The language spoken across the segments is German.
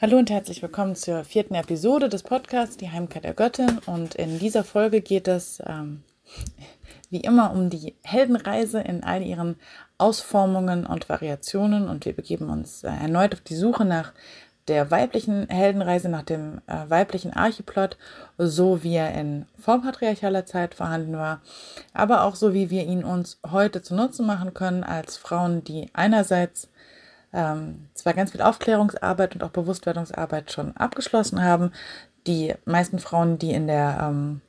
Hallo und herzlich willkommen zur vierten Episode des Podcasts Die Heimkehr der Göttin. Und in dieser Folge geht es ähm, wie immer um die Heldenreise in all ihren Ausformungen und Variationen. Und wir begeben uns äh, erneut auf die Suche nach der weiblichen Heldenreise, nach dem äh, weiblichen Archeplot, so wie er in vorpatriarchaler Zeit vorhanden war, aber auch so wie wir ihn uns heute zunutze machen können als Frauen, die einerseits ähm, zwar ganz viel Aufklärungsarbeit und auch Bewusstwerdungsarbeit schon abgeschlossen haben. Die meisten Frauen, die in der ähm,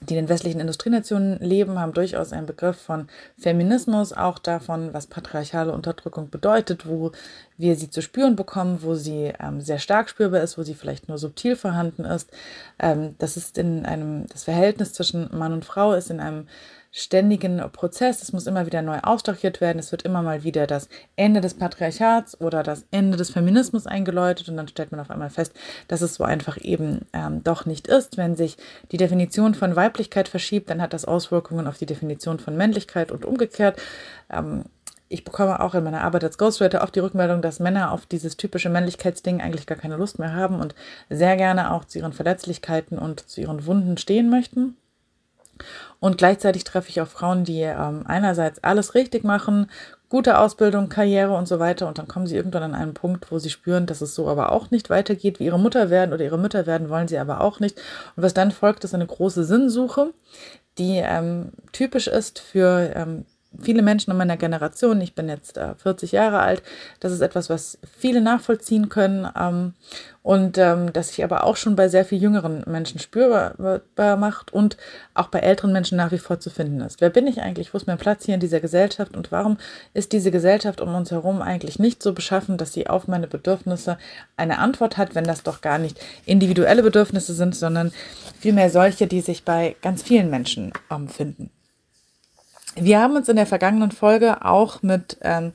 die in den westlichen Industrienationen leben, haben durchaus einen Begriff von Feminismus, auch davon, was patriarchale Unterdrückung bedeutet, wo wir sie zu spüren bekommen, wo sie ähm, sehr stark spürbar ist, wo sie vielleicht nur subtil vorhanden ist. Ähm, das ist in einem, das Verhältnis zwischen Mann und Frau ist in einem ständigen Prozess. Es muss immer wieder neu ausstaffiert werden. Es wird immer mal wieder das Ende des Patriarchats oder das Ende des Feminismus eingeläutet und dann stellt man auf einmal fest, dass es so einfach eben ähm, doch nicht ist. Wenn sich die Definition von Weiblichkeit verschiebt, dann hat das Auswirkungen auf die Definition von Männlichkeit und umgekehrt. Ähm, ich bekomme auch in meiner Arbeit als Ghostwriter oft die Rückmeldung, dass Männer auf dieses typische Männlichkeitsding eigentlich gar keine Lust mehr haben und sehr gerne auch zu ihren Verletzlichkeiten und zu ihren Wunden stehen möchten. Und gleichzeitig treffe ich auch Frauen, die ähm, einerseits alles richtig machen, gute Ausbildung, Karriere und so weiter. Und dann kommen sie irgendwann an einen Punkt, wo sie spüren, dass es so aber auch nicht weitergeht, wie ihre Mutter werden oder ihre Mütter werden wollen sie aber auch nicht. Und was dann folgt, ist eine große Sinnsuche, die ähm, typisch ist für ähm, viele Menschen in meiner Generation, ich bin jetzt äh, 40 Jahre alt, das ist etwas, was viele nachvollziehen können ähm, und ähm, das sich aber auch schon bei sehr viel jüngeren Menschen spürbar macht und auch bei älteren Menschen nach wie vor zu finden ist. Wer bin ich eigentlich? Wo ist mein Platz hier in dieser Gesellschaft und warum ist diese Gesellschaft um uns herum eigentlich nicht so beschaffen, dass sie auf meine Bedürfnisse eine Antwort hat, wenn das doch gar nicht individuelle Bedürfnisse sind, sondern vielmehr solche, die sich bei ganz vielen Menschen ähm, finden. Wir haben uns in der vergangenen Folge auch mit ähm,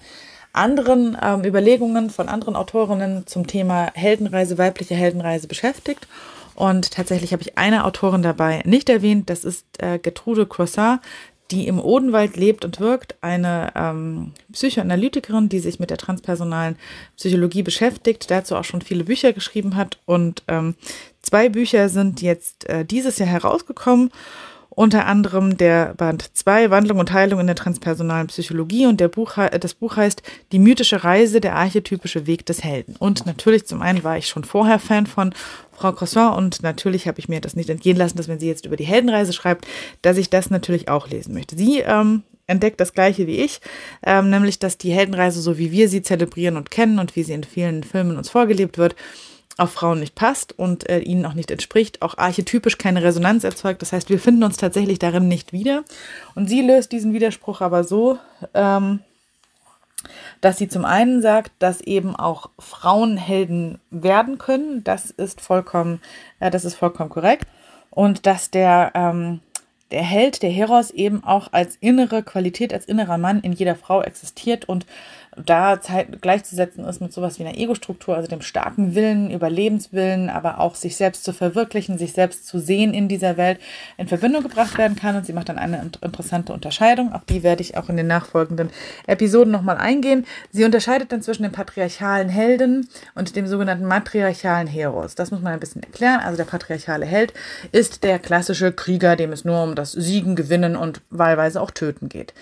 anderen ähm, Überlegungen von anderen Autorinnen zum Thema Heldenreise, weibliche Heldenreise beschäftigt. Und tatsächlich habe ich eine Autorin dabei nicht erwähnt. Das ist äh, Gertrude Croissant, die im Odenwald lebt und wirkt. Eine ähm, Psychoanalytikerin, die sich mit der transpersonalen Psychologie beschäftigt, dazu auch schon viele Bücher geschrieben hat. Und ähm, zwei Bücher sind jetzt äh, dieses Jahr herausgekommen unter anderem der Band 2 Wandlung und Heilung in der transpersonalen Psychologie und der Buch, das Buch heißt Die mythische Reise, der archetypische Weg des Helden. Und natürlich zum einen war ich schon vorher Fan von Frau Croissant und natürlich habe ich mir das nicht entgehen lassen, dass wenn sie jetzt über die Heldenreise schreibt, dass ich das natürlich auch lesen möchte. Sie ähm, entdeckt das gleiche wie ich, ähm, nämlich dass die Heldenreise, so wie wir sie zelebrieren und kennen und wie sie in vielen Filmen uns vorgelebt wird, auf Frauen nicht passt und äh, ihnen auch nicht entspricht, auch archetypisch keine Resonanz erzeugt. Das heißt, wir finden uns tatsächlich darin nicht wieder. Und sie löst diesen Widerspruch aber so, ähm, dass sie zum einen sagt, dass eben auch Frauen Helden werden können. Das ist vollkommen, äh, das ist vollkommen korrekt. Und dass der, ähm, der Held, der Heros eben auch als innere Qualität, als innerer Mann in jeder Frau existiert und da Zeit gleichzusetzen ist mit sowas wie einer Ego-Struktur, also dem starken Willen, Überlebenswillen, aber auch sich selbst zu verwirklichen, sich selbst zu sehen in dieser Welt in Verbindung gebracht werden kann. Und sie macht dann eine interessante Unterscheidung. Auch die werde ich auch in den nachfolgenden Episoden nochmal eingehen. Sie unterscheidet dann zwischen dem patriarchalen Helden und dem sogenannten matriarchalen Heros. Das muss man ein bisschen erklären. Also der patriarchale Held ist der klassische Krieger, dem es nur um das Siegen, Gewinnen und wahlweise auch Töten geht.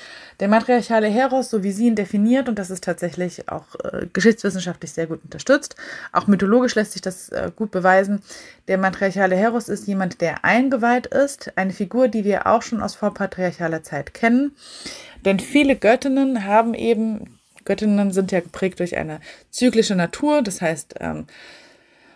Der matriarchale Heros, so wie sie ihn definiert, und das ist tatsächlich auch äh, geschichtswissenschaftlich sehr gut unterstützt, auch mythologisch lässt sich das äh, gut beweisen. Der matriarchale Heros ist jemand, der eingeweiht ist, eine Figur, die wir auch schon aus vorpatriarchaler Zeit kennen. Denn viele Göttinnen haben eben, Göttinnen sind ja geprägt durch eine zyklische Natur, das heißt, ähm,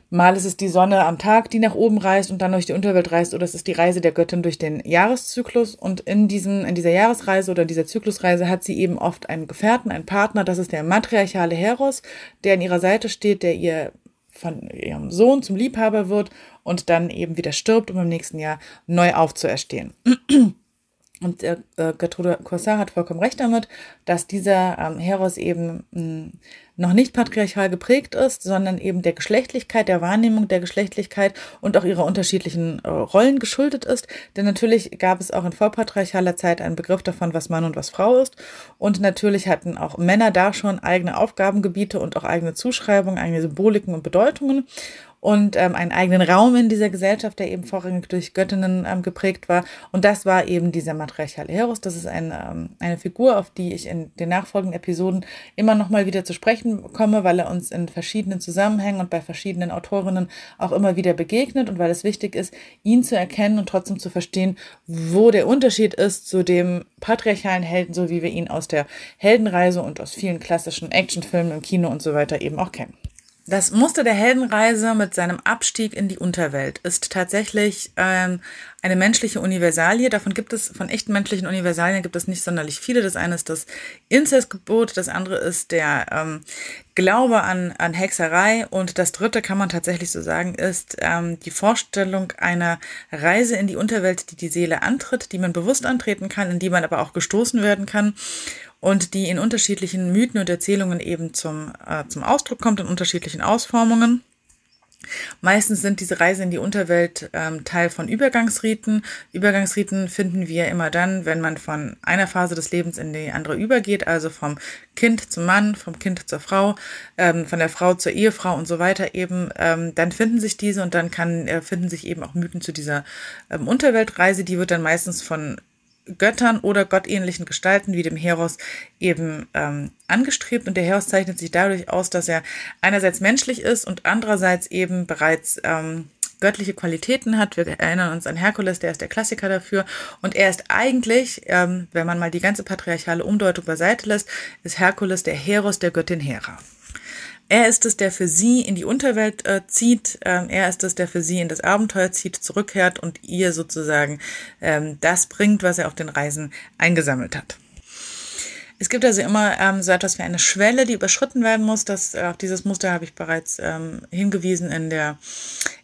Mal ist es die Sonne am Tag, die nach oben reist und dann durch die Unterwelt reist, oder es ist die Reise der Göttin durch den Jahreszyklus. Und in, diesen, in dieser Jahresreise oder dieser Zyklusreise hat sie eben oft einen Gefährten, einen Partner. Das ist der matriarchale Heros, der an ihrer Seite steht, der ihr von ihrem Sohn zum Liebhaber wird und dann eben wieder stirbt, um im nächsten Jahr neu aufzuerstehen. Und äh, Gertrude Corsar hat vollkommen recht damit, dass dieser ähm, Heros eben mh, noch nicht patriarchal geprägt ist, sondern eben der Geschlechtlichkeit, der Wahrnehmung der Geschlechtlichkeit und auch ihrer unterschiedlichen äh, Rollen geschuldet ist. Denn natürlich gab es auch in vorpatriarchaler Zeit einen Begriff davon, was Mann und was Frau ist. Und natürlich hatten auch Männer da schon eigene Aufgabengebiete und auch eigene Zuschreibungen, eigene Symboliken und Bedeutungen und ähm, einen eigenen Raum in dieser Gesellschaft, der eben vorrangig durch Göttinnen ähm, geprägt war. Und das war eben dieser matriarchale Heros. Das ist ein, ähm, eine Figur, auf die ich in den nachfolgenden Episoden immer noch mal wieder zu sprechen komme, weil er uns in verschiedenen Zusammenhängen und bei verschiedenen Autorinnen auch immer wieder begegnet und weil es wichtig ist, ihn zu erkennen und trotzdem zu verstehen, wo der Unterschied ist zu dem patriarchalen Helden, so wie wir ihn aus der Heldenreise und aus vielen klassischen Actionfilmen im Kino und so weiter eben auch kennen. Das Muster der Heldenreise mit seinem Abstieg in die Unterwelt ist tatsächlich ähm, eine menschliche Universalie. Davon gibt es, von echten menschlichen Universalien gibt es nicht sonderlich viele. Das eine ist das Inzestgebot, das andere ist der ähm, Glaube an, an Hexerei und das dritte kann man tatsächlich so sagen, ist ähm, die Vorstellung einer Reise in die Unterwelt, die die Seele antritt, die man bewusst antreten kann, in die man aber auch gestoßen werden kann und die in unterschiedlichen Mythen und Erzählungen eben zum, äh, zum Ausdruck kommt, in unterschiedlichen Ausformungen. Meistens sind diese Reise in die Unterwelt ähm, Teil von Übergangsriten. Übergangsriten finden wir immer dann, wenn man von einer Phase des Lebens in die andere übergeht, also vom Kind zum Mann, vom Kind zur Frau, ähm, von der Frau zur Ehefrau und so weiter eben. Ähm, dann finden sich diese und dann kann, äh, finden sich eben auch Mythen zu dieser ähm, Unterweltreise. Die wird dann meistens von Göttern oder gottähnlichen Gestalten wie dem Heros eben ähm, angestrebt. Und der Heros zeichnet sich dadurch aus, dass er einerseits menschlich ist und andererseits eben bereits ähm, göttliche Qualitäten hat. Wir erinnern uns an Herkules, der ist der Klassiker dafür. Und er ist eigentlich, ähm, wenn man mal die ganze patriarchale Umdeutung beiseite lässt, ist Herkules der Heros der Göttin Hera. Er ist es, der für sie in die Unterwelt äh, zieht. Ähm, er ist es, der für sie in das Abenteuer zieht, zurückkehrt und ihr sozusagen ähm, das bringt, was er auf den Reisen eingesammelt hat. Es gibt also immer ähm, so etwas wie eine Schwelle, die überschritten werden muss. Das, äh, auf dieses Muster habe ich bereits ähm, hingewiesen in der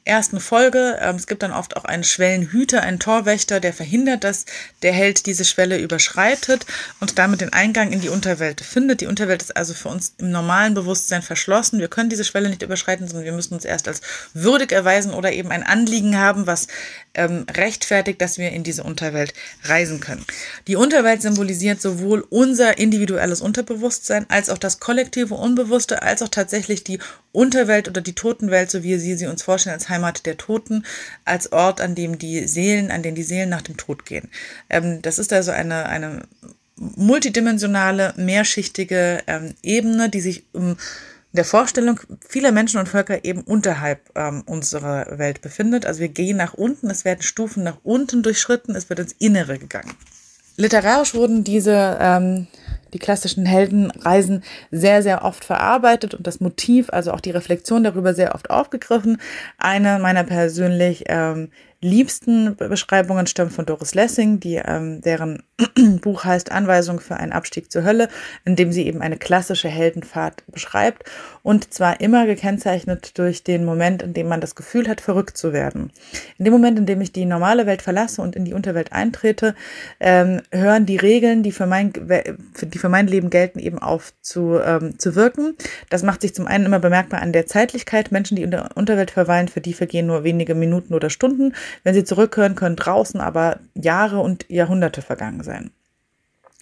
ersten Folge. Ähm, es gibt dann oft auch einen Schwellenhüter, einen Torwächter, der verhindert, dass der Held diese Schwelle überschreitet und damit den Eingang in die Unterwelt findet. Die Unterwelt ist also für uns im normalen Bewusstsein verschlossen. Wir können diese Schwelle nicht überschreiten, sondern wir müssen uns erst als würdig erweisen oder eben ein Anliegen haben, was ähm, rechtfertigt, dass wir in diese Unterwelt reisen können. Die Unterwelt symbolisiert sowohl unser individuelles Unterbewusstsein als auch das kollektive Unbewusste, als auch tatsächlich die Unterwelt oder die Totenwelt, so wie sie sie uns vorstellen, als Heimat der Toten, als Ort, an dem die Seelen, an den die Seelen nach dem Tod gehen. Ähm, das ist also eine, eine multidimensionale, mehrschichtige ähm, Ebene, die sich um der Vorstellung vieler Menschen und Völker eben unterhalb ähm, unserer Welt befindet. Also wir gehen nach unten, es werden Stufen nach unten durchschritten, es wird ins Innere gegangen. Literarisch wurden diese ähm, die klassischen Heldenreisen sehr, sehr oft verarbeitet und das Motiv, also auch die Reflexion darüber sehr oft aufgegriffen. Eine meiner persönlich ähm, liebsten Beschreibungen stammt von Doris Lessing, die ähm, deren Buch heißt Anweisung für einen Abstieg zur Hölle, in dem sie eben eine klassische Heldenfahrt beschreibt und zwar immer gekennzeichnet durch den Moment, in dem man das Gefühl hat, verrückt zu werden. In dem Moment, in dem ich die normale Welt verlasse und in die Unterwelt eintrete, ähm, hören die Regeln, die für mein, die für mein Leben gelten, eben auf zu, ähm, zu wirken. Das macht sich zum einen immer bemerkbar an der Zeitlichkeit. Menschen, die in der Unterwelt verweilen, für die vergehen nur wenige Minuten oder Stunden. Wenn sie zurückhören, können draußen aber Jahre und Jahrhunderte vergangen sein.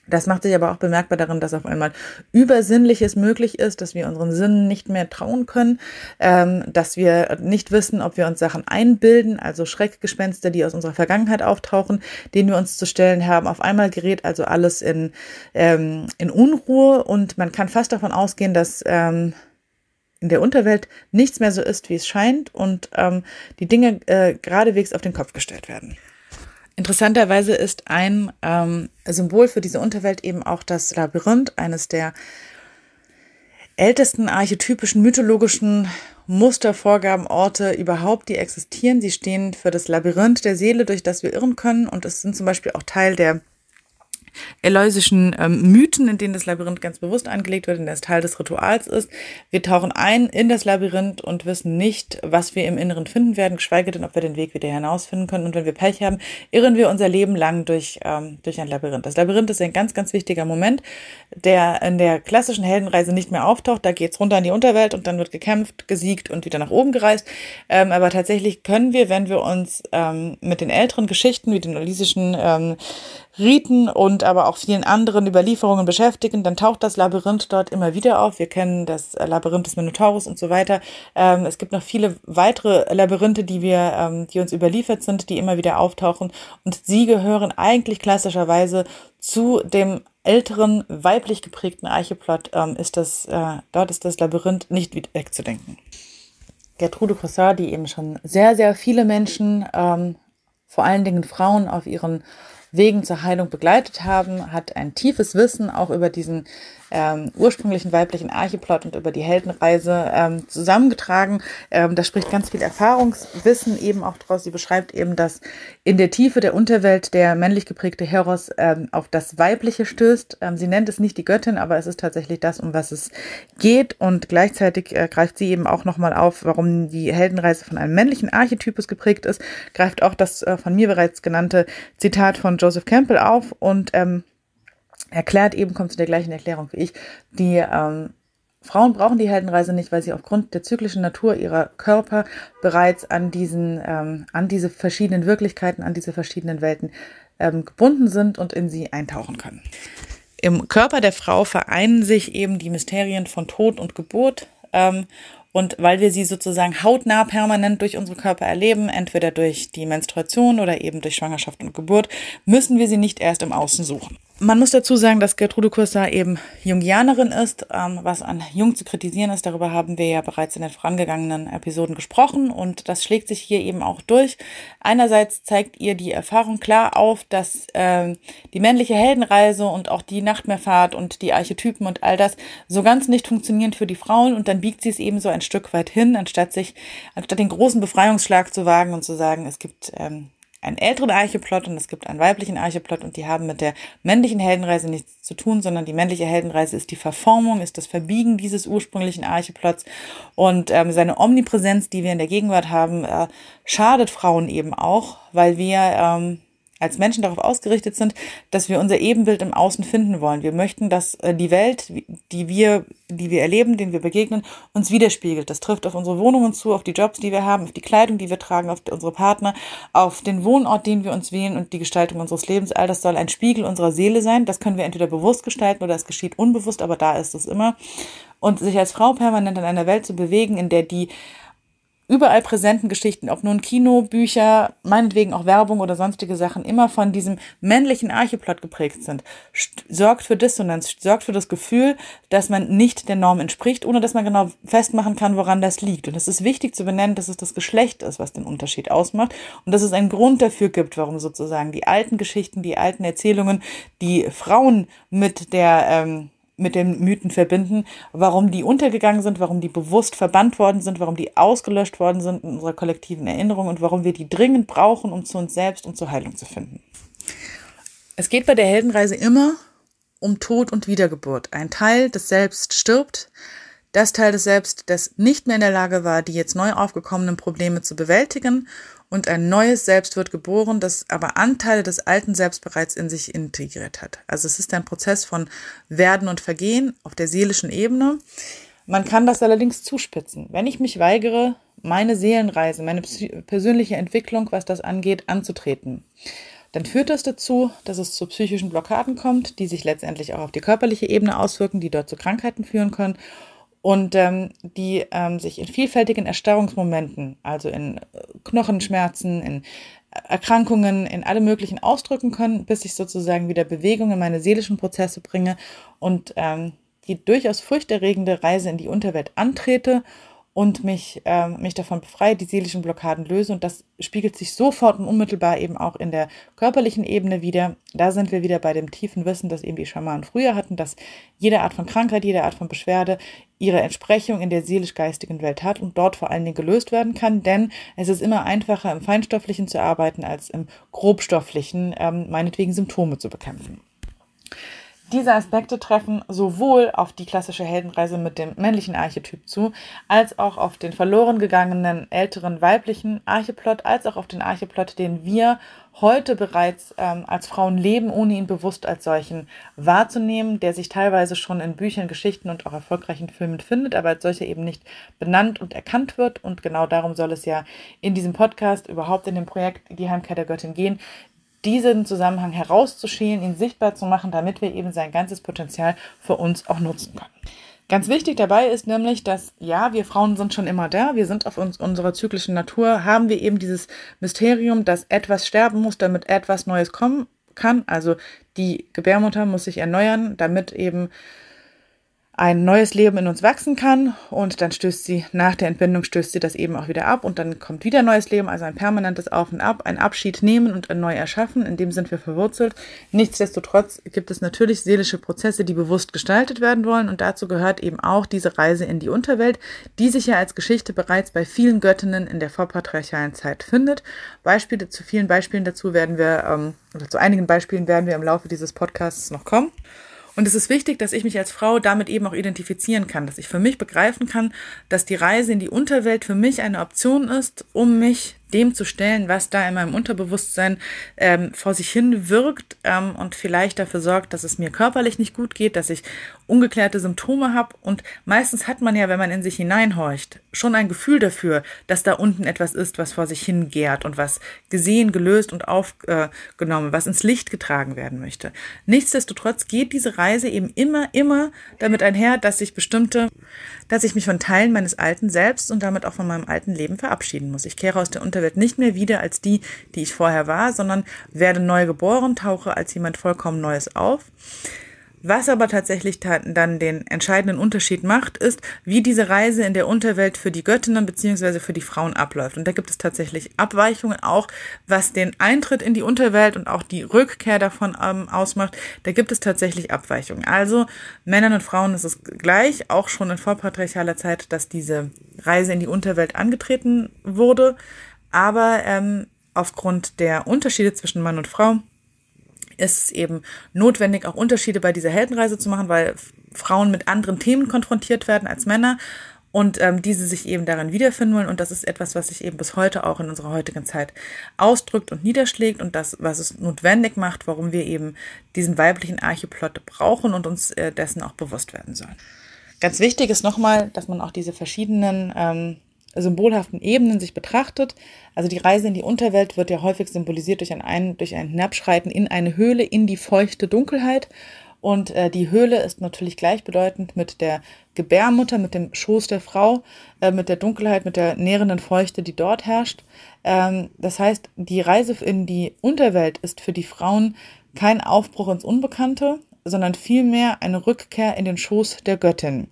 Das macht sich aber auch bemerkbar darin, dass auf einmal Übersinnliches möglich ist, dass wir unseren Sinnen nicht mehr trauen können, ähm, dass wir nicht wissen, ob wir uns Sachen einbilden, also Schreckgespenster, die aus unserer Vergangenheit auftauchen, denen wir uns zu stellen haben. Auf einmal gerät also alles in, ähm, in Unruhe und man kann fast davon ausgehen, dass ähm, in der Unterwelt nichts mehr so ist, wie es scheint und ähm, die Dinge äh, geradewegs auf den Kopf gestellt werden. Interessanterweise ist ein ähm, Symbol für diese Unterwelt eben auch das Labyrinth, eines der ältesten archetypischen mythologischen Mustervorgabenorte überhaupt, die existieren. Sie stehen für das Labyrinth der Seele, durch das wir irren können und es sind zum Beispiel auch Teil der eleusischen ähm, Mythen, in denen das Labyrinth ganz bewusst angelegt wird, in das Teil des Rituals ist. Wir tauchen ein in das Labyrinth und wissen nicht, was wir im Inneren finden werden, geschweige denn, ob wir den Weg wieder hinausfinden können. Und wenn wir Pech haben, irren wir unser Leben lang durch, ähm, durch ein Labyrinth. Das Labyrinth ist ein ganz, ganz wichtiger Moment, der in der klassischen Heldenreise nicht mehr auftaucht. Da geht's runter in die Unterwelt und dann wird gekämpft, gesiegt und wieder nach oben gereist. Ähm, aber tatsächlich können wir, wenn wir uns ähm, mit den älteren Geschichten wie den Olysischen ähm, Riten und aber auch vielen anderen Überlieferungen beschäftigen, dann taucht das Labyrinth dort immer wieder auf. Wir kennen das Labyrinth des Minotaurus und so weiter. Ähm, es gibt noch viele weitere Labyrinthe, die wir, ähm, die uns überliefert sind, die immer wieder auftauchen. Und sie gehören eigentlich klassischerweise zu dem älteren weiblich geprägten Archeplot. Ähm, ist das, äh, dort ist das Labyrinth nicht wegzudenken. Gertrude Croissant, die eben schon sehr, sehr viele Menschen, ähm, vor allen Dingen Frauen auf ihren Wegen zur Heilung begleitet haben, hat ein tiefes Wissen auch über diesen ähm, ursprünglichen weiblichen Archeplot und über die Heldenreise ähm, zusammengetragen. Ähm, da spricht ganz viel Erfahrungswissen eben auch draus. Sie beschreibt eben, dass in der Tiefe der Unterwelt der männlich geprägte Heros ähm, auf das Weibliche stößt. Ähm, sie nennt es nicht die Göttin, aber es ist tatsächlich das, um was es geht. Und gleichzeitig äh, greift sie eben auch nochmal auf, warum die Heldenreise von einem männlichen Archetypus geprägt ist, greift auch das äh, von mir bereits genannte Zitat von Joseph Campbell auf und ähm, erklärt eben, kommt zu der gleichen Erklärung wie ich, die ähm, Frauen brauchen die Heldenreise nicht, weil sie aufgrund der zyklischen Natur ihrer Körper bereits an diesen, ähm, an diese verschiedenen Wirklichkeiten, an diese verschiedenen Welten ähm, gebunden sind und in sie eintauchen können. Im Körper der Frau vereinen sich eben die Mysterien von Tod und Geburt. Ähm, und weil wir sie sozusagen hautnah permanent durch unsere Körper erleben, entweder durch die Menstruation oder eben durch Schwangerschaft und Geburt, müssen wir sie nicht erst im Außen suchen. Man muss dazu sagen, dass Gertrude Kursa eben Jungianerin ist. Ähm, was an Jung zu kritisieren ist, darüber haben wir ja bereits in den vorangegangenen Episoden gesprochen und das schlägt sich hier eben auch durch. Einerseits zeigt ihr die Erfahrung klar auf, dass äh, die männliche Heldenreise und auch die Nachtmeerfahrt und die Archetypen und all das so ganz nicht funktionieren für die Frauen und dann biegt sie es eben so ein Stück weit hin, anstatt sich, anstatt den großen Befreiungsschlag zu wagen und zu sagen, es gibt ähm, einen älteren Archeplot und es gibt einen weiblichen Archeplot und die haben mit der männlichen Heldenreise nichts zu tun, sondern die männliche Heldenreise ist die Verformung, ist das Verbiegen dieses ursprünglichen Archeplots und ähm, seine Omnipräsenz, die wir in der Gegenwart haben, äh, schadet Frauen eben auch, weil wir ähm, als Menschen darauf ausgerichtet sind, dass wir unser Ebenbild im Außen finden wollen. Wir möchten, dass äh, die Welt, die wir, die wir erleben, denen wir begegnen, uns widerspiegelt. Das trifft auf unsere Wohnungen zu, auf die Jobs, die wir haben, auf die Kleidung, die wir tragen, auf unsere Partner, auf den Wohnort, den wir uns wählen und die Gestaltung unseres Lebens. All das soll ein Spiegel unserer Seele sein. Das können wir entweder bewusst gestalten oder es geschieht unbewusst, aber da ist es immer. Und sich als Frau permanent in einer Welt zu bewegen, in der die überall präsenten Geschichten, ob nun Kino, Bücher, meinetwegen auch Werbung oder sonstige Sachen, immer von diesem männlichen Archeplot geprägt sind, sorgt für Dissonanz, sorgt für das Gefühl, dass man nicht der Norm entspricht, ohne dass man genau festmachen kann, woran das liegt. Und es ist wichtig zu benennen, dass es das Geschlecht ist, was den Unterschied ausmacht und dass es einen Grund dafür gibt, warum sozusagen die alten Geschichten, die alten Erzählungen, die Frauen mit der ähm, mit den Mythen verbinden, warum die untergegangen sind, warum die bewusst verbannt worden sind, warum die ausgelöscht worden sind in unserer kollektiven Erinnerung und warum wir die dringend brauchen, um zu uns selbst und zur Heilung zu finden. Es geht bei der Heldenreise immer um Tod und Wiedergeburt. Ein Teil des Selbst stirbt, das Teil des Selbst, das nicht mehr in der Lage war, die jetzt neu aufgekommenen Probleme zu bewältigen und ein neues Selbst wird geboren, das aber Anteile des alten Selbst bereits in sich integriert hat. Also es ist ein Prozess von Werden und Vergehen auf der seelischen Ebene. Man kann das allerdings zuspitzen. Wenn ich mich weigere, meine Seelenreise, meine persönliche Entwicklung, was das angeht, anzutreten, dann führt das dazu, dass es zu psychischen Blockaden kommt, die sich letztendlich auch auf die körperliche Ebene auswirken, die dort zu Krankheiten führen können und ähm, die ähm, sich in vielfältigen Erstarrungsmomenten, also in äh, Knochenschmerzen, in Erkrankungen, in alle möglichen ausdrücken können, bis ich sozusagen wieder Bewegung in meine seelischen Prozesse bringe und ähm, die durchaus furchterregende Reise in die Unterwelt antrete und mich, äh, mich davon befreie, die seelischen Blockaden löse. Und das spiegelt sich sofort und unmittelbar eben auch in der körperlichen Ebene wieder. Da sind wir wieder bei dem tiefen Wissen, das eben die Schamanen früher hatten, dass jede Art von Krankheit, jede Art von Beschwerde ihre Entsprechung in der seelisch-geistigen Welt hat und dort vor allen Dingen gelöst werden kann, denn es ist immer einfacher, im Feinstofflichen zu arbeiten, als im Grobstofflichen, ähm, meinetwegen Symptome zu bekämpfen. Diese Aspekte treffen sowohl auf die klassische Heldenreise mit dem männlichen Archetyp zu, als auch auf den verloren gegangenen älteren weiblichen Archeplot, als auch auf den Archeplot, den wir heute bereits ähm, als Frauen leben, ohne ihn bewusst als solchen wahrzunehmen, der sich teilweise schon in Büchern, Geschichten und auch erfolgreichen Filmen findet, aber als solcher eben nicht benannt und erkannt wird. Und genau darum soll es ja in diesem Podcast, überhaupt in dem Projekt Die Heimkehr der Göttin gehen, diesen Zusammenhang herauszuschälen, ihn sichtbar zu machen, damit wir eben sein ganzes Potenzial für uns auch nutzen können. Ganz wichtig dabei ist nämlich, dass ja, wir Frauen sind schon immer da, wir sind auf uns unserer zyklischen Natur, haben wir eben dieses Mysterium, dass etwas sterben muss, damit etwas Neues kommen kann. Also die Gebärmutter muss sich erneuern, damit eben ein neues Leben in uns wachsen kann und dann stößt sie nach der Entbindung stößt sie das eben auch wieder ab und dann kommt wieder neues Leben, also ein permanentes Auf und Ab, ein Abschied nehmen und ein neu erschaffen, in dem sind wir verwurzelt. Nichtsdestotrotz gibt es natürlich seelische Prozesse, die bewusst gestaltet werden wollen und dazu gehört eben auch diese Reise in die Unterwelt, die sich ja als Geschichte bereits bei vielen Göttinnen in der vorpatriarchalen Zeit findet. Beispiele zu vielen Beispielen dazu werden wir ähm, oder zu einigen Beispielen werden wir im Laufe dieses Podcasts noch kommen. Und es ist wichtig, dass ich mich als Frau damit eben auch identifizieren kann, dass ich für mich begreifen kann, dass die Reise in die Unterwelt für mich eine Option ist, um mich dem zu stellen, was da in meinem Unterbewusstsein ähm, vor sich hin wirkt ähm, und vielleicht dafür sorgt, dass es mir körperlich nicht gut geht, dass ich ungeklärte Symptome habe. Und meistens hat man ja, wenn man in sich hineinhorcht, schon ein Gefühl dafür, dass da unten etwas ist, was vor sich hingärt und was gesehen, gelöst und aufgenommen, was ins Licht getragen werden möchte. Nichtsdestotrotz geht diese Reise eben immer, immer damit einher, dass ich bestimmte, dass ich mich von Teilen meines alten Selbst und damit auch von meinem alten Leben verabschieden muss. Ich kehre aus der Unter Unterwelt nicht mehr wieder als die, die ich vorher war, sondern werde neu geboren, tauche als jemand vollkommen Neues auf. Was aber tatsächlich dann den entscheidenden Unterschied macht, ist, wie diese Reise in der Unterwelt für die Göttinnen beziehungsweise für die Frauen abläuft. Und da gibt es tatsächlich Abweichungen, auch was den Eintritt in die Unterwelt und auch die Rückkehr davon ähm, ausmacht. Da gibt es tatsächlich Abweichungen. Also Männern und Frauen ist es gleich, auch schon in vorpatriarchaler Zeit, dass diese Reise in die Unterwelt angetreten wurde. Aber ähm, aufgrund der Unterschiede zwischen Mann und Frau ist es eben notwendig, auch Unterschiede bei dieser Heldenreise zu machen, weil Frauen mit anderen Themen konfrontiert werden als Männer und ähm, diese sich eben darin wiederfinden wollen. Und das ist etwas, was sich eben bis heute auch in unserer heutigen Zeit ausdrückt und niederschlägt und das, was es notwendig macht, warum wir eben diesen weiblichen Archeplot brauchen und uns äh, dessen auch bewusst werden sollen. Ganz wichtig ist nochmal, dass man auch diese verschiedenen ähm, symbolhaften Ebenen sich betrachtet. Also die Reise in die Unterwelt wird ja häufig symbolisiert durch ein, durch ein Hinabschreiten in eine Höhle, in die feuchte Dunkelheit. Und äh, die Höhle ist natürlich gleichbedeutend mit der Gebärmutter, mit dem Schoß der Frau, äh, mit der Dunkelheit, mit der nährenden Feuchte, die dort herrscht. Ähm, das heißt, die Reise in die Unterwelt ist für die Frauen kein Aufbruch ins Unbekannte, sondern vielmehr eine Rückkehr in den Schoß der Göttin.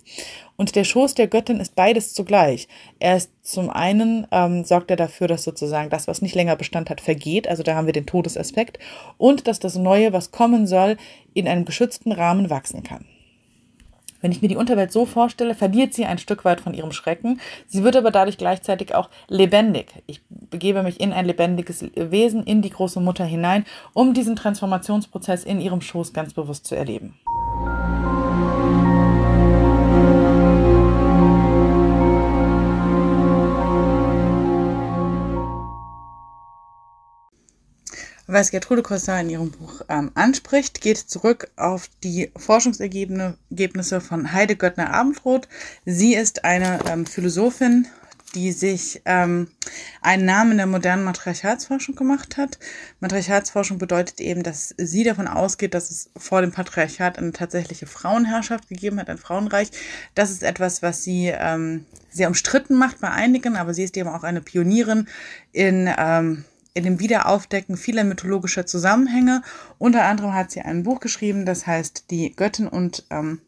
Und der Schoß der Göttin ist beides zugleich. Er ist zum einen, ähm, sorgt er dafür, dass sozusagen das, was nicht länger Bestand hat, vergeht. Also da haben wir den Todesaspekt. Und dass das Neue, was kommen soll, in einem geschützten Rahmen wachsen kann. Wenn ich mir die Unterwelt so vorstelle, verliert sie ein Stück weit von ihrem Schrecken. Sie wird aber dadurch gleichzeitig auch lebendig. Ich begebe mich in ein lebendiges Wesen, in die große Mutter hinein, um diesen Transformationsprozess in ihrem Schoß ganz bewusst zu erleben. Was Gertrude Costa in ihrem Buch ähm, anspricht, geht zurück auf die Forschungsergebnisse von Heide Göttner Abendroth. Sie ist eine ähm, Philosophin, die sich ähm, einen Namen in der modernen Matriarchatsforschung gemacht hat. Matriarchatsforschung bedeutet eben, dass sie davon ausgeht, dass es vor dem Patriarchat eine tatsächliche Frauenherrschaft gegeben hat, ein Frauenreich. Das ist etwas, was sie ähm, sehr umstritten macht bei einigen, aber sie ist eben auch eine Pionierin in ähm, in dem Wiederaufdecken vieler mythologischer Zusammenhänge. Unter anderem hat sie ein Buch geschrieben, das heißt Die Göttin und ähm,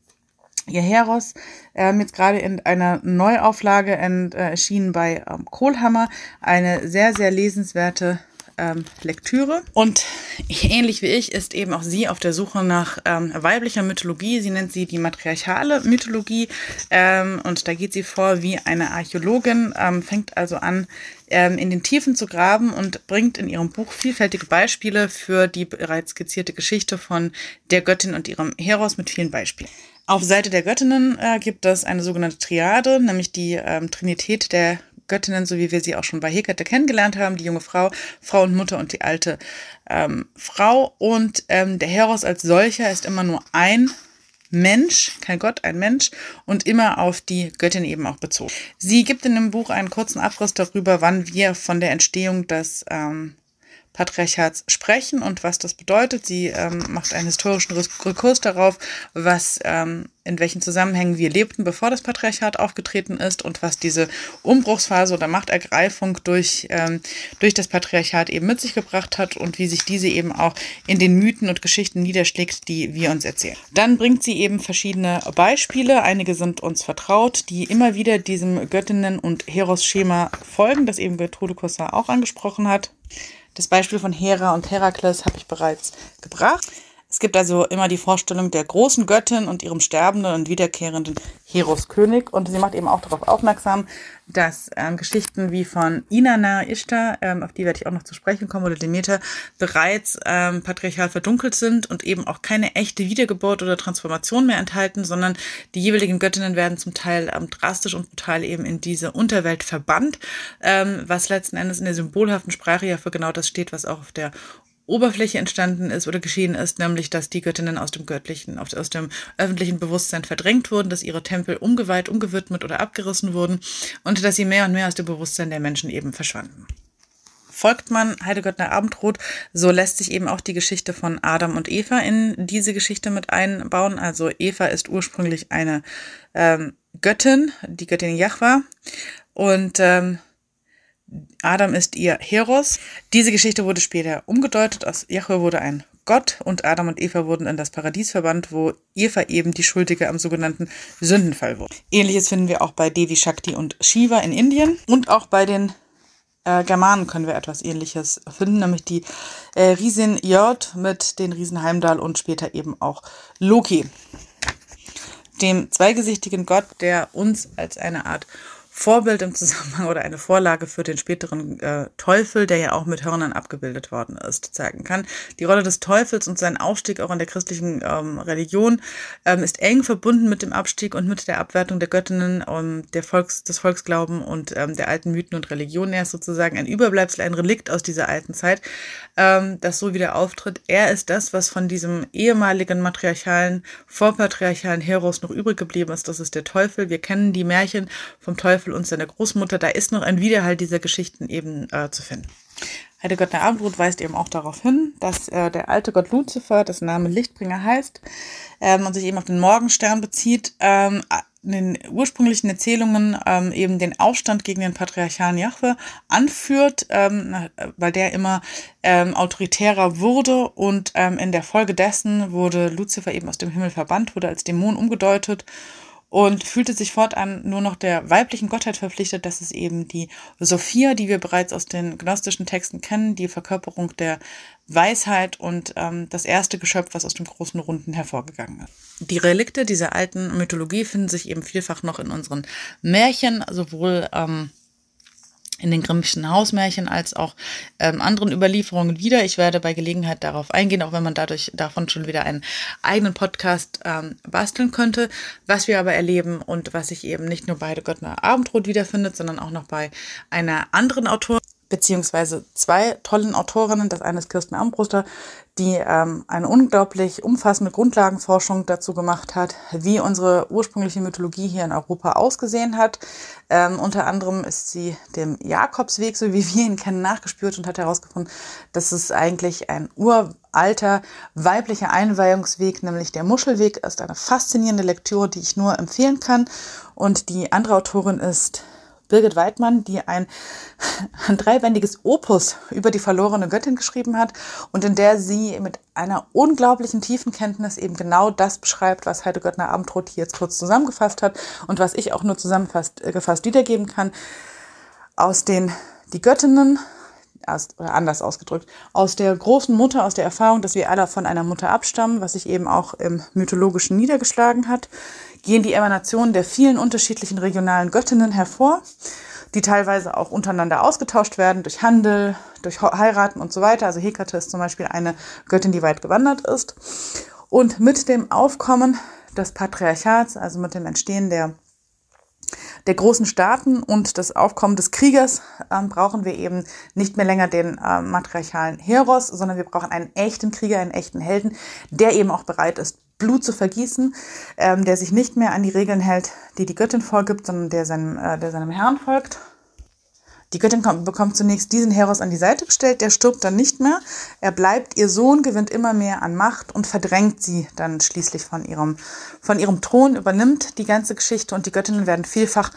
ihr Heros, ähm, jetzt gerade in einer Neuauflage erschienen bei ähm, Kohlhammer. Eine sehr, sehr lesenswerte ähm, Lektüre. Und ähnlich wie ich ist eben auch sie auf der Suche nach ähm, weiblicher Mythologie. Sie nennt sie die matriarchale Mythologie. Ähm, und da geht sie vor wie eine Archäologin, ähm, fängt also an, ähm, in den Tiefen zu graben und bringt in ihrem Buch vielfältige Beispiele für die bereits skizzierte Geschichte von der Göttin und ihrem Heros mit vielen Beispielen. Auf Seite der Göttinnen äh, gibt es eine sogenannte Triade, nämlich die ähm, Trinität der Göttinnen, so wie wir sie auch schon bei Hekate kennengelernt haben, die junge Frau, Frau und Mutter und die alte ähm, Frau. Und ähm, der Heros als solcher ist immer nur ein Mensch, kein Gott, ein Mensch und immer auf die Göttin eben auch bezogen. Sie gibt in dem Buch einen kurzen Abriss darüber, wann wir von der Entstehung des ähm, Patriarchats sprechen und was das bedeutet. Sie ähm, macht einen historischen Rekurs darauf, was ähm, in welchen Zusammenhängen wir lebten, bevor das Patriarchat aufgetreten ist und was diese Umbruchsphase oder Machtergreifung durch, ähm, durch das Patriarchat eben mit sich gebracht hat und wie sich diese eben auch in den Mythen und Geschichten niederschlägt, die wir uns erzählen. Dann bringt sie eben verschiedene Beispiele, einige sind uns vertraut, die immer wieder diesem Göttinnen- und Heros-Schema folgen, das eben Gertrude Cossar auch angesprochen hat. Das Beispiel von Hera und Herakles habe ich bereits gebracht. Es gibt also immer die Vorstellung der großen Göttin und ihrem sterbenden und wiederkehrenden Heros-König. Und sie macht eben auch darauf aufmerksam, dass ähm, Geschichten wie von Inanna Ishtar, ähm, auf die werde ich auch noch zu sprechen kommen, oder Demeter, bereits ähm, patriarchal verdunkelt sind und eben auch keine echte Wiedergeburt oder Transformation mehr enthalten, sondern die jeweiligen Göttinnen werden zum Teil ähm, drastisch und brutal eben in diese Unterwelt verbannt, ähm, was letzten Endes in der symbolhaften Sprache ja für genau das steht, was auch auf der Oberfläche entstanden ist oder geschehen ist, nämlich dass die Göttinnen aus dem göttlichen, aus dem öffentlichen Bewusstsein verdrängt wurden, dass ihre Tempel umgeweiht, umgewidmet oder abgerissen wurden und dass sie mehr und mehr aus dem Bewusstsein der Menschen eben verschwanden. Folgt man Heidegöttner Abendrot, so lässt sich eben auch die Geschichte von Adam und Eva in diese Geschichte mit einbauen. Also Eva ist ursprünglich eine ähm, Göttin, die Göttin Jahwa. Und ähm, Adam ist ihr Heros. Diese Geschichte wurde später umgedeutet. Aus Jahwe wurde ein Gott und Adam und Eva wurden in das Paradies verbannt, wo Eva eben die Schuldige am sogenannten Sündenfall wurde. Ähnliches finden wir auch bei Devi Shakti und Shiva in Indien und auch bei den äh, Germanen können wir etwas Ähnliches finden, nämlich die äh, Riesin Jörd mit den Riesen Heimdall und später eben auch Loki, dem zweigesichtigen Gott, der uns als eine Art Vorbild im Zusammenhang oder eine Vorlage für den späteren äh, Teufel, der ja auch mit Hörnern abgebildet worden ist, zeigen kann. Die Rolle des Teufels und sein Aufstieg auch in der christlichen ähm, Religion ähm, ist eng verbunden mit dem Abstieg und mit der Abwertung der Göttinnen, ähm, der Volks, des Volksglauben und ähm, der alten Mythen und Religionen. Er ist sozusagen ein Überbleibsel, ein Relikt aus dieser alten Zeit, ähm, das so wieder auftritt. Er ist das, was von diesem ehemaligen matriarchalen, vorpatriarchalen Heros noch übrig geblieben ist. Das ist der Teufel. Wir kennen die Märchen vom Teufel Teufel und seiner Großmutter, da ist noch ein Widerhall dieser Geschichten eben äh, zu finden. Heidegger Abendrot weist eben auch darauf hin, dass äh, der alte Gott Luzifer, das Name Lichtbringer heißt, ähm, und sich eben auf den Morgenstern bezieht, ähm, in den ursprünglichen Erzählungen ähm, eben den Aufstand gegen den patriarchalen Jahwe anführt, ähm, weil der immer ähm, autoritärer wurde und ähm, in der Folge dessen wurde Luzifer eben aus dem Himmel verbannt, wurde als Dämon umgedeutet und fühlte sich fortan nur noch der weiblichen Gottheit verpflichtet. Das ist eben die Sophia, die wir bereits aus den gnostischen Texten kennen, die Verkörperung der Weisheit und ähm, das erste Geschöpf, was aus dem großen Runden hervorgegangen ist. Die Relikte dieser alten Mythologie finden sich eben vielfach noch in unseren Märchen, sowohl ähm, in den Grimmschen Hausmärchen als auch ähm, anderen Überlieferungen wieder. Ich werde bei Gelegenheit darauf eingehen, auch wenn man dadurch davon schon wieder einen eigenen Podcast ähm, basteln könnte. Was wir aber erleben und was sich eben nicht nur bei Der Göttner Abendrot wiederfindet, sondern auch noch bei einer anderen Autorin, beziehungsweise zwei tollen Autorinnen. Das eine ist Kirsten Armbruster, die ähm, eine unglaublich umfassende Grundlagenforschung dazu gemacht hat, wie unsere ursprüngliche Mythologie hier in Europa ausgesehen hat. Ähm, unter anderem ist sie dem Jakobsweg, so wie wir ihn kennen, nachgespürt und hat herausgefunden, dass es eigentlich ein uralter weiblicher Einweihungsweg, nämlich der Muschelweg, ist eine faszinierende Lektüre, die ich nur empfehlen kann. Und die andere Autorin ist Birgit Weidmann, die ein, ein dreibändiges Opus über die verlorene Göttin geschrieben hat und in der sie mit einer unglaublichen tiefen Kenntnis eben genau das beschreibt, was Heide Göttner Abendrot hier jetzt kurz zusammengefasst hat und was ich auch nur zusammengefasst äh, gefasst wiedergeben kann. Aus den die Göttinnen erst, oder anders ausgedrückt, aus der großen Mutter, aus der Erfahrung, dass wir alle von einer Mutter abstammen, was sich eben auch im mythologischen niedergeschlagen hat, gehen die Emanationen der vielen unterschiedlichen regionalen Göttinnen hervor, die teilweise auch untereinander ausgetauscht werden durch Handel, durch Heiraten und so weiter. Also Hekate ist zum Beispiel eine Göttin, die weit gewandert ist. Und mit dem Aufkommen des Patriarchats, also mit dem Entstehen der der großen Staaten und das Aufkommen des Kriegers ähm, brauchen wir eben nicht mehr länger den äh, matriarchalen Heros, sondern wir brauchen einen echten Krieger, einen echten Helden, der eben auch bereit ist, Blut zu vergießen, ähm, der sich nicht mehr an die Regeln hält, die die Göttin vorgibt, sondern der seinem, äh, der seinem Herrn folgt die Göttin kommt, bekommt zunächst diesen Heros an die Seite gestellt, der stirbt dann nicht mehr. Er bleibt, ihr Sohn gewinnt immer mehr an Macht und verdrängt sie dann schließlich von ihrem, von ihrem Thron, übernimmt die ganze Geschichte und die Göttinnen werden vielfach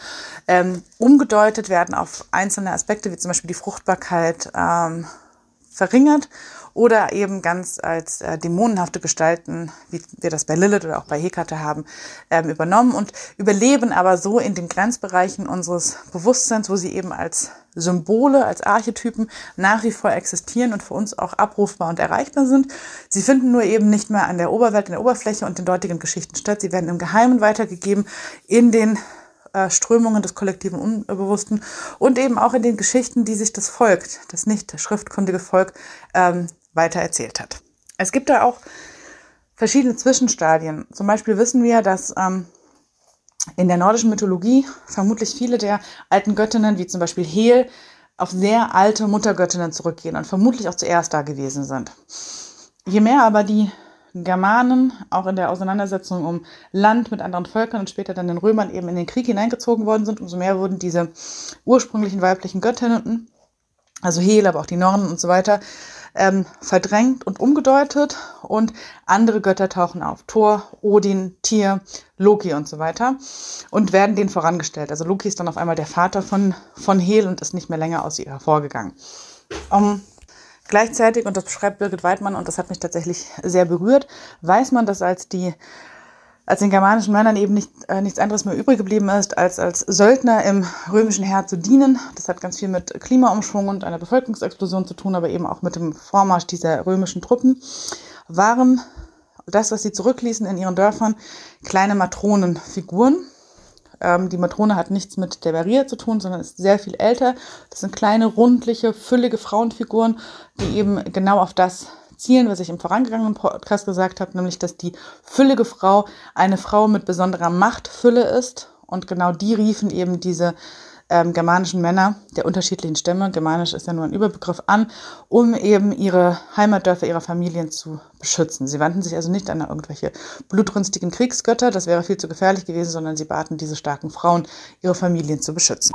ähm, umgedeutet, werden auf einzelne Aspekte, wie zum Beispiel die Fruchtbarkeit, ähm, verringert oder eben ganz als äh, dämonenhafte Gestalten, wie wir das bei Lilith oder auch bei Hekate haben, ähm, übernommen und überleben aber so in den Grenzbereichen unseres Bewusstseins, wo sie eben als Symbole, als Archetypen nach wie vor existieren und für uns auch abrufbar und erreichbar sind. Sie finden nur eben nicht mehr an der Oberwelt, an der Oberfläche und den dortigen Geschichten statt. Sie werden im Geheimen weitergegeben in den äh, Strömungen des kollektiven Unbewussten und eben auch in den Geschichten, die sich das Volk, das nicht schriftkundige Volk, ähm, weiter erzählt hat. Es gibt da auch verschiedene Zwischenstadien. Zum Beispiel wissen wir, dass ähm, in der nordischen Mythologie vermutlich viele der alten Göttinnen, wie zum Beispiel Hel, auf sehr alte Muttergöttinnen zurückgehen und vermutlich auch zuerst da gewesen sind. Je mehr aber die Germanen auch in der Auseinandersetzung um Land mit anderen Völkern und später dann den Römern eben in den Krieg hineingezogen worden sind, umso mehr wurden diese ursprünglichen weiblichen Göttinnen, also Hel, aber auch die Nornen und so weiter, ähm, verdrängt und umgedeutet und andere Götter tauchen auf. Thor, Odin, Tyr, Loki und so weiter und werden denen vorangestellt. Also Loki ist dann auf einmal der Vater von, von Hel und ist nicht mehr länger aus ihr hervorgegangen. Um, gleichzeitig, und das beschreibt Birgit Weidmann und das hat mich tatsächlich sehr berührt, weiß man, dass als die als den germanischen Männern eben nicht, äh, nichts anderes mehr übrig geblieben ist, als als Söldner im römischen Heer zu dienen. Das hat ganz viel mit Klimaumschwung und einer Bevölkerungsexplosion zu tun, aber eben auch mit dem Vormarsch dieser römischen Truppen, waren das, was sie zurückließen in ihren Dörfern, kleine Matronenfiguren. Ähm, die Matrone hat nichts mit der Maria zu tun, sondern ist sehr viel älter. Das sind kleine, rundliche, füllige Frauenfiguren, die eben genau auf das zielen, was ich im vorangegangenen Podcast gesagt habe, nämlich dass die füllige Frau eine Frau mit besonderer Machtfülle ist. Und genau die riefen eben diese ähm, germanischen Männer der unterschiedlichen Stämme, germanisch ist ja nur ein Überbegriff, an, um eben ihre Heimatdörfer, ihre Familien zu beschützen. Sie wandten sich also nicht an irgendwelche blutrünstigen Kriegsgötter, das wäre viel zu gefährlich gewesen, sondern sie baten diese starken Frauen, ihre Familien zu beschützen.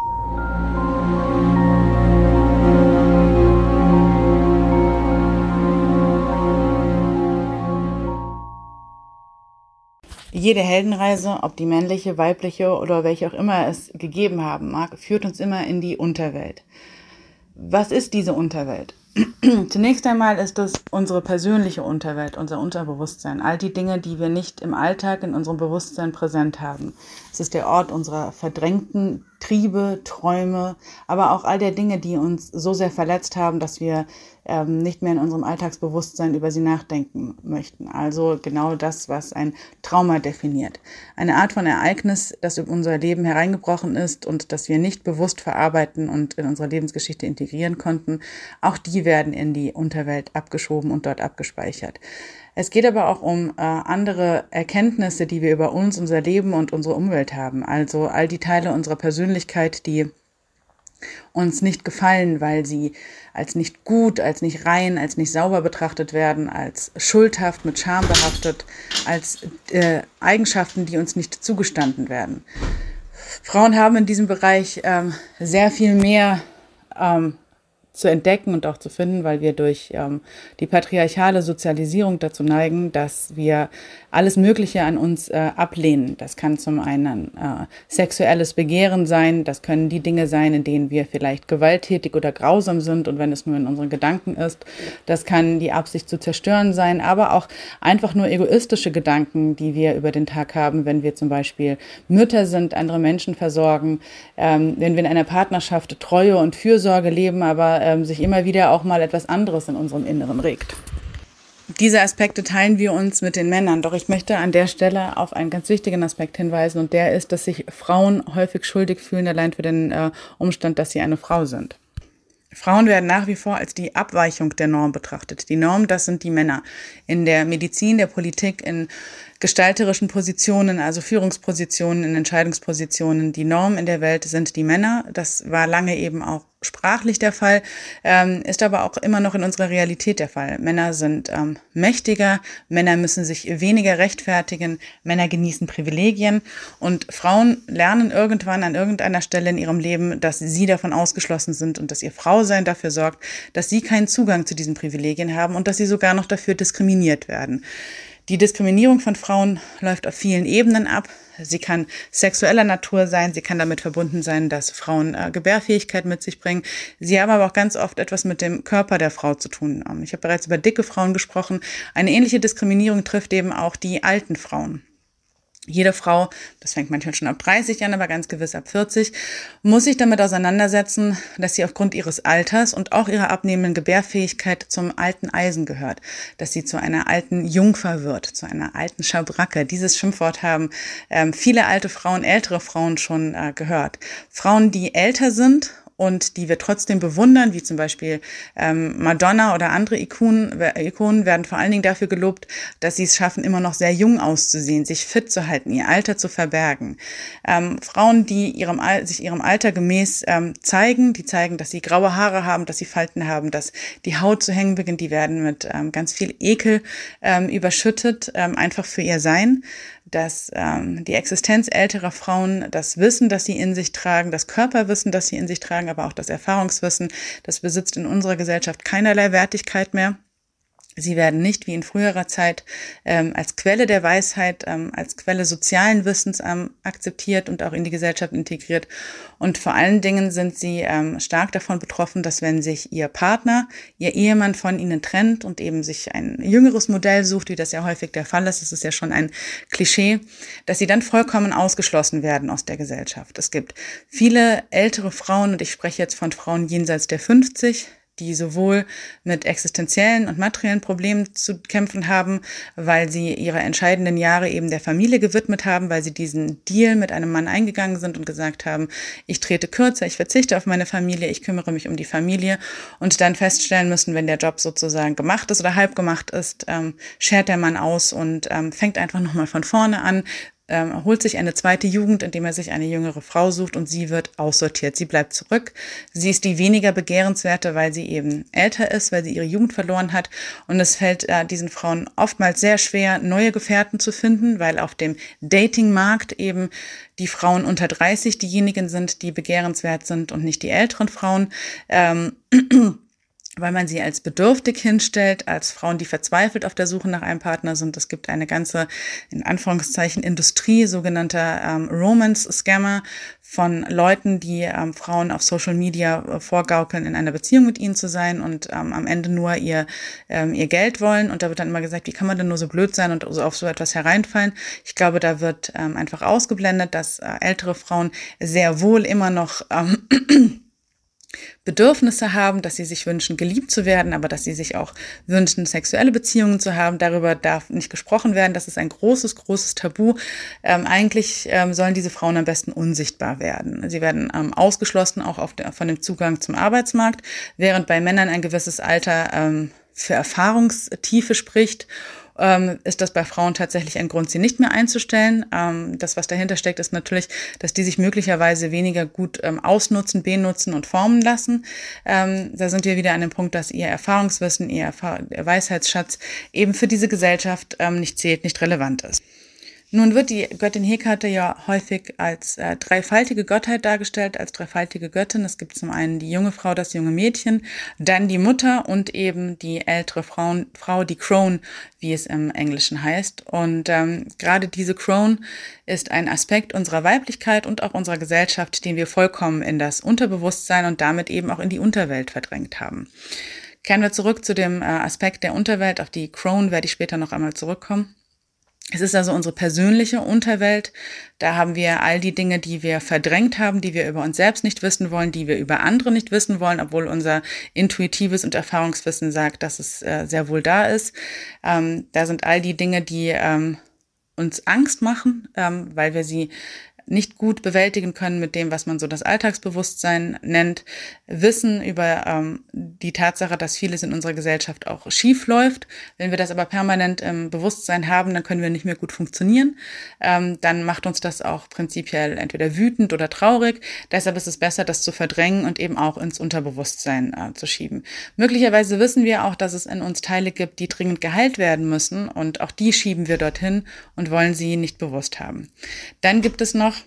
Jede Heldenreise, ob die männliche, weibliche oder welche auch immer es gegeben haben mag, führt uns immer in die Unterwelt. Was ist diese Unterwelt? Zunächst einmal ist es unsere persönliche Unterwelt, unser Unterbewusstsein, all die Dinge, die wir nicht im Alltag in unserem Bewusstsein präsent haben. Es ist der Ort unserer verdrängten Triebe, Träume, aber auch all der Dinge, die uns so sehr verletzt haben, dass wir ähm, nicht mehr in unserem Alltagsbewusstsein über sie nachdenken möchten. Also genau das, was ein Trauma definiert. Eine Art von Ereignis, das über unser Leben hereingebrochen ist und das wir nicht bewusst verarbeiten und in unsere Lebensgeschichte integrieren konnten. Auch die werden in die Unterwelt abgeschoben und dort abgespeichert. Es geht aber auch um äh, andere Erkenntnisse, die wir über uns, unser Leben und unsere Umwelt haben. Also all die Teile unserer Persönlichkeit, die uns nicht gefallen, weil sie als nicht gut, als nicht rein, als nicht sauber betrachtet werden, als schuldhaft, mit Scham behaftet, als äh, Eigenschaften, die uns nicht zugestanden werden. Frauen haben in diesem Bereich ähm, sehr viel mehr ähm, zu entdecken und auch zu finden, weil wir durch ähm, die patriarchale Sozialisierung dazu neigen, dass wir alles Mögliche an uns äh, ablehnen. Das kann zum einen äh, sexuelles Begehren sein, das können die Dinge sein, in denen wir vielleicht gewalttätig oder grausam sind und wenn es nur in unseren Gedanken ist. Das kann die Absicht zu zerstören sein, aber auch einfach nur egoistische Gedanken, die wir über den Tag haben, wenn wir zum Beispiel Mütter sind, andere Menschen versorgen, ähm, wenn wir in einer Partnerschaft Treue und Fürsorge leben, aber ähm, sich immer wieder auch mal etwas anderes in unserem Inneren regt. Diese Aspekte teilen wir uns mit den Männern, doch ich möchte an der Stelle auf einen ganz wichtigen Aspekt hinweisen und der ist, dass sich Frauen häufig schuldig fühlen, allein für den äh, Umstand, dass sie eine Frau sind. Frauen werden nach wie vor als die Abweichung der Norm betrachtet. Die Norm, das sind die Männer. In der Medizin, der Politik, in gestalterischen Positionen, also Führungspositionen, in Entscheidungspositionen. Die Norm in der Welt sind die Männer. Das war lange eben auch sprachlich der Fall, ähm, ist aber auch immer noch in unserer Realität der Fall. Männer sind ähm, mächtiger, Männer müssen sich weniger rechtfertigen, Männer genießen Privilegien und Frauen lernen irgendwann an irgendeiner Stelle in ihrem Leben, dass sie davon ausgeschlossen sind und dass ihr Frausein dafür sorgt, dass sie keinen Zugang zu diesen Privilegien haben und dass sie sogar noch dafür diskriminiert werden. Die Diskriminierung von Frauen läuft auf vielen Ebenen ab. Sie kann sexueller Natur sein, sie kann damit verbunden sein, dass Frauen äh, Gebärfähigkeit mit sich bringen. Sie haben aber auch ganz oft etwas mit dem Körper der Frau zu tun. Ähm, ich habe bereits über dicke Frauen gesprochen. Eine ähnliche Diskriminierung trifft eben auch die alten Frauen. Jede Frau, das fängt manchmal schon ab 30 an, aber ganz gewiss ab 40, muss sich damit auseinandersetzen, dass sie aufgrund ihres Alters und auch ihrer abnehmenden Gebärfähigkeit zum alten Eisen gehört, dass sie zu einer alten Jungfer wird, zu einer alten Schabracke. Dieses Schimpfwort haben ähm, viele alte Frauen, ältere Frauen schon äh, gehört. Frauen, die älter sind und die wir trotzdem bewundern, wie zum Beispiel ähm, Madonna oder andere Ikonen, Ikonen werden vor allen Dingen dafür gelobt, dass sie es schaffen, immer noch sehr jung auszusehen, sich fit zu halten, ihr Alter zu verbergen. Ähm, Frauen, die ihrem, sich ihrem Alter gemäß ähm, zeigen, die zeigen, dass sie graue Haare haben, dass sie Falten haben, dass die Haut zu hängen beginnt, die werden mit ähm, ganz viel Ekel ähm, überschüttet, ähm, einfach für ihr Sein dass ähm, die Existenz älterer Frauen, das Wissen, das sie in sich tragen, das Körperwissen, das sie in sich tragen, aber auch das Erfahrungswissen, das besitzt in unserer Gesellschaft keinerlei Wertigkeit mehr. Sie werden nicht wie in früherer Zeit ähm, als Quelle der Weisheit, ähm, als Quelle sozialen Wissens ähm, akzeptiert und auch in die Gesellschaft integriert. Und vor allen Dingen sind sie ähm, stark davon betroffen, dass wenn sich ihr Partner, ihr Ehemann von ihnen trennt und eben sich ein jüngeres Modell sucht, wie das ja häufig der Fall ist, das ist ja schon ein Klischee, dass sie dann vollkommen ausgeschlossen werden aus der Gesellschaft. Es gibt viele ältere Frauen, und ich spreche jetzt von Frauen jenseits der 50, die sowohl mit existenziellen und materiellen Problemen zu kämpfen haben, weil sie ihre entscheidenden Jahre eben der Familie gewidmet haben, weil sie diesen Deal mit einem Mann eingegangen sind und gesagt haben, ich trete kürzer, ich verzichte auf meine Familie, ich kümmere mich um die Familie. Und dann feststellen müssen, wenn der Job sozusagen gemacht ist oder halb gemacht ist, ähm, schert der Mann aus und ähm, fängt einfach nochmal von vorne an, ähm, holt sich eine zweite Jugend, indem er sich eine jüngere Frau sucht und sie wird aussortiert. Sie bleibt zurück. Sie ist die weniger begehrenswerte, weil sie eben älter ist, weil sie ihre Jugend verloren hat. Und es fällt äh, diesen Frauen oftmals sehr schwer, neue Gefährten zu finden, weil auf dem Datingmarkt eben die Frauen unter 30 diejenigen sind, die begehrenswert sind und nicht die älteren Frauen. Ähm, weil man sie als bedürftig hinstellt, als Frauen, die verzweifelt auf der Suche nach einem Partner sind. Es gibt eine ganze, in Anführungszeichen, Industrie sogenannter ähm, Romance-Scammer von Leuten, die ähm, Frauen auf Social Media äh, vorgaukeln, in einer Beziehung mit ihnen zu sein und ähm, am Ende nur ihr, ähm, ihr Geld wollen. Und da wird dann immer gesagt, wie kann man denn nur so blöd sein und auf so etwas hereinfallen? Ich glaube, da wird ähm, einfach ausgeblendet, dass äh, ältere Frauen sehr wohl immer noch ähm, Bedürfnisse haben, dass sie sich wünschen, geliebt zu werden, aber dass sie sich auch wünschen, sexuelle Beziehungen zu haben. Darüber darf nicht gesprochen werden. Das ist ein großes, großes Tabu. Ähm, eigentlich ähm, sollen diese Frauen am besten unsichtbar werden. Sie werden ähm, ausgeschlossen auch der, von dem Zugang zum Arbeitsmarkt, während bei Männern ein gewisses Alter ähm, für Erfahrungstiefe spricht ähm, ist das bei Frauen tatsächlich ein Grund, sie nicht mehr einzustellen. Ähm, das, was dahinter steckt, ist natürlich, dass die sich möglicherweise weniger gut ähm, ausnutzen, benutzen und formen lassen. Ähm, da sind wir wieder an dem Punkt, dass ihr Erfahrungswissen, ihr, Erfahr Weisheitsschatz eben für diese Gesellschaft ähm, nicht zählt, nicht relevant ist. Nun wird die Göttin Hekate ja häufig als äh, dreifaltige Gottheit dargestellt, als dreifaltige Göttin. Es gibt zum einen die junge Frau, das junge Mädchen, dann die Mutter und eben die ältere Frau, Frau die Crone, wie es im Englischen heißt. Und ähm, gerade diese Crone ist ein Aspekt unserer Weiblichkeit und auch unserer Gesellschaft, den wir vollkommen in das Unterbewusstsein und damit eben auch in die Unterwelt verdrängt haben. Kehren wir zurück zu dem äh, Aspekt der Unterwelt. Auf die Crone werde ich später noch einmal zurückkommen. Es ist also unsere persönliche Unterwelt. Da haben wir all die Dinge, die wir verdrängt haben, die wir über uns selbst nicht wissen wollen, die wir über andere nicht wissen wollen, obwohl unser intuitives und Erfahrungswissen sagt, dass es äh, sehr wohl da ist. Ähm, da sind all die Dinge, die ähm, uns Angst machen, ähm, weil wir sie nicht gut bewältigen können mit dem, was man so das Alltagsbewusstsein nennt, wissen über ähm, die Tatsache, dass vieles in unserer Gesellschaft auch schief läuft. Wenn wir das aber permanent im Bewusstsein haben, dann können wir nicht mehr gut funktionieren. Ähm, dann macht uns das auch prinzipiell entweder wütend oder traurig. Deshalb ist es besser, das zu verdrängen und eben auch ins Unterbewusstsein äh, zu schieben. Möglicherweise wissen wir auch, dass es in uns Teile gibt, die dringend geheilt werden müssen und auch die schieben wir dorthin und wollen sie nicht bewusst haben. Dann gibt es noch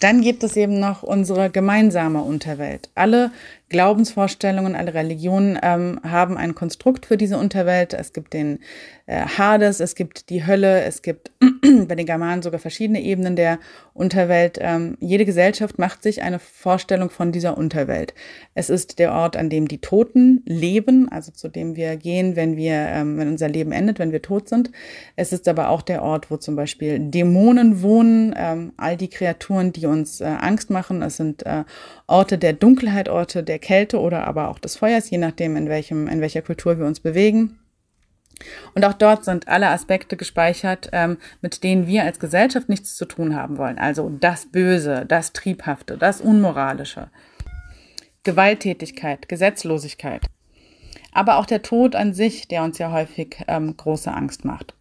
dann gibt es eben noch unsere gemeinsame Unterwelt. Alle Glaubensvorstellungen, alle Religionen ähm, haben ein Konstrukt für diese Unterwelt. Es gibt den äh, Hades, es gibt die Hölle, es gibt bei den Germanen sogar verschiedene Ebenen der Unterwelt. Ähm, jede Gesellschaft macht sich eine Vorstellung von dieser Unterwelt. Es ist der Ort, an dem die Toten leben, also zu dem wir gehen, wenn wir, ähm, wenn unser Leben endet, wenn wir tot sind. Es ist aber auch der Ort, wo zum Beispiel Dämonen wohnen, ähm, all die Kreaturen, die uns äh, Angst machen. Es sind äh, Orte der Dunkelheit, Orte der Kälte oder aber auch des Feuers, je nachdem, in, welchem, in welcher Kultur wir uns bewegen. Und auch dort sind alle Aspekte gespeichert, ähm, mit denen wir als Gesellschaft nichts zu tun haben wollen. Also das Böse, das Triebhafte, das Unmoralische, Gewalttätigkeit, Gesetzlosigkeit. Aber auch der Tod an sich, der uns ja häufig ähm, große Angst macht.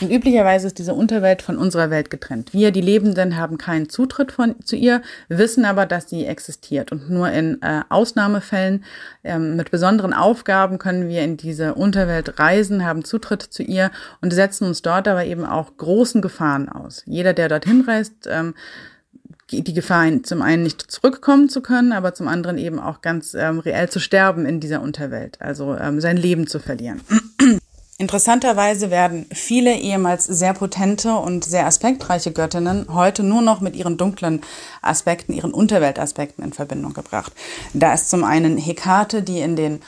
Und üblicherweise ist diese Unterwelt von unserer Welt getrennt. Wir, die Lebenden, haben keinen Zutritt von, zu ihr, wissen aber, dass sie existiert. Und nur in äh, Ausnahmefällen ähm, mit besonderen Aufgaben können wir in diese Unterwelt reisen, haben Zutritt zu ihr und setzen uns dort aber eben auch großen Gefahren aus. Jeder, der dorthin reist, ähm, die Gefahr, zum einen nicht zurückkommen zu können, aber zum anderen eben auch ganz ähm, reell zu sterben in dieser Unterwelt, also ähm, sein Leben zu verlieren. Interessanterweise werden viele ehemals sehr potente und sehr aspektreiche Göttinnen heute nur noch mit ihren dunklen Aspekten, ihren Unterweltaspekten in Verbindung gebracht. Da ist zum einen Hekate, die in den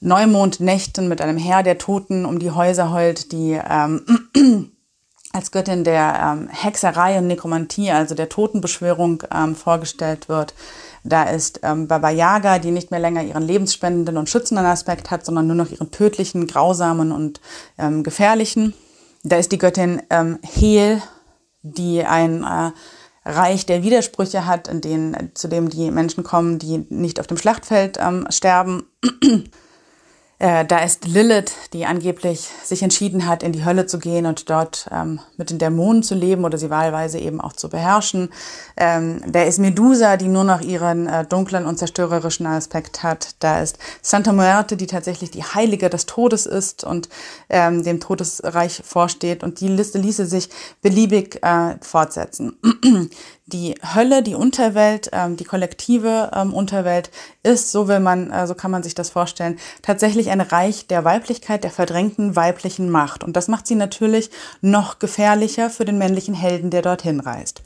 Neumondnächten mit einem Heer der Toten um die Häuser heult, die ähm, als Göttin der ähm, Hexerei und Nekromantie, also der Totenbeschwörung, ähm, vorgestellt wird. Da ist ähm, Baba Yaga, die nicht mehr länger ihren lebensspendenden und schützenden Aspekt hat, sondern nur noch ihren tödlichen, grausamen und ähm, gefährlichen. Da ist die Göttin ähm, Hel, die ein äh, Reich der Widersprüche hat, in denen, zu dem die Menschen kommen, die nicht auf dem Schlachtfeld ähm, sterben. Äh, da ist Lilith, die angeblich sich entschieden hat, in die Hölle zu gehen und dort ähm, mit den Dämonen zu leben oder sie wahlweise eben auch zu beherrschen. Ähm, da ist Medusa, die nur noch ihren äh, dunklen und zerstörerischen Aspekt hat. Da ist Santa Muerte, die tatsächlich die Heilige des Todes ist und ähm, dem Todesreich vorsteht. Und die Liste ließe sich beliebig äh, fortsetzen. die Hölle, die Unterwelt, ähm, die kollektive ähm, Unterwelt ist, so will man, äh, so kann man sich das vorstellen, tatsächlich ein Reich der Weiblichkeit, der verdrängten weiblichen Macht. Und das macht sie natürlich noch gefährlicher für den männlichen Helden, der dorthin reist.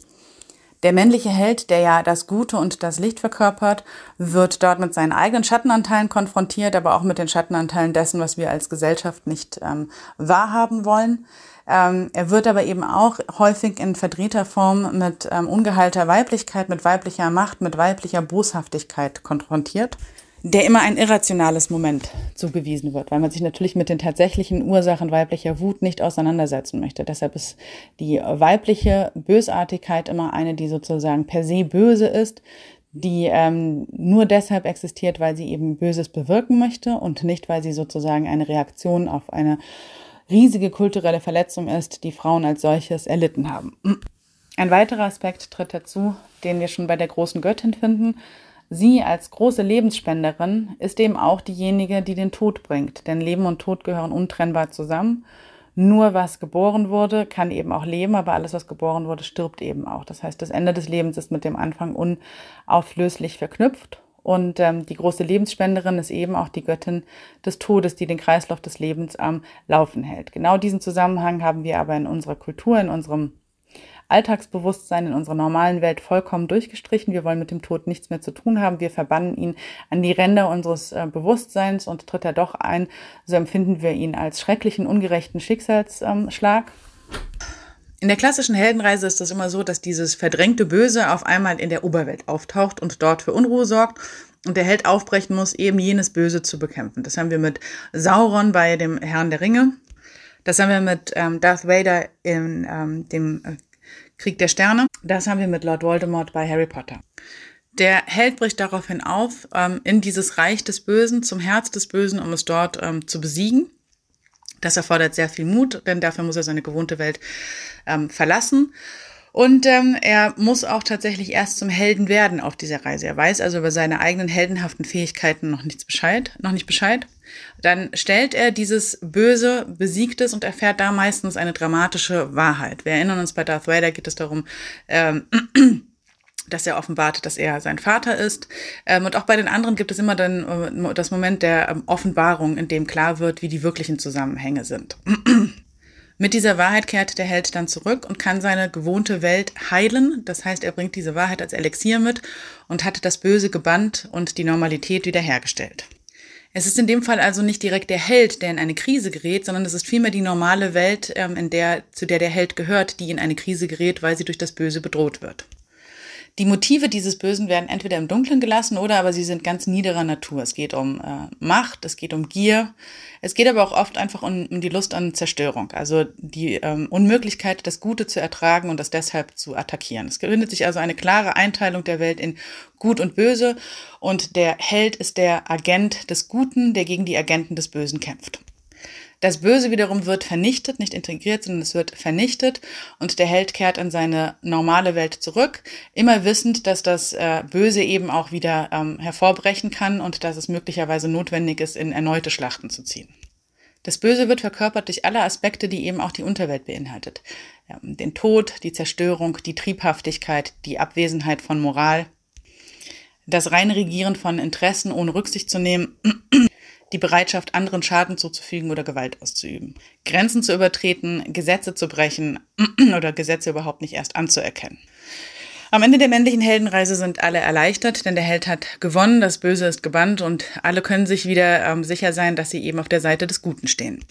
Der männliche Held, der ja das Gute und das Licht verkörpert, wird dort mit seinen eigenen Schattenanteilen konfrontiert, aber auch mit den Schattenanteilen dessen, was wir als Gesellschaft nicht ähm, wahrhaben wollen. Ähm, er wird aber eben auch häufig in Vertreterform mit ähm, ungeheilter Weiblichkeit, mit weiblicher Macht, mit weiblicher Boshaftigkeit konfrontiert, der immer ein irrationales Moment zugewiesen wird, weil man sich natürlich mit den tatsächlichen Ursachen weiblicher Wut nicht auseinandersetzen möchte. Deshalb ist die weibliche Bösartigkeit immer eine, die sozusagen per se böse ist, die ähm, nur deshalb existiert, weil sie eben Böses bewirken möchte und nicht, weil sie sozusagen eine Reaktion auf eine riesige kulturelle Verletzung ist, die Frauen als solches erlitten haben. Ein weiterer Aspekt tritt dazu, den wir schon bei der großen Göttin finden. Sie als große Lebensspenderin ist eben auch diejenige, die den Tod bringt, denn Leben und Tod gehören untrennbar zusammen. Nur was geboren wurde, kann eben auch leben, aber alles, was geboren wurde, stirbt eben auch. Das heißt, das Ende des Lebens ist mit dem Anfang unauflöslich verknüpft und ähm, die große Lebensspenderin ist eben auch die Göttin des Todes, die den Kreislauf des Lebens am Laufen hält. Genau diesen Zusammenhang haben wir aber in unserer Kultur, in unserem Alltagsbewusstsein, in unserer normalen Welt vollkommen durchgestrichen. Wir wollen mit dem Tod nichts mehr zu tun haben. Wir verbannen ihn an die Ränder unseres äh, Bewusstseins und tritt er doch ein, so empfinden wir ihn als schrecklichen, ungerechten Schicksalsschlag. Ähm, In der klassischen Heldenreise ist das immer so, dass dieses verdrängte Böse auf einmal in der Oberwelt auftaucht und dort für Unruhe sorgt und der Held aufbrechen muss, eben jenes Böse zu bekämpfen. Das haben wir mit Sauron bei dem Herrn der Ringe. Das haben wir mit ähm, Darth Vader in ähm, dem äh, Krieg der Sterne. Das haben wir mit Lord Voldemort bei Harry Potter. Der Held bricht daraufhin auf ähm, in dieses Reich des Bösen, zum Herz des Bösen, um es dort ähm, zu besiegen. Das erfordert sehr viel Mut, denn dafür muss er seine gewohnte Welt ähm, verlassen. Und ähm, er muss auch tatsächlich erst zum Helden werden auf dieser Reise. Er weiß also über seine eigenen heldenhaften Fähigkeiten noch nichts Bescheid, noch nicht Bescheid. Dann stellt er dieses Böse, besiegt es und erfährt da meistens eine dramatische Wahrheit. Wir erinnern uns, bei Darth Vader geht es darum, ähm, dass er offenbart, dass er sein Vater ist. Ähm, und auch bei den anderen gibt es immer dann äh, das Moment der ähm, Offenbarung, in dem klar wird, wie die wirklichen Zusammenhänge sind. Mit dieser Wahrheit kehrt der Held dann zurück und kann seine gewohnte Welt heilen. Das heißt, er bringt diese Wahrheit als Elixier mit und hat das Böse gebannt und die Normalität wiederhergestellt. Es ist in dem Fall also nicht direkt der Held, der in eine Krise gerät, sondern es ist vielmehr die normale Welt, ähm, in der, zu der der Held gehört, die in eine Krise gerät, weil sie durch das Böse bedroht wird. Die Motive dieses Bösen werden entweder im Dunkeln gelassen oder aber sie sind ganz niederer Natur. Es geht um äh, Macht, es geht um Gier, es geht aber auch oft einfach um, um die Lust an Zerstörung, also die ähm, Unmöglichkeit, das Gute zu ertragen und das deshalb zu attackieren. Es findet sich also eine klare Einteilung der Welt in Gut und Böse und der Held ist der Agent des Guten, der gegen die Agenten des Bösen kämpft. Das Böse wiederum wird vernichtet, nicht integriert, sondern es wird vernichtet und der Held kehrt in seine normale Welt zurück, immer wissend, dass das äh, Böse eben auch wieder ähm, hervorbrechen kann und dass es möglicherweise notwendig ist, in erneute Schlachten zu ziehen. Das Böse wird verkörpert durch alle Aspekte, die eben auch die Unterwelt beinhaltet. Den Tod, die Zerstörung, die Triebhaftigkeit, die Abwesenheit von Moral, das reine Regieren von Interessen ohne Rücksicht zu nehmen, die Bereitschaft, anderen Schaden zuzufügen oder Gewalt auszuüben, Grenzen zu übertreten, Gesetze zu brechen oder Gesetze überhaupt nicht erst anzuerkennen. Am Ende der männlichen Heldenreise sind alle erleichtert, denn der Held hat gewonnen, das Böse ist gebannt und alle können sich wieder ähm, sicher sein, dass sie eben auf der Seite des Guten stehen.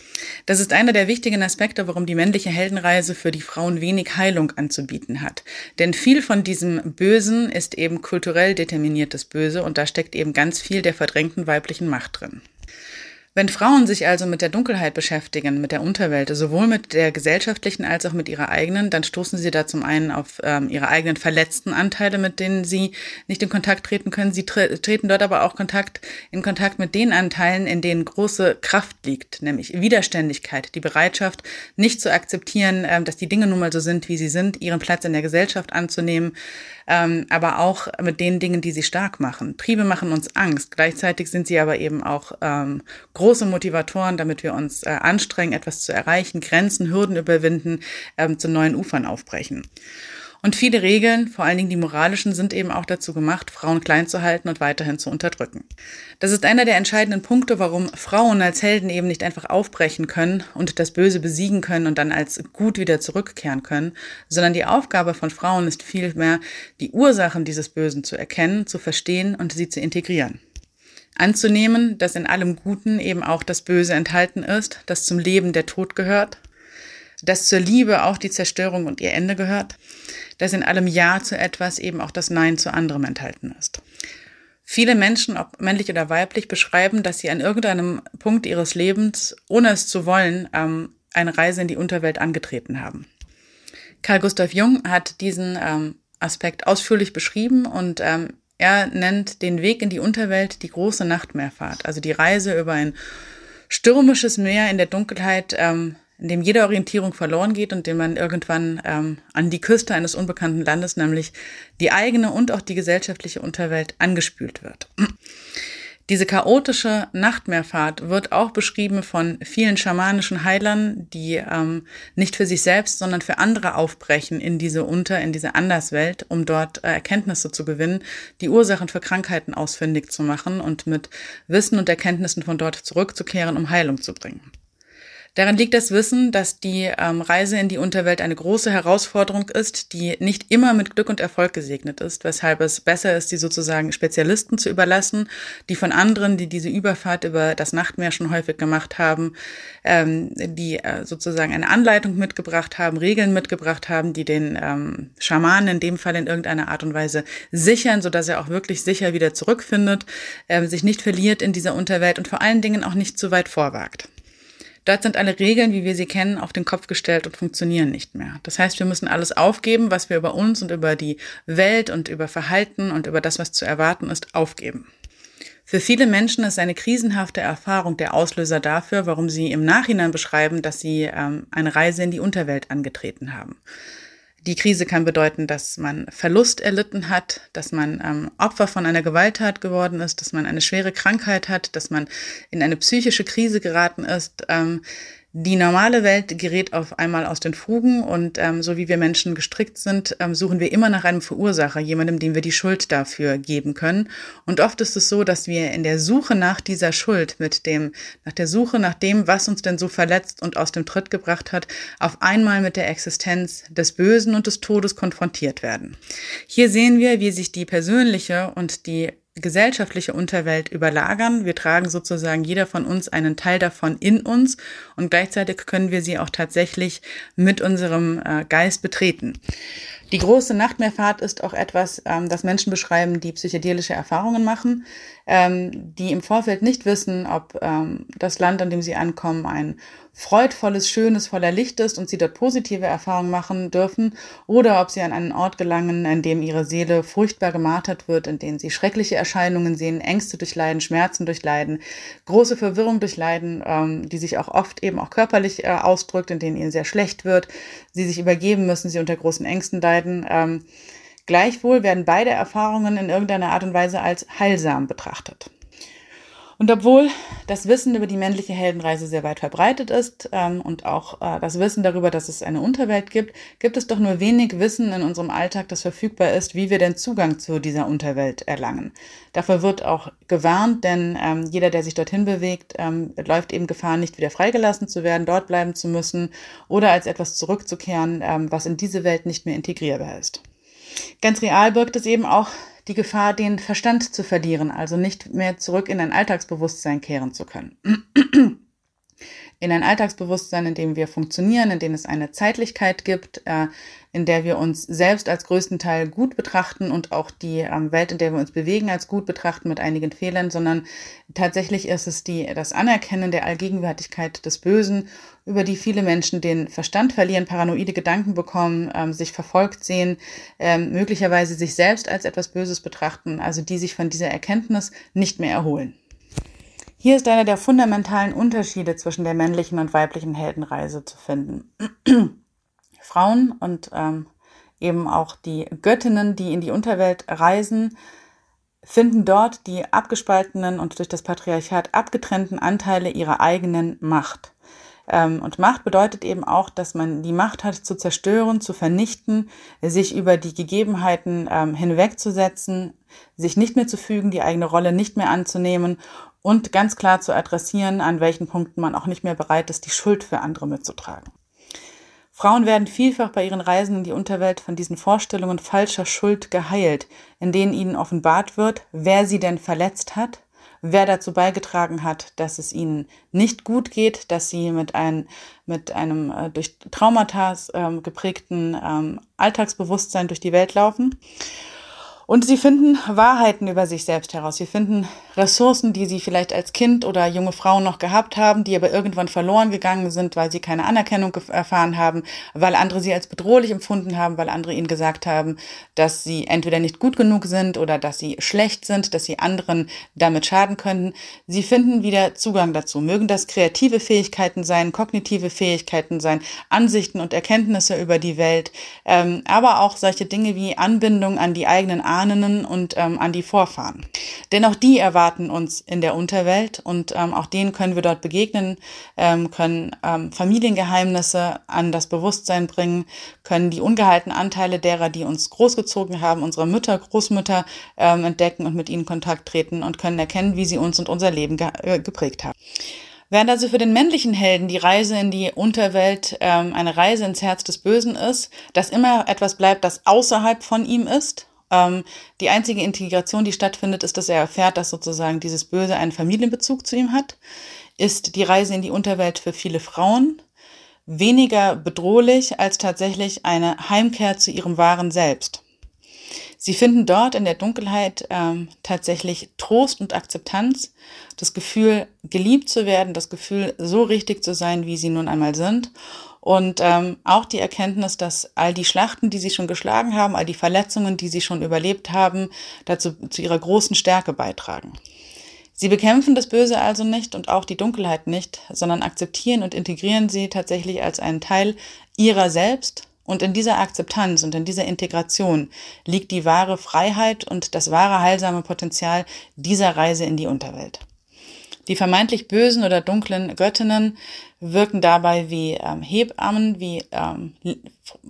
Das ist einer der wichtigen Aspekte, warum die männliche Heldenreise für die Frauen wenig Heilung anzubieten hat. Denn viel von diesem Bösen ist eben kulturell determiniertes Böse und da steckt eben ganz viel der verdrängten weiblichen Macht drin. Wenn Frauen sich also mit der Dunkelheit beschäftigen, mit der Unterwelt, sowohl mit der gesellschaftlichen als auch mit ihrer eigenen, dann stoßen sie da zum einen auf ähm, ihre eigenen verletzten Anteile, mit denen sie nicht in Kontakt treten können. Sie tre treten dort aber auch Kontakt, in Kontakt mit den Anteilen, in denen große Kraft liegt, nämlich Widerständigkeit, die Bereitschaft, nicht zu akzeptieren, ähm, dass die Dinge nun mal so sind, wie sie sind, ihren Platz in der Gesellschaft anzunehmen, ähm, aber auch mit den Dingen, die sie stark machen. Triebe machen uns Angst. Gleichzeitig sind sie aber eben auch ähm, große Motivatoren, damit wir uns äh, anstrengen, etwas zu erreichen, Grenzen, Hürden überwinden, ähm, zu neuen Ufern aufbrechen. Und viele Regeln, vor allen Dingen die moralischen, sind eben auch dazu gemacht, Frauen klein zu halten und weiterhin zu unterdrücken. Das ist einer der entscheidenden Punkte, warum Frauen als Helden eben nicht einfach aufbrechen können und das Böse besiegen können und dann als gut wieder zurückkehren können, sondern die Aufgabe von Frauen ist vielmehr, die Ursachen dieses Bösen zu erkennen, zu verstehen und sie zu integrieren anzunehmen, dass in allem Guten eben auch das Böse enthalten ist, dass zum Leben der Tod gehört, dass zur Liebe auch die Zerstörung und ihr Ende gehört, dass in allem Ja zu etwas eben auch das Nein zu anderem enthalten ist. Viele Menschen, ob männlich oder weiblich, beschreiben, dass sie an irgendeinem Punkt ihres Lebens, ohne es zu wollen, ähm, eine Reise in die Unterwelt angetreten haben. Carl Gustav Jung hat diesen ähm, Aspekt ausführlich beschrieben und ähm, er nennt den Weg in die Unterwelt die große Nachtmeerfahrt, also die Reise über ein stürmisches Meer in der Dunkelheit, ähm, in dem jede Orientierung verloren geht und dem man irgendwann ähm, an die Küste eines unbekannten Landes, nämlich die eigene und auch die gesellschaftliche Unterwelt, angespült wird. Diese chaotische Nachtmeerfahrt wird auch beschrieben von vielen schamanischen Heilern, die ähm, nicht für sich selbst, sondern für andere aufbrechen in diese Unter-, in diese Anderswelt, um dort äh, Erkenntnisse zu gewinnen, die Ursachen für Krankheiten ausfindig zu machen und mit Wissen und Erkenntnissen von dort zurückzukehren, um Heilung zu bringen. Darin liegt das Wissen, dass die ähm, Reise in die Unterwelt eine große Herausforderung ist, die nicht immer mit Glück und Erfolg gesegnet ist, weshalb es besser ist, die sozusagen Spezialisten zu überlassen, die von anderen, die diese Überfahrt über das Nachtmeer schon häufig gemacht haben, ähm, die äh, sozusagen eine Anleitung mitgebracht haben, Regeln mitgebracht haben, die den ähm, Schamanen in dem Fall in irgendeiner Art und Weise sichern, sodass er auch wirklich sicher wieder zurückfindet, äh, sich nicht verliert in dieser Unterwelt und vor allen Dingen auch nicht zu weit vorwagt. Dort sind alle Regeln, wie wir sie kennen, auf den Kopf gestellt und funktionieren nicht mehr. Das heißt, wir müssen alles aufgeben, was wir über uns und über die Welt und über Verhalten und über das, was zu erwarten ist, aufgeben. Für viele Menschen ist eine krisenhafte Erfahrung der Auslöser dafür, warum sie im Nachhinein beschreiben, dass sie ähm, eine Reise in die Unterwelt angetreten haben. Die Krise kann bedeuten, dass man Verlust erlitten hat, dass man ähm, Opfer von einer Gewalttat geworden ist, dass man eine schwere Krankheit hat, dass man in eine psychische Krise geraten ist. Ähm, die normale Welt gerät auf einmal aus den Fugen und ähm, so wie wir Menschen gestrickt sind, ähm, suchen wir immer nach einem Verursacher, jemandem, dem wir die Schuld dafür geben können. Und oft ist es so, dass wir in der Suche nach dieser Schuld, mit dem, nach der Suche nach dem, was uns denn so verletzt und aus dem Tritt gebracht hat, auf einmal mit der Existenz des Bösen und des Todes konfrontiert werden. Hier sehen wir, wie sich die persönliche und die gesellschaftliche Unterwelt überlagern. Wir tragen sozusagen jeder von uns einen Teil davon in uns und gleichzeitig können wir sie auch tatsächlich mit unserem äh, Geist betreten. Die große Nachtmeerfahrt ist auch etwas, ähm, das Menschen beschreiben, die psychedelische Erfahrungen machen, ähm, die im Vorfeld nicht wissen, ob ähm, das Land, an dem sie ankommen, ein freudvolles, schönes, voller Licht ist und sie dort positive Erfahrungen machen dürfen oder ob sie an einen Ort gelangen, in dem ihre Seele furchtbar gemartert wird, in dem sie schreckliche Erscheinungen sehen, Ängste durchleiden, Schmerzen durchleiden, große Verwirrung durchleiden, ähm, die sich auch oft eben auch körperlich äh, ausdrückt, in denen ihnen sehr schlecht wird, sie sich übergeben müssen, sie unter großen Ängsten leiden. Ähm, gleichwohl werden beide Erfahrungen in irgendeiner Art und Weise als heilsam betrachtet. Und obwohl das Wissen über die männliche Heldenreise sehr weit verbreitet ist ähm, und auch äh, das Wissen darüber, dass es eine Unterwelt gibt, gibt es doch nur wenig Wissen in unserem Alltag, das verfügbar ist, wie wir denn Zugang zu dieser Unterwelt erlangen. Dafür wird auch gewarnt, denn ähm, jeder, der sich dorthin bewegt, ähm, läuft eben Gefahr, nicht wieder freigelassen zu werden, dort bleiben zu müssen oder als etwas zurückzukehren, ähm, was in diese Welt nicht mehr integrierbar ist. Ganz real birgt es eben auch die Gefahr, den Verstand zu verlieren, also nicht mehr zurück in ein Alltagsbewusstsein kehren zu können. In ein Alltagsbewusstsein, in dem wir funktionieren, in dem es eine Zeitlichkeit gibt, äh, in der wir uns selbst als größten Teil gut betrachten und auch die ähm, Welt, in der wir uns bewegen, als gut betrachten mit einigen Fehlern, sondern tatsächlich ist es die, das Anerkennen der Allgegenwärtigkeit des Bösen, über die viele Menschen den Verstand verlieren, paranoide Gedanken bekommen, ähm, sich verfolgt sehen, ähm, möglicherweise sich selbst als etwas Böses betrachten, also die sich von dieser Erkenntnis nicht mehr erholen. Hier ist einer der fundamentalen Unterschiede zwischen der männlichen und weiblichen Heldenreise zu finden. Frauen und ähm, eben auch die Göttinnen, die in die Unterwelt reisen, finden dort die abgespaltenen und durch das Patriarchat abgetrennten Anteile ihrer eigenen Macht. Ähm, und Macht bedeutet eben auch, dass man die Macht hat, zu zerstören, zu vernichten, sich über die Gegebenheiten ähm, hinwegzusetzen, sich nicht mehr zu fügen, die eigene Rolle nicht mehr anzunehmen und ganz klar zu adressieren, an welchen Punkten man auch nicht mehr bereit ist, die Schuld für andere mitzutragen. Frauen werden vielfach bei ihren Reisen in die Unterwelt von diesen Vorstellungen falscher Schuld geheilt, in denen ihnen offenbart wird, wer sie denn verletzt hat, wer dazu beigetragen hat, dass es ihnen nicht gut geht, dass sie mit, ein, mit einem äh, durch Traumata äh, geprägten ähm, Alltagsbewusstsein durch die Welt laufen. Und sie finden Wahrheiten über sich selbst heraus. Sie finden Ressourcen, die sie vielleicht als Kind oder junge Frauen noch gehabt haben, die aber irgendwann verloren gegangen sind, weil sie keine Anerkennung erfahren haben, weil andere sie als bedrohlich empfunden haben, weil andere ihnen gesagt haben, dass sie entweder nicht gut genug sind oder dass sie schlecht sind, dass sie anderen damit schaden können. Sie finden wieder Zugang dazu. Mögen das kreative Fähigkeiten sein, kognitive Fähigkeiten sein, Ansichten und Erkenntnisse über die Welt, ähm, aber auch solche Dinge wie Anbindung an die eigenen Ahnen und ähm, an die Vorfahren. Denn auch die erwarten uns in der Unterwelt und ähm, auch denen können wir dort begegnen, ähm, können ähm, Familiengeheimnisse an das Bewusstsein bringen, können die ungehaltenen Anteile derer, die uns großgezogen haben, unserer Mütter, Großmütter ähm, entdecken und mit ihnen Kontakt treten und können erkennen, wie sie uns und unser Leben ge äh, geprägt haben. Während also für den männlichen Helden die Reise in die Unterwelt ähm, eine Reise ins Herz des Bösen ist, dass immer etwas bleibt, das außerhalb von ihm ist. Ähm, die einzige Integration, die stattfindet, ist, dass er erfährt, dass sozusagen dieses Böse einen Familienbezug zu ihm hat. Ist die Reise in die Unterwelt für viele Frauen weniger bedrohlich als tatsächlich eine Heimkehr zu ihrem wahren Selbst. Sie finden dort in der Dunkelheit ähm, tatsächlich Trost und Akzeptanz, das Gefühl, geliebt zu werden, das Gefühl, so richtig zu sein, wie sie nun einmal sind. Und ähm, auch die Erkenntnis, dass all die Schlachten, die sie schon geschlagen haben, all die Verletzungen, die sie schon überlebt haben, dazu zu ihrer großen Stärke beitragen. Sie bekämpfen das Böse also nicht und auch die Dunkelheit nicht, sondern akzeptieren und integrieren sie tatsächlich als einen Teil ihrer selbst und in dieser Akzeptanz und in dieser Integration liegt die wahre Freiheit und das wahre heilsame Potenzial dieser Reise in die Unterwelt. Die vermeintlich bösen oder dunklen Göttinnen wirken dabei wie ähm, Hebammen, wie ähm,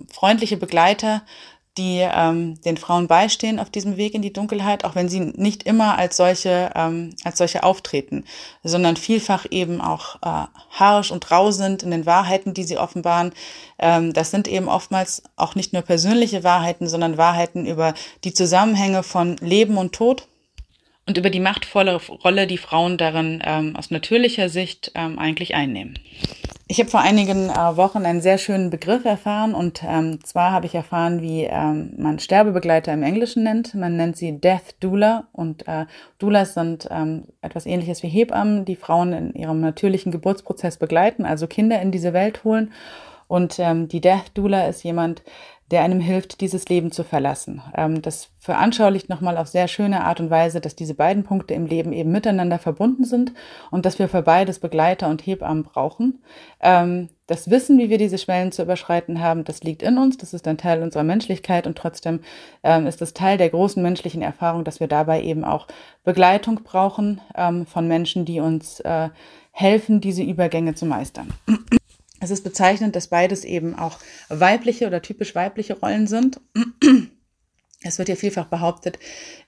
freundliche Begleiter, die ähm, den Frauen beistehen auf diesem Weg in die Dunkelheit, auch wenn sie nicht immer als solche, ähm, als solche auftreten, sondern vielfach eben auch äh, harsch und rau sind in den Wahrheiten, die sie offenbaren. Ähm, das sind eben oftmals auch nicht nur persönliche Wahrheiten, sondern Wahrheiten über die Zusammenhänge von Leben und Tod und über die machtvolle Rolle, die Frauen darin ähm, aus natürlicher Sicht ähm, eigentlich einnehmen. Ich habe vor einigen äh, Wochen einen sehr schönen Begriff erfahren und ähm, zwar habe ich erfahren, wie ähm, man Sterbebegleiter im Englischen nennt. Man nennt sie Death Doula und äh, Doulas sind ähm, etwas ähnliches wie Hebammen, die Frauen in ihrem natürlichen Geburtsprozess begleiten, also Kinder in diese Welt holen. Und ähm, die Death Doula ist jemand, der einem hilft, dieses Leben zu verlassen. Ähm, das veranschaulicht nochmal auf sehr schöne Art und Weise, dass diese beiden Punkte im Leben eben miteinander verbunden sind und dass wir für beides Begleiter und Hebammen brauchen. Ähm, das Wissen, wie wir diese Schwellen zu überschreiten haben, das liegt in uns, das ist ein Teil unserer Menschlichkeit und trotzdem ähm, ist es Teil der großen menschlichen Erfahrung, dass wir dabei eben auch Begleitung brauchen von Menschen, die uns äh, helfen, diese Übergänge zu meistern. Es ist bezeichnend, dass beides eben auch weibliche oder typisch weibliche Rollen sind. Es wird ja vielfach behauptet,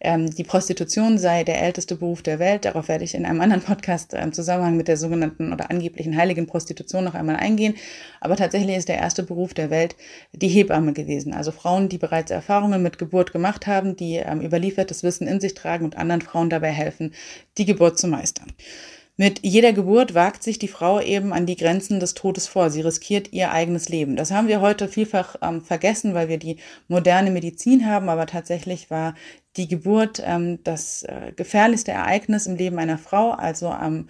ähm, die Prostitution sei der älteste Beruf der Welt. Darauf werde ich in einem anderen Podcast im Zusammenhang mit der sogenannten oder angeblichen heiligen Prostitution noch einmal eingehen. Aber tatsächlich ist der erste Beruf der Welt die Hebamme gewesen. Also Frauen, die bereits Erfahrungen mit Geburt gemacht haben, die ähm, überliefertes Wissen in sich tragen und anderen Frauen dabei helfen, die Geburt zu meistern. Mit jeder Geburt wagt sich die Frau eben an die Grenzen des Todes vor. Sie riskiert ihr eigenes Leben. Das haben wir heute vielfach ähm, vergessen, weil wir die moderne Medizin haben, aber tatsächlich war die Geburt ähm, das äh, gefährlichste Ereignis im Leben einer Frau, also ähm,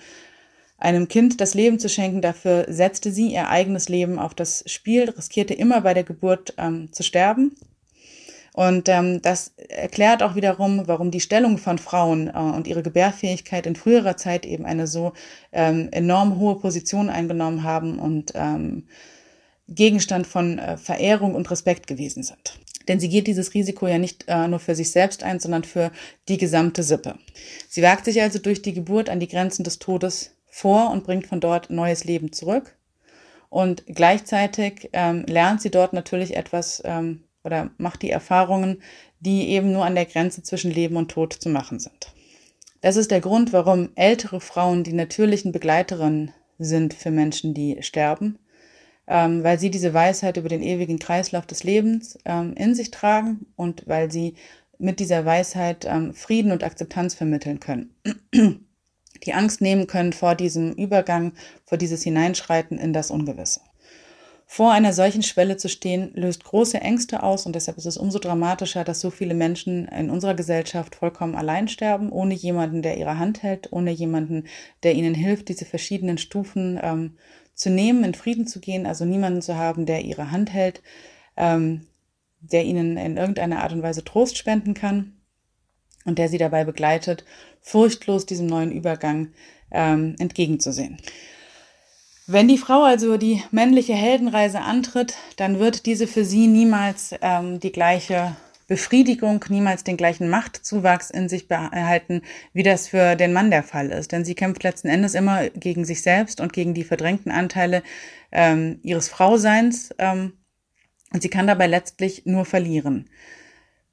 einem Kind das Leben zu schenken. Dafür setzte sie ihr eigenes Leben auf das Spiel, riskierte immer bei der Geburt ähm, zu sterben. Und ähm, das erklärt auch wiederum, warum die Stellung von Frauen äh, und ihre Gebärfähigkeit in früherer Zeit eben eine so ähm, enorm hohe Position eingenommen haben und ähm, Gegenstand von äh, Verehrung und Respekt gewesen sind. Denn sie geht dieses Risiko ja nicht äh, nur für sich selbst ein, sondern für die gesamte Sippe. Sie wagt sich also durch die Geburt an die Grenzen des Todes vor und bringt von dort neues Leben zurück. Und gleichzeitig ähm, lernt sie dort natürlich etwas ähm, oder macht die Erfahrungen, die eben nur an der Grenze zwischen Leben und Tod zu machen sind. Das ist der Grund, warum ältere Frauen die natürlichen Begleiterinnen sind für Menschen, die sterben, ähm, weil sie diese Weisheit über den ewigen Kreislauf des Lebens ähm, in sich tragen und weil sie mit dieser Weisheit ähm, Frieden und Akzeptanz vermitteln können. die Angst nehmen können vor diesem Übergang, vor dieses Hineinschreiten in das Ungewisse. Vor einer solchen Schwelle zu stehen, löst große Ängste aus und deshalb ist es umso dramatischer, dass so viele Menschen in unserer Gesellschaft vollkommen allein sterben, ohne jemanden, der ihre Hand hält, ohne jemanden, der ihnen hilft, diese verschiedenen Stufen ähm, zu nehmen, in Frieden zu gehen, also niemanden zu haben, der ihre Hand hält, ähm, der ihnen in irgendeiner Art und Weise Trost spenden kann und der sie dabei begleitet, furchtlos diesem neuen Übergang ähm, entgegenzusehen. Wenn die Frau also die männliche Heldenreise antritt, dann wird diese für sie niemals ähm, die gleiche Befriedigung, niemals den gleichen Machtzuwachs in sich behalten, wie das für den Mann der Fall ist. Denn sie kämpft letzten Endes immer gegen sich selbst und gegen die verdrängten Anteile ähm, ihres Frauseins. Ähm, und sie kann dabei letztlich nur verlieren.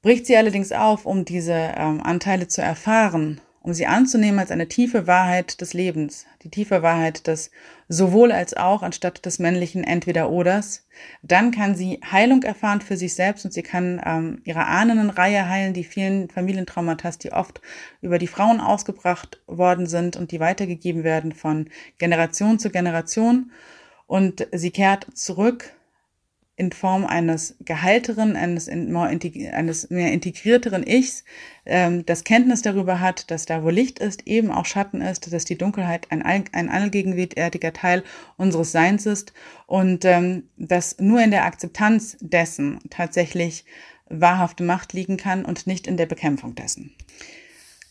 Bricht sie allerdings auf, um diese ähm, Anteile zu erfahren um sie anzunehmen als eine tiefe Wahrheit des Lebens, die tiefe Wahrheit des sowohl als auch anstatt des männlichen Entweder-Oders, dann kann sie Heilung erfahren für sich selbst und sie kann ähm, ihre Ahnenreihe heilen, die vielen Familientraumata, die oft über die Frauen ausgebracht worden sind und die weitergegeben werden von Generation zu Generation. Und sie kehrt zurück in Form eines gehalteren, eines, eines mehr integrierteren Ichs, ähm, das Kenntnis darüber hat, dass da, wo Licht ist, eben auch Schatten ist, dass die Dunkelheit ein, ein allgegenwärtiger Teil unseres Seins ist und ähm, dass nur in der Akzeptanz dessen tatsächlich wahrhafte Macht liegen kann und nicht in der Bekämpfung dessen.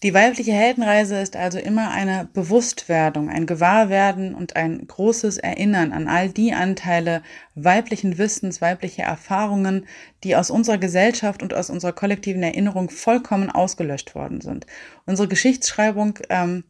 Die weibliche Heldenreise ist also immer eine Bewusstwerdung, ein Gewahrwerden und ein großes Erinnern an all die Anteile weiblichen Wissens, weibliche Erfahrungen, die aus unserer Gesellschaft und aus unserer kollektiven Erinnerung vollkommen ausgelöscht worden sind. Unsere Geschichtsschreibung ähm,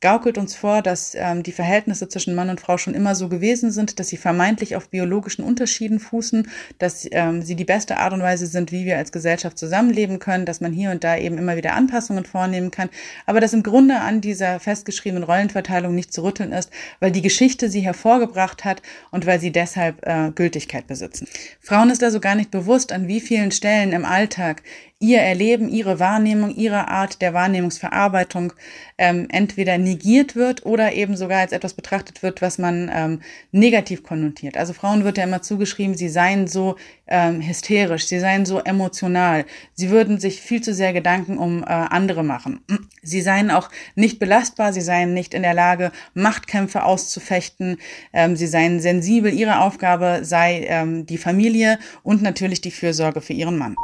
gaukelt uns vor, dass ähm, die Verhältnisse zwischen Mann und Frau schon immer so gewesen sind, dass sie vermeintlich auf biologischen Unterschieden fußen, dass ähm, sie die beste Art und Weise sind, wie wir als Gesellschaft zusammenleben können, dass man hier und da eben immer wieder Anpassungen vornehmen kann, aber dass im Grunde an dieser festgeschriebenen Rollenverteilung nicht zu rütteln ist, weil die Geschichte sie hervorgebracht hat und weil sie deshalb äh, Gültigkeit besitzen. Frauen ist also gar nicht bewusst, an wie vielen Stellen im Alltag ihr Erleben, ihre Wahrnehmung, ihre Art der Wahrnehmungsverarbeitung ähm, entweder negiert wird oder eben sogar als etwas betrachtet wird, was man ähm, negativ konnotiert. Also Frauen wird ja immer zugeschrieben, sie seien so ähm, hysterisch, sie seien so emotional, sie würden sich viel zu sehr Gedanken um äh, andere machen. Sie seien auch nicht belastbar, sie seien nicht in der Lage, Machtkämpfe auszufechten, ähm, sie seien sensibel, ihre Aufgabe sei ähm, die Familie und natürlich die Fürsorge für ihren Mann.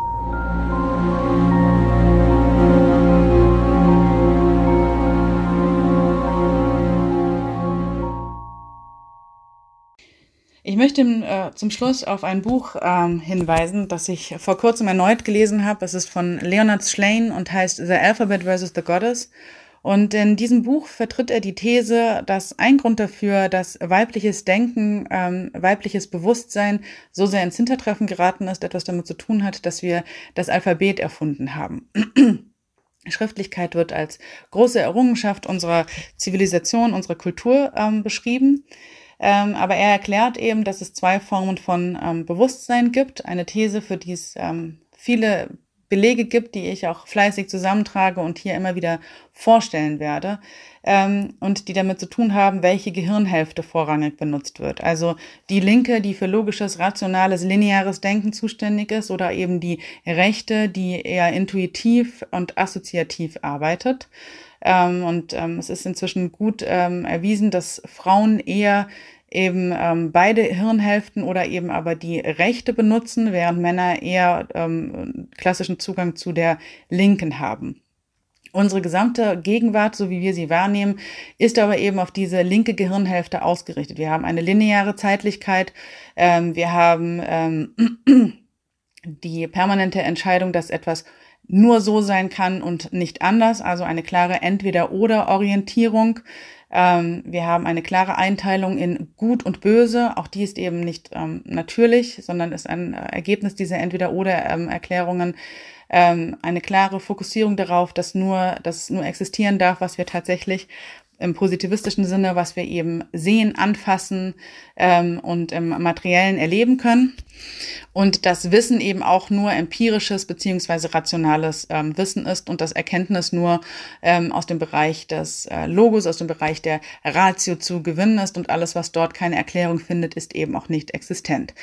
Ich möchte äh, zum Schluss auf ein Buch ähm, hinweisen, das ich vor kurzem erneut gelesen habe. Es ist von Leonard Schlein und heißt The Alphabet vs. the Goddess. Und in diesem Buch vertritt er die These, dass ein Grund dafür, dass weibliches Denken, ähm, weibliches Bewusstsein so sehr ins Hintertreffen geraten ist, etwas damit zu tun hat, dass wir das Alphabet erfunden haben. Schriftlichkeit wird als große Errungenschaft unserer Zivilisation, unserer Kultur ähm, beschrieben. Ähm, aber er erklärt eben, dass es zwei Formen von ähm, Bewusstsein gibt. Eine These, für die es ähm, viele Belege gibt, die ich auch fleißig zusammentrage und hier immer wieder vorstellen werde, ähm, und die damit zu tun haben, welche Gehirnhälfte vorrangig benutzt wird. Also die linke, die für logisches, rationales, lineares Denken zuständig ist, oder eben die rechte, die eher intuitiv und assoziativ arbeitet. Ähm, und ähm, es ist inzwischen gut ähm, erwiesen, dass Frauen eher eben ähm, beide Hirnhälften oder eben aber die rechte benutzen, während Männer eher ähm, klassischen Zugang zu der linken haben. Unsere gesamte Gegenwart, so wie wir sie wahrnehmen, ist aber eben auf diese linke Gehirnhälfte ausgerichtet. Wir haben eine lineare Zeitlichkeit, ähm, wir haben ähm, die permanente Entscheidung, dass etwas nur so sein kann und nicht anders, also eine klare Entweder-oder-Orientierung. Ähm, wir haben eine klare Einteilung in Gut und Böse. Auch die ist eben nicht ähm, natürlich, sondern ist ein Ergebnis dieser Entweder-oder-Erklärungen. Ähm, eine klare Fokussierung darauf, dass nur, dass nur existieren darf, was wir tatsächlich im positivistischen Sinne, was wir eben sehen, anfassen ähm, und im materiellen erleben können und das Wissen eben auch nur empirisches beziehungsweise rationales ähm, Wissen ist und das Erkenntnis nur ähm, aus dem Bereich des äh, Logos, aus dem Bereich der Ratio zu gewinnen ist und alles, was dort keine Erklärung findet, ist eben auch nicht existent.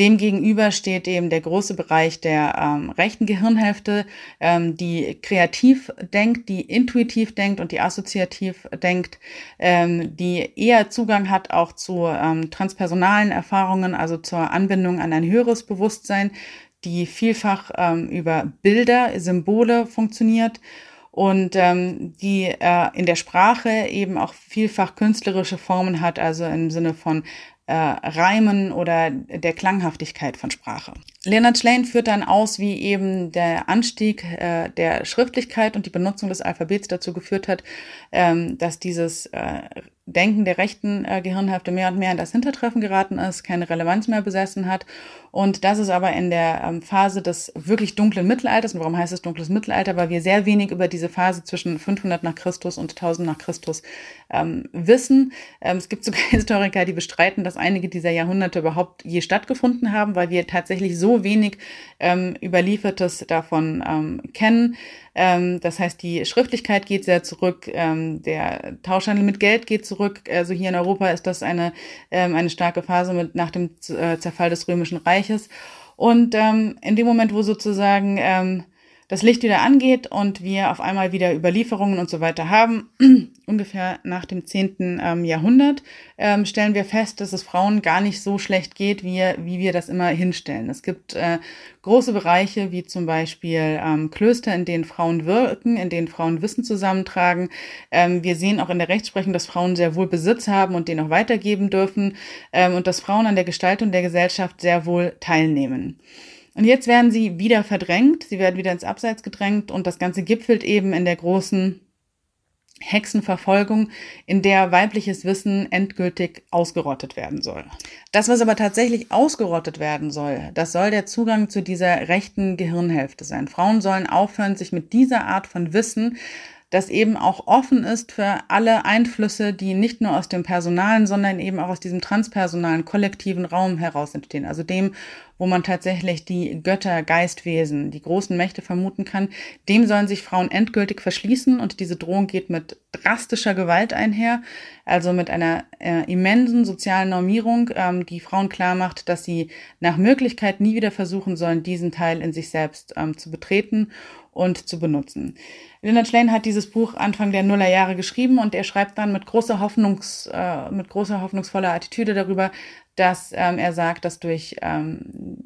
Demgegenüber steht eben der große Bereich der ähm, rechten Gehirnhälfte, ähm, die kreativ denkt, die intuitiv denkt und die assoziativ denkt, ähm, die eher Zugang hat auch zu ähm, transpersonalen Erfahrungen, also zur Anbindung an ein höheres Bewusstsein, die vielfach ähm, über Bilder, Symbole funktioniert und ähm, die äh, in der Sprache eben auch vielfach künstlerische Formen hat, also im Sinne von äh, Reimen oder der Klanghaftigkeit von Sprache. Leonard Schlein führt dann aus, wie eben der Anstieg äh, der Schriftlichkeit und die Benutzung des Alphabets dazu geführt hat, ähm, dass dieses äh, Denken der rechten äh, Gehirnhälfte mehr und mehr in das Hintertreffen geraten ist, keine Relevanz mehr besessen hat. Und das ist aber in der ähm, Phase des wirklich dunklen Mittelalters. Und warum heißt es dunkles Mittelalter? Weil wir sehr wenig über diese Phase zwischen 500 nach Christus und 1000 nach Christus ähm, wissen. Ähm, es gibt sogar Historiker, die bestreiten, dass einige dieser Jahrhunderte überhaupt je stattgefunden haben, weil wir tatsächlich so wenig ähm, Überliefertes davon ähm, kennen. Ähm, das heißt, die Schriftlichkeit geht sehr zurück, ähm, der Tauschhandel mit Geld geht zurück. Also hier in Europa ist das eine, ähm, eine starke Phase mit nach dem äh, Zerfall des Römischen Reiches. Und ähm, in dem Moment, wo sozusagen ähm, das Licht wieder angeht und wir auf einmal wieder Überlieferungen und so weiter haben, ungefähr nach dem 10. Ähm, Jahrhundert, ähm, stellen wir fest, dass es Frauen gar nicht so schlecht geht, wie, wie wir das immer hinstellen. Es gibt äh, große Bereiche, wie zum Beispiel ähm, Klöster, in denen Frauen wirken, in denen Frauen Wissen zusammentragen. Wir sehen auch in der Rechtsprechung, dass Frauen sehr wohl Besitz haben und den auch weitergeben dürfen und dass Frauen an der Gestaltung der Gesellschaft sehr wohl teilnehmen. Und jetzt werden sie wieder verdrängt, sie werden wieder ins Abseits gedrängt und das Ganze gipfelt eben in der großen Hexenverfolgung, in der weibliches Wissen endgültig ausgerottet werden soll. Das, was aber tatsächlich ausgerottet werden soll, das soll der Zugang zu dieser rechten Gehirnhälfte sein. Frauen sollen aufhören, sich mit dieser Art von Wissen das eben auch offen ist für alle Einflüsse, die nicht nur aus dem personalen, sondern eben auch aus diesem transpersonalen, kollektiven Raum heraus entstehen. Also dem, wo man tatsächlich die Götter, Geistwesen, die großen Mächte vermuten kann, dem sollen sich Frauen endgültig verschließen und diese Drohung geht mit drastischer Gewalt einher, also mit einer äh, immensen sozialen Normierung, ähm, die Frauen klar macht, dass sie nach Möglichkeit nie wieder versuchen sollen, diesen Teil in sich selbst ähm, zu betreten und zu benutzen. Leonard Schlein hat dieses Buch Anfang der Nullerjahre geschrieben und er schreibt dann mit großer Hoffnungs, äh, mit großer hoffnungsvoller Attitüde darüber, dass ähm, er sagt, dass durch, ähm,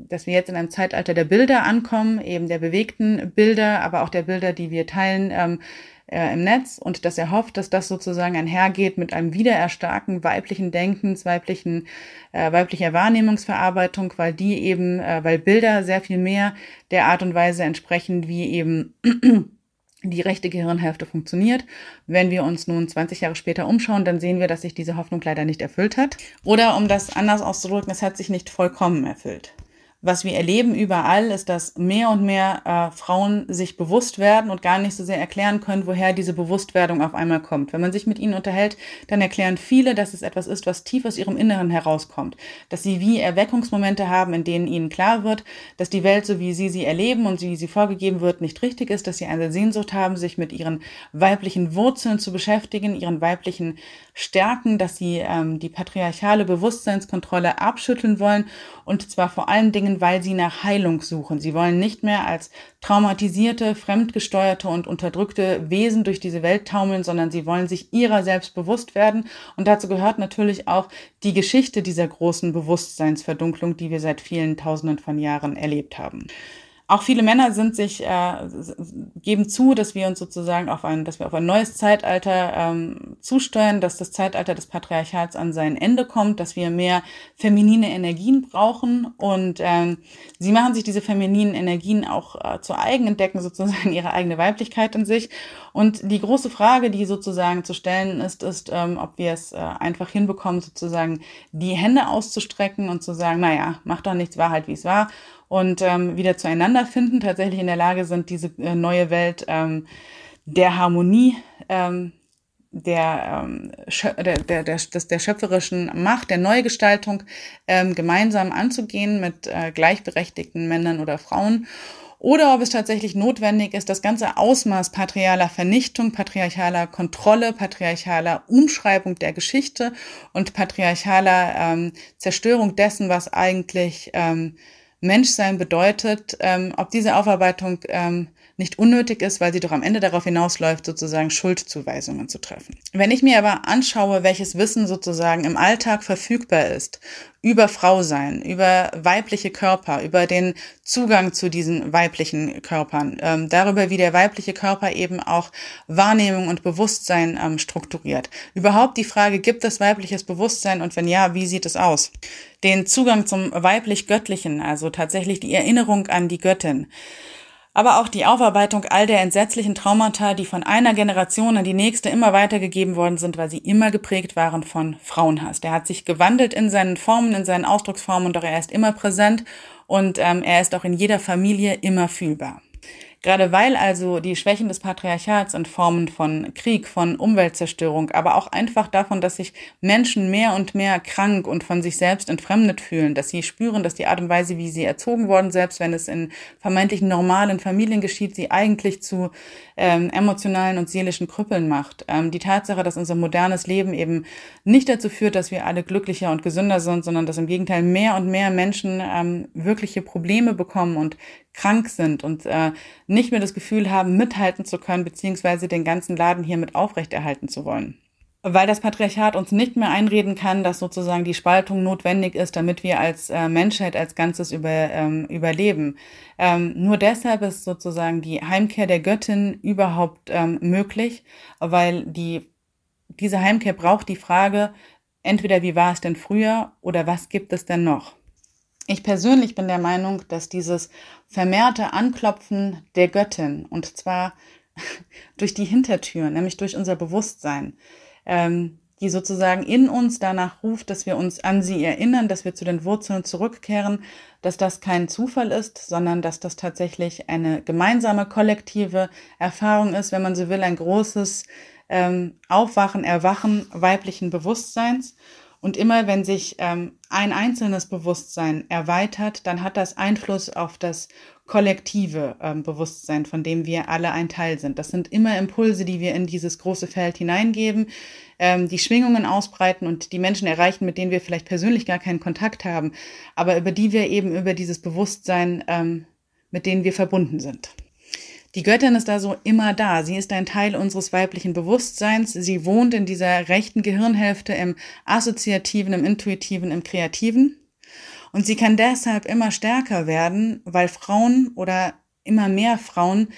dass wir jetzt in einem Zeitalter der Bilder ankommen, eben der bewegten Bilder, aber auch der Bilder, die wir teilen, ähm, äh, im Netz und dass er hofft, dass das sozusagen einhergeht mit einem Wiedererstarken weiblichen Denkens, weiblichen, äh, weiblicher Wahrnehmungsverarbeitung, weil die eben, äh, weil Bilder sehr viel mehr der Art und Weise entsprechen, wie eben die rechte Gehirnhälfte funktioniert. Wenn wir uns nun 20 Jahre später umschauen, dann sehen wir, dass sich diese Hoffnung leider nicht erfüllt hat. Oder um das anders auszudrücken, es hat sich nicht vollkommen erfüllt was wir erleben überall, ist, dass mehr und mehr äh, Frauen sich bewusst werden und gar nicht so sehr erklären können, woher diese Bewusstwerdung auf einmal kommt. Wenn man sich mit ihnen unterhält, dann erklären viele, dass es etwas ist, was tief aus ihrem Inneren herauskommt. Dass sie wie Erweckungsmomente haben, in denen ihnen klar wird, dass die Welt, so wie sie sie erleben und wie sie vorgegeben wird, nicht richtig ist, dass sie eine Sehnsucht haben, sich mit ihren weiblichen Wurzeln zu beschäftigen, ihren weiblichen Stärken, dass sie ähm, die patriarchale Bewusstseinskontrolle abschütteln wollen und zwar vor allen Dingen weil sie nach Heilung suchen. Sie wollen nicht mehr als traumatisierte, fremdgesteuerte und unterdrückte Wesen durch diese Welt taumeln, sondern sie wollen sich ihrer selbst bewusst werden. Und dazu gehört natürlich auch die Geschichte dieser großen Bewusstseinsverdunklung, die wir seit vielen Tausenden von Jahren erlebt haben. Auch viele Männer sind sich, äh, geben zu, dass wir uns sozusagen auf ein, dass wir auf ein neues Zeitalter ähm, zusteuern, dass das Zeitalter des Patriarchats an sein Ende kommt, dass wir mehr feminine Energien brauchen und ähm, sie machen sich diese femininen Energien auch äh, zu eigen, entdecken sozusagen ihre eigene Weiblichkeit in sich. Und die große Frage, die sozusagen zu stellen ist, ist, ähm, ob wir es äh, einfach hinbekommen, sozusagen die Hände auszustrecken und zu sagen, naja, mach doch nichts, war halt wie es war und ähm, wieder zueinander finden, tatsächlich in der Lage sind, diese äh, neue Welt ähm, der Harmonie, ähm, der, ähm, der, der, der, der schöpferischen Macht, der Neugestaltung ähm, gemeinsam anzugehen mit äh, gleichberechtigten Männern oder Frauen. Oder ob es tatsächlich notwendig ist, das ganze Ausmaß patrialer Vernichtung, patriarchaler Kontrolle, patriarchaler Umschreibung der Geschichte und patriarchaler ähm, Zerstörung dessen, was eigentlich ähm, Menschsein bedeutet, ähm, ob diese Aufarbeitung ähm, nicht unnötig ist, weil sie doch am Ende darauf hinausläuft, sozusagen Schuldzuweisungen zu treffen. Wenn ich mir aber anschaue, welches Wissen sozusagen im Alltag verfügbar ist über Frau sein, über weibliche Körper, über den Zugang zu diesen weiblichen Körpern, ähm, darüber, wie der weibliche Körper eben auch Wahrnehmung und Bewusstsein ähm, strukturiert. Überhaupt die Frage, gibt es weibliches Bewusstsein und wenn ja, wie sieht es aus? Den Zugang zum weiblich-göttlichen, also tatsächlich die Erinnerung an die Göttin aber auch die Aufarbeitung all der entsetzlichen Traumata, die von einer Generation an die nächste immer weitergegeben worden sind, weil sie immer geprägt waren von Frauenhass. Der hat sich gewandelt in seinen Formen, in seinen Ausdrucksformen, doch er ist immer präsent und ähm, er ist auch in jeder Familie immer fühlbar. Gerade weil also die Schwächen des Patriarchats in Formen von Krieg, von Umweltzerstörung, aber auch einfach davon, dass sich Menschen mehr und mehr krank und von sich selbst entfremdet fühlen, dass sie spüren, dass die Art und Weise, wie sie erzogen worden, selbst wenn es in vermeintlich normalen Familien geschieht, sie eigentlich zu ähm, emotionalen und seelischen Krüppeln macht. Ähm, die Tatsache, dass unser modernes Leben eben nicht dazu führt, dass wir alle glücklicher und gesünder sind, sondern dass im Gegenteil mehr und mehr Menschen ähm, wirkliche Probleme bekommen und krank sind und äh, nicht mehr das Gefühl haben, mithalten zu können, beziehungsweise den ganzen Laden hier mit aufrechterhalten zu wollen. Weil das Patriarchat uns nicht mehr einreden kann, dass sozusagen die Spaltung notwendig ist, damit wir als äh, Menschheit als Ganzes über, ähm, überleben. Ähm, nur deshalb ist sozusagen die Heimkehr der Göttin überhaupt ähm, möglich, weil die, diese Heimkehr braucht die Frage, entweder wie war es denn früher oder was gibt es denn noch? Ich persönlich bin der Meinung, dass dieses vermehrte Anklopfen der Göttin, und zwar durch die Hintertür, nämlich durch unser Bewusstsein, ähm, die sozusagen in uns danach ruft, dass wir uns an sie erinnern, dass wir zu den Wurzeln zurückkehren, dass das kein Zufall ist, sondern dass das tatsächlich eine gemeinsame, kollektive Erfahrung ist, wenn man so will, ein großes ähm, Aufwachen, Erwachen weiblichen Bewusstseins. Und immer wenn sich ähm, ein einzelnes Bewusstsein erweitert, dann hat das Einfluss auf das kollektive ähm, Bewusstsein, von dem wir alle ein Teil sind. Das sind immer Impulse, die wir in dieses große Feld hineingeben, ähm, die Schwingungen ausbreiten und die Menschen erreichen, mit denen wir vielleicht persönlich gar keinen Kontakt haben, aber über die wir eben über dieses Bewusstsein, ähm, mit denen wir verbunden sind. Die Göttin ist also immer da. Sie ist ein Teil unseres weiblichen Bewusstseins. Sie wohnt in dieser rechten Gehirnhälfte im assoziativen, im intuitiven, im kreativen. Und sie kann deshalb immer stärker werden, weil Frauen oder immer mehr Frauen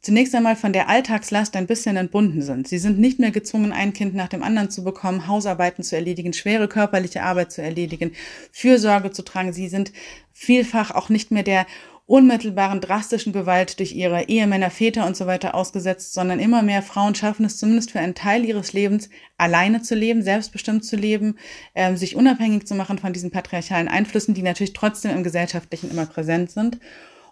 zunächst einmal von der Alltagslast ein bisschen entbunden sind. Sie sind nicht mehr gezwungen, ein Kind nach dem anderen zu bekommen, Hausarbeiten zu erledigen, schwere körperliche Arbeit zu erledigen, Fürsorge zu tragen. Sie sind vielfach auch nicht mehr der unmittelbaren drastischen Gewalt durch ihre Ehemänner, Väter und so weiter ausgesetzt, sondern immer mehr Frauen schaffen es zumindest für einen Teil ihres Lebens alleine zu leben, selbstbestimmt zu leben, ähm, sich unabhängig zu machen von diesen patriarchalen Einflüssen, die natürlich trotzdem im Gesellschaftlichen immer präsent sind.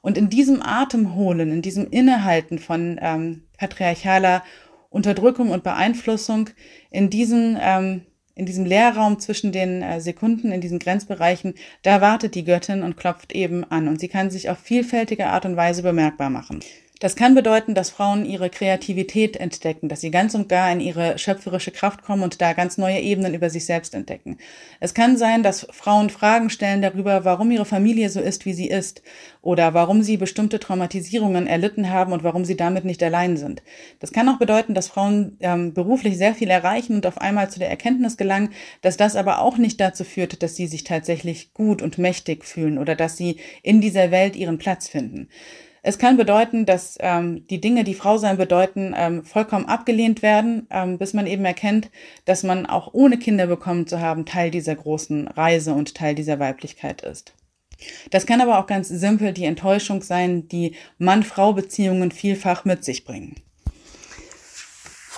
Und in diesem Atemholen, in diesem Innehalten von ähm, patriarchaler Unterdrückung und Beeinflussung, in diesen ähm, in diesem Leerraum zwischen den äh, Sekunden, in diesen Grenzbereichen, da wartet die Göttin und klopft eben an und sie kann sich auf vielfältige Art und Weise bemerkbar machen. Das kann bedeuten, dass Frauen ihre Kreativität entdecken, dass sie ganz und gar in ihre schöpferische Kraft kommen und da ganz neue Ebenen über sich selbst entdecken. Es kann sein, dass Frauen Fragen stellen darüber, warum ihre Familie so ist, wie sie ist, oder warum sie bestimmte Traumatisierungen erlitten haben und warum sie damit nicht allein sind. Das kann auch bedeuten, dass Frauen ähm, beruflich sehr viel erreichen und auf einmal zu der Erkenntnis gelangen, dass das aber auch nicht dazu führt, dass sie sich tatsächlich gut und mächtig fühlen oder dass sie in dieser Welt ihren Platz finden. Es kann bedeuten, dass ähm, die Dinge, die Frau sein bedeuten, ähm, vollkommen abgelehnt werden, ähm, bis man eben erkennt, dass man auch ohne Kinder bekommen zu haben Teil dieser großen Reise und Teil dieser Weiblichkeit ist. Das kann aber auch ganz simpel die Enttäuschung sein, die Mann-Frau-Beziehungen vielfach mit sich bringen.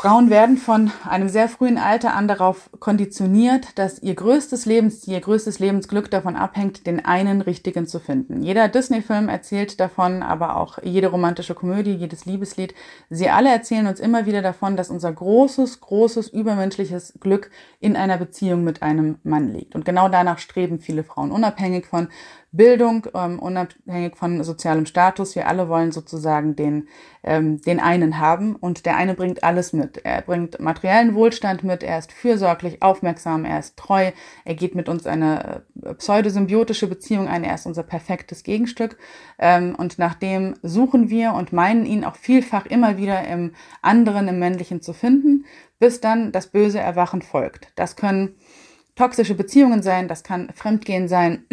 Frauen werden von einem sehr frühen Alter an darauf konditioniert, dass ihr größtes Lebensziel, ihr größtes Lebensglück davon abhängt, den einen richtigen zu finden. Jeder Disney-Film erzählt davon, aber auch jede romantische Komödie, jedes Liebeslied. Sie alle erzählen uns immer wieder davon, dass unser großes, großes, übermenschliches Glück in einer Beziehung mit einem Mann liegt. Und genau danach streben viele Frauen, unabhängig von Bildung, ähm, unabhängig von sozialem Status. Wir alle wollen sozusagen den, ähm, den einen haben und der eine bringt alles mit. Er bringt materiellen Wohlstand mit, er ist fürsorglich, aufmerksam, er ist treu, er geht mit uns eine äh, pseudosymbiotische Beziehung ein, er ist unser perfektes Gegenstück ähm, und nach dem suchen wir und meinen ihn auch vielfach immer wieder im anderen, im männlichen zu finden, bis dann das böse Erwachen folgt. Das können toxische Beziehungen sein, das kann Fremdgehen sein.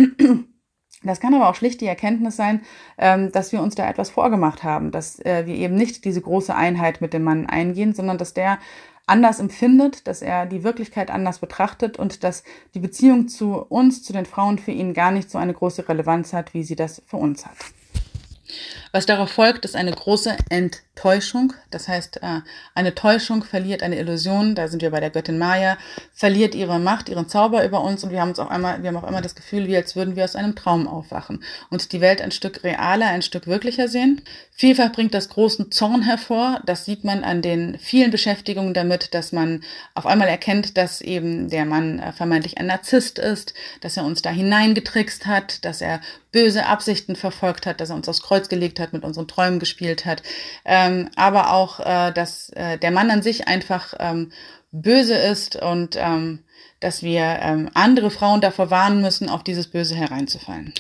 Das kann aber auch schlicht die Erkenntnis sein, ähm, dass wir uns da etwas vorgemacht haben, dass äh, wir eben nicht diese große Einheit mit dem Mann eingehen, sondern dass der anders empfindet, dass er die Wirklichkeit anders betrachtet und dass die Beziehung zu uns, zu den Frauen für ihn gar nicht so eine große Relevanz hat, wie sie das für uns hat. Was darauf folgt, ist eine große Enttäuschung. Das heißt, äh, eine Täuschung verliert eine Illusion. Da sind wir bei der Göttin Maya, verliert ihre Macht, ihren Zauber über uns und wir haben uns auch einmal, wir haben auch immer das Gefühl, wie als würden wir aus einem Traum aufwachen und die Welt ein Stück realer, ein Stück wirklicher sehen. Vielfach bringt das großen Zorn hervor. Das sieht man an den vielen Beschäftigungen damit, dass man auf einmal erkennt, dass eben der Mann äh, vermeintlich ein Narzisst ist, dass er uns da hineingetrickst hat, dass er böse Absichten verfolgt hat, dass er uns aufs Kreuz gelegt hat, mit unseren Träumen gespielt hat, ähm, aber auch, äh, dass äh, der Mann an sich einfach ähm, böse ist und ähm, dass wir ähm, andere Frauen davor warnen müssen, auf dieses Böse hereinzufallen.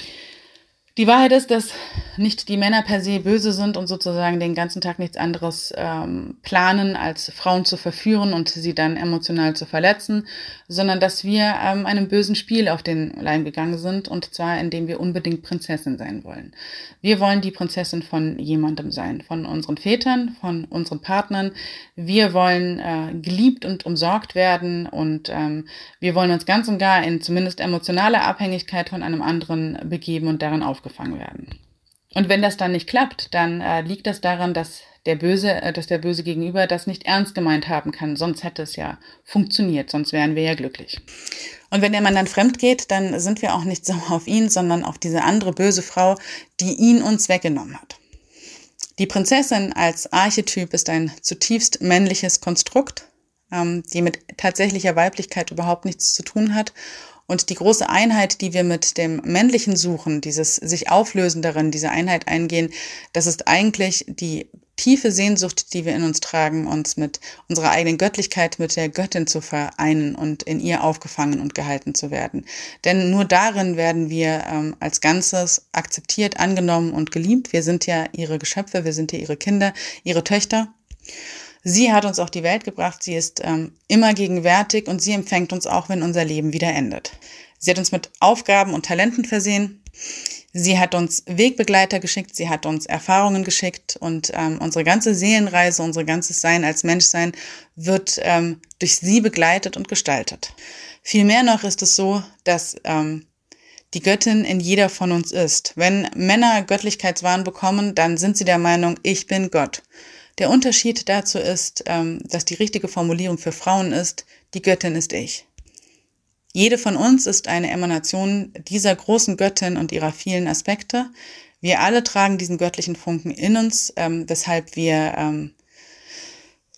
Die Wahrheit ist, dass nicht die Männer per se böse sind und sozusagen den ganzen Tag nichts anderes ähm, planen, als Frauen zu verführen und sie dann emotional zu verletzen, sondern dass wir ähm, einem bösen Spiel auf den Leim gegangen sind und zwar indem wir unbedingt Prinzessin sein wollen. Wir wollen die Prinzessin von jemandem sein, von unseren Vätern, von unseren Partnern. Wir wollen äh, geliebt und umsorgt werden und ähm, wir wollen uns ganz und gar in zumindest emotionale Abhängigkeit von einem anderen begeben und daran aufgefangen werden. Und wenn das dann nicht klappt, dann äh, liegt das daran, dass der Böse, äh, dass der Böse gegenüber das nicht ernst gemeint haben kann. Sonst hätte es ja funktioniert, sonst wären wir ja glücklich. Und wenn der Mann dann fremd geht, dann sind wir auch nicht sauer auf ihn, sondern auf diese andere böse Frau, die ihn uns weggenommen hat. Die Prinzessin als Archetyp ist ein zutiefst männliches Konstrukt, ähm, die mit tatsächlicher Weiblichkeit überhaupt nichts zu tun hat und die große Einheit, die wir mit dem Männlichen suchen, dieses sich auflösen darin, diese Einheit eingehen, das ist eigentlich die tiefe Sehnsucht, die wir in uns tragen, uns mit unserer eigenen Göttlichkeit, mit der Göttin zu vereinen und in ihr aufgefangen und gehalten zu werden. Denn nur darin werden wir ähm, als Ganzes akzeptiert, angenommen und geliebt. Wir sind ja ihre Geschöpfe, wir sind ja ihre Kinder, ihre Töchter. Sie hat uns auch die Welt gebracht, sie ist ähm, immer gegenwärtig und sie empfängt uns auch, wenn unser Leben wieder endet. Sie hat uns mit Aufgaben und Talenten versehen. Sie hat uns Wegbegleiter geschickt, sie hat uns Erfahrungen geschickt und ähm, unsere ganze Seelenreise, unser ganzes Sein als Menschsein wird ähm, durch sie begleitet und gestaltet. Vielmehr noch ist es so, dass ähm, die Göttin in jeder von uns ist. Wenn Männer Göttlichkeitswahn bekommen, dann sind sie der Meinung, ich bin Gott. Der Unterschied dazu ist, ähm, dass die richtige Formulierung für Frauen ist, die Göttin ist ich. Jede von uns ist eine Emanation dieser großen Göttin und ihrer vielen Aspekte. Wir alle tragen diesen göttlichen Funken in uns, ähm, weshalb wir ähm,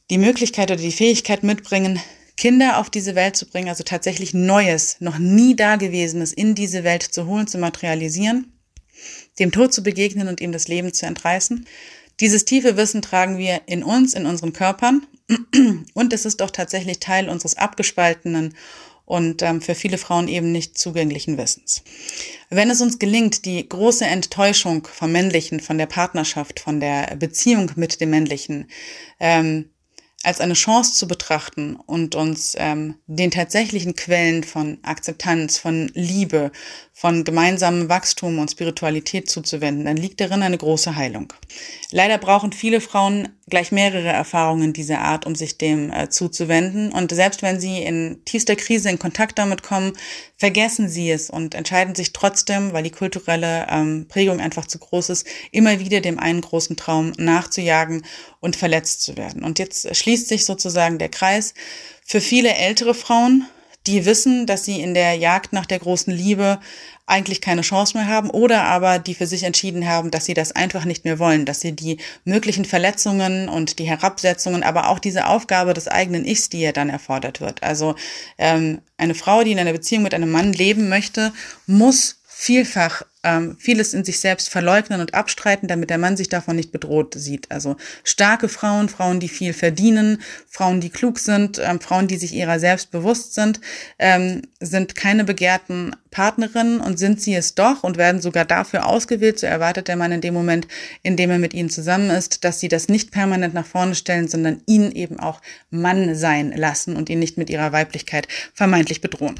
die Möglichkeit oder die Fähigkeit mitbringen, Kinder auf diese Welt zu bringen, also tatsächlich Neues, noch nie Dagewesenes in diese Welt zu holen, zu materialisieren, dem Tod zu begegnen und ihm das Leben zu entreißen. Dieses tiefe Wissen tragen wir in uns, in unseren Körpern und es ist doch tatsächlich Teil unseres abgespaltenen und ähm, für viele Frauen eben nicht zugänglichen Wissens. Wenn es uns gelingt, die große Enttäuschung vom Männlichen, von der Partnerschaft, von der Beziehung mit dem Männlichen ähm, als eine Chance zu betrachten und uns ähm, den tatsächlichen Quellen von Akzeptanz, von Liebe, von gemeinsamem Wachstum und Spiritualität zuzuwenden, dann liegt darin eine große Heilung. Leider brauchen viele Frauen gleich mehrere Erfahrungen dieser Art, um sich dem äh, zuzuwenden. Und selbst wenn sie in tiefster Krise in Kontakt damit kommen, vergessen sie es und entscheiden sich trotzdem, weil die kulturelle ähm, Prägung einfach zu groß ist, immer wieder dem einen großen Traum nachzujagen und verletzt zu werden. Und jetzt schließt sich sozusagen der Kreis. Für viele ältere Frauen die wissen, dass sie in der Jagd nach der großen Liebe eigentlich keine Chance mehr haben oder aber die für sich entschieden haben, dass sie das einfach nicht mehr wollen, dass sie die möglichen Verletzungen und die Herabsetzungen, aber auch diese Aufgabe des eigenen Ichs, die ja dann erfordert wird. Also ähm, eine Frau, die in einer Beziehung mit einem Mann leben möchte, muss vielfach ähm, vieles in sich selbst verleugnen und abstreiten, damit der Mann sich davon nicht bedroht sieht. Also starke Frauen, Frauen, die viel verdienen, Frauen, die klug sind, ähm, Frauen, die sich ihrer selbst bewusst sind, ähm, sind keine begehrten Partnerinnen und sind sie es doch und werden sogar dafür ausgewählt. So erwartet der Mann in dem Moment, in dem er mit ihnen zusammen ist, dass sie das nicht permanent nach vorne stellen, sondern ihn eben auch Mann sein lassen und ihn nicht mit ihrer Weiblichkeit vermeintlich bedrohen.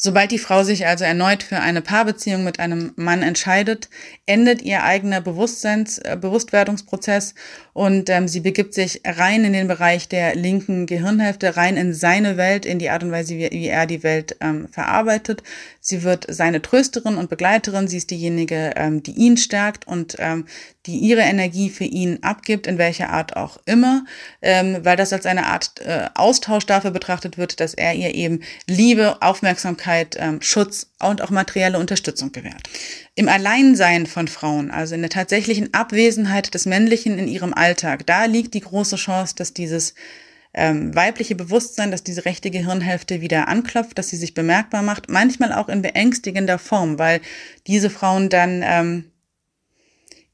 Sobald die Frau sich also erneut für eine Paarbeziehung mit einem Mann entscheidet, endet ihr eigener Bewusstseins, äh, Bewusstwerdungsprozess und ähm, sie begibt sich rein in den Bereich der linken Gehirnhälfte, rein in seine Welt, in die Art und Weise, wie, wie er die Welt ähm, verarbeitet. Sie wird seine Trösterin und Begleiterin. Sie ist diejenige, ähm, die ihn stärkt und ähm, die ihre Energie für ihn abgibt, in welcher Art auch immer, ähm, weil das als eine Art äh, Austausch dafür betrachtet wird, dass er ihr eben Liebe, Aufmerksamkeit, ähm, Schutz und auch materielle Unterstützung gewährt. Im Alleinsein von Frauen, also in der tatsächlichen Abwesenheit des Männlichen in ihrem Alltag, da liegt die große Chance, dass dieses ähm, weibliche Bewusstsein, dass diese rechte Gehirnhälfte wieder anklopft, dass sie sich bemerkbar macht, manchmal auch in beängstigender Form, weil diese Frauen dann ähm,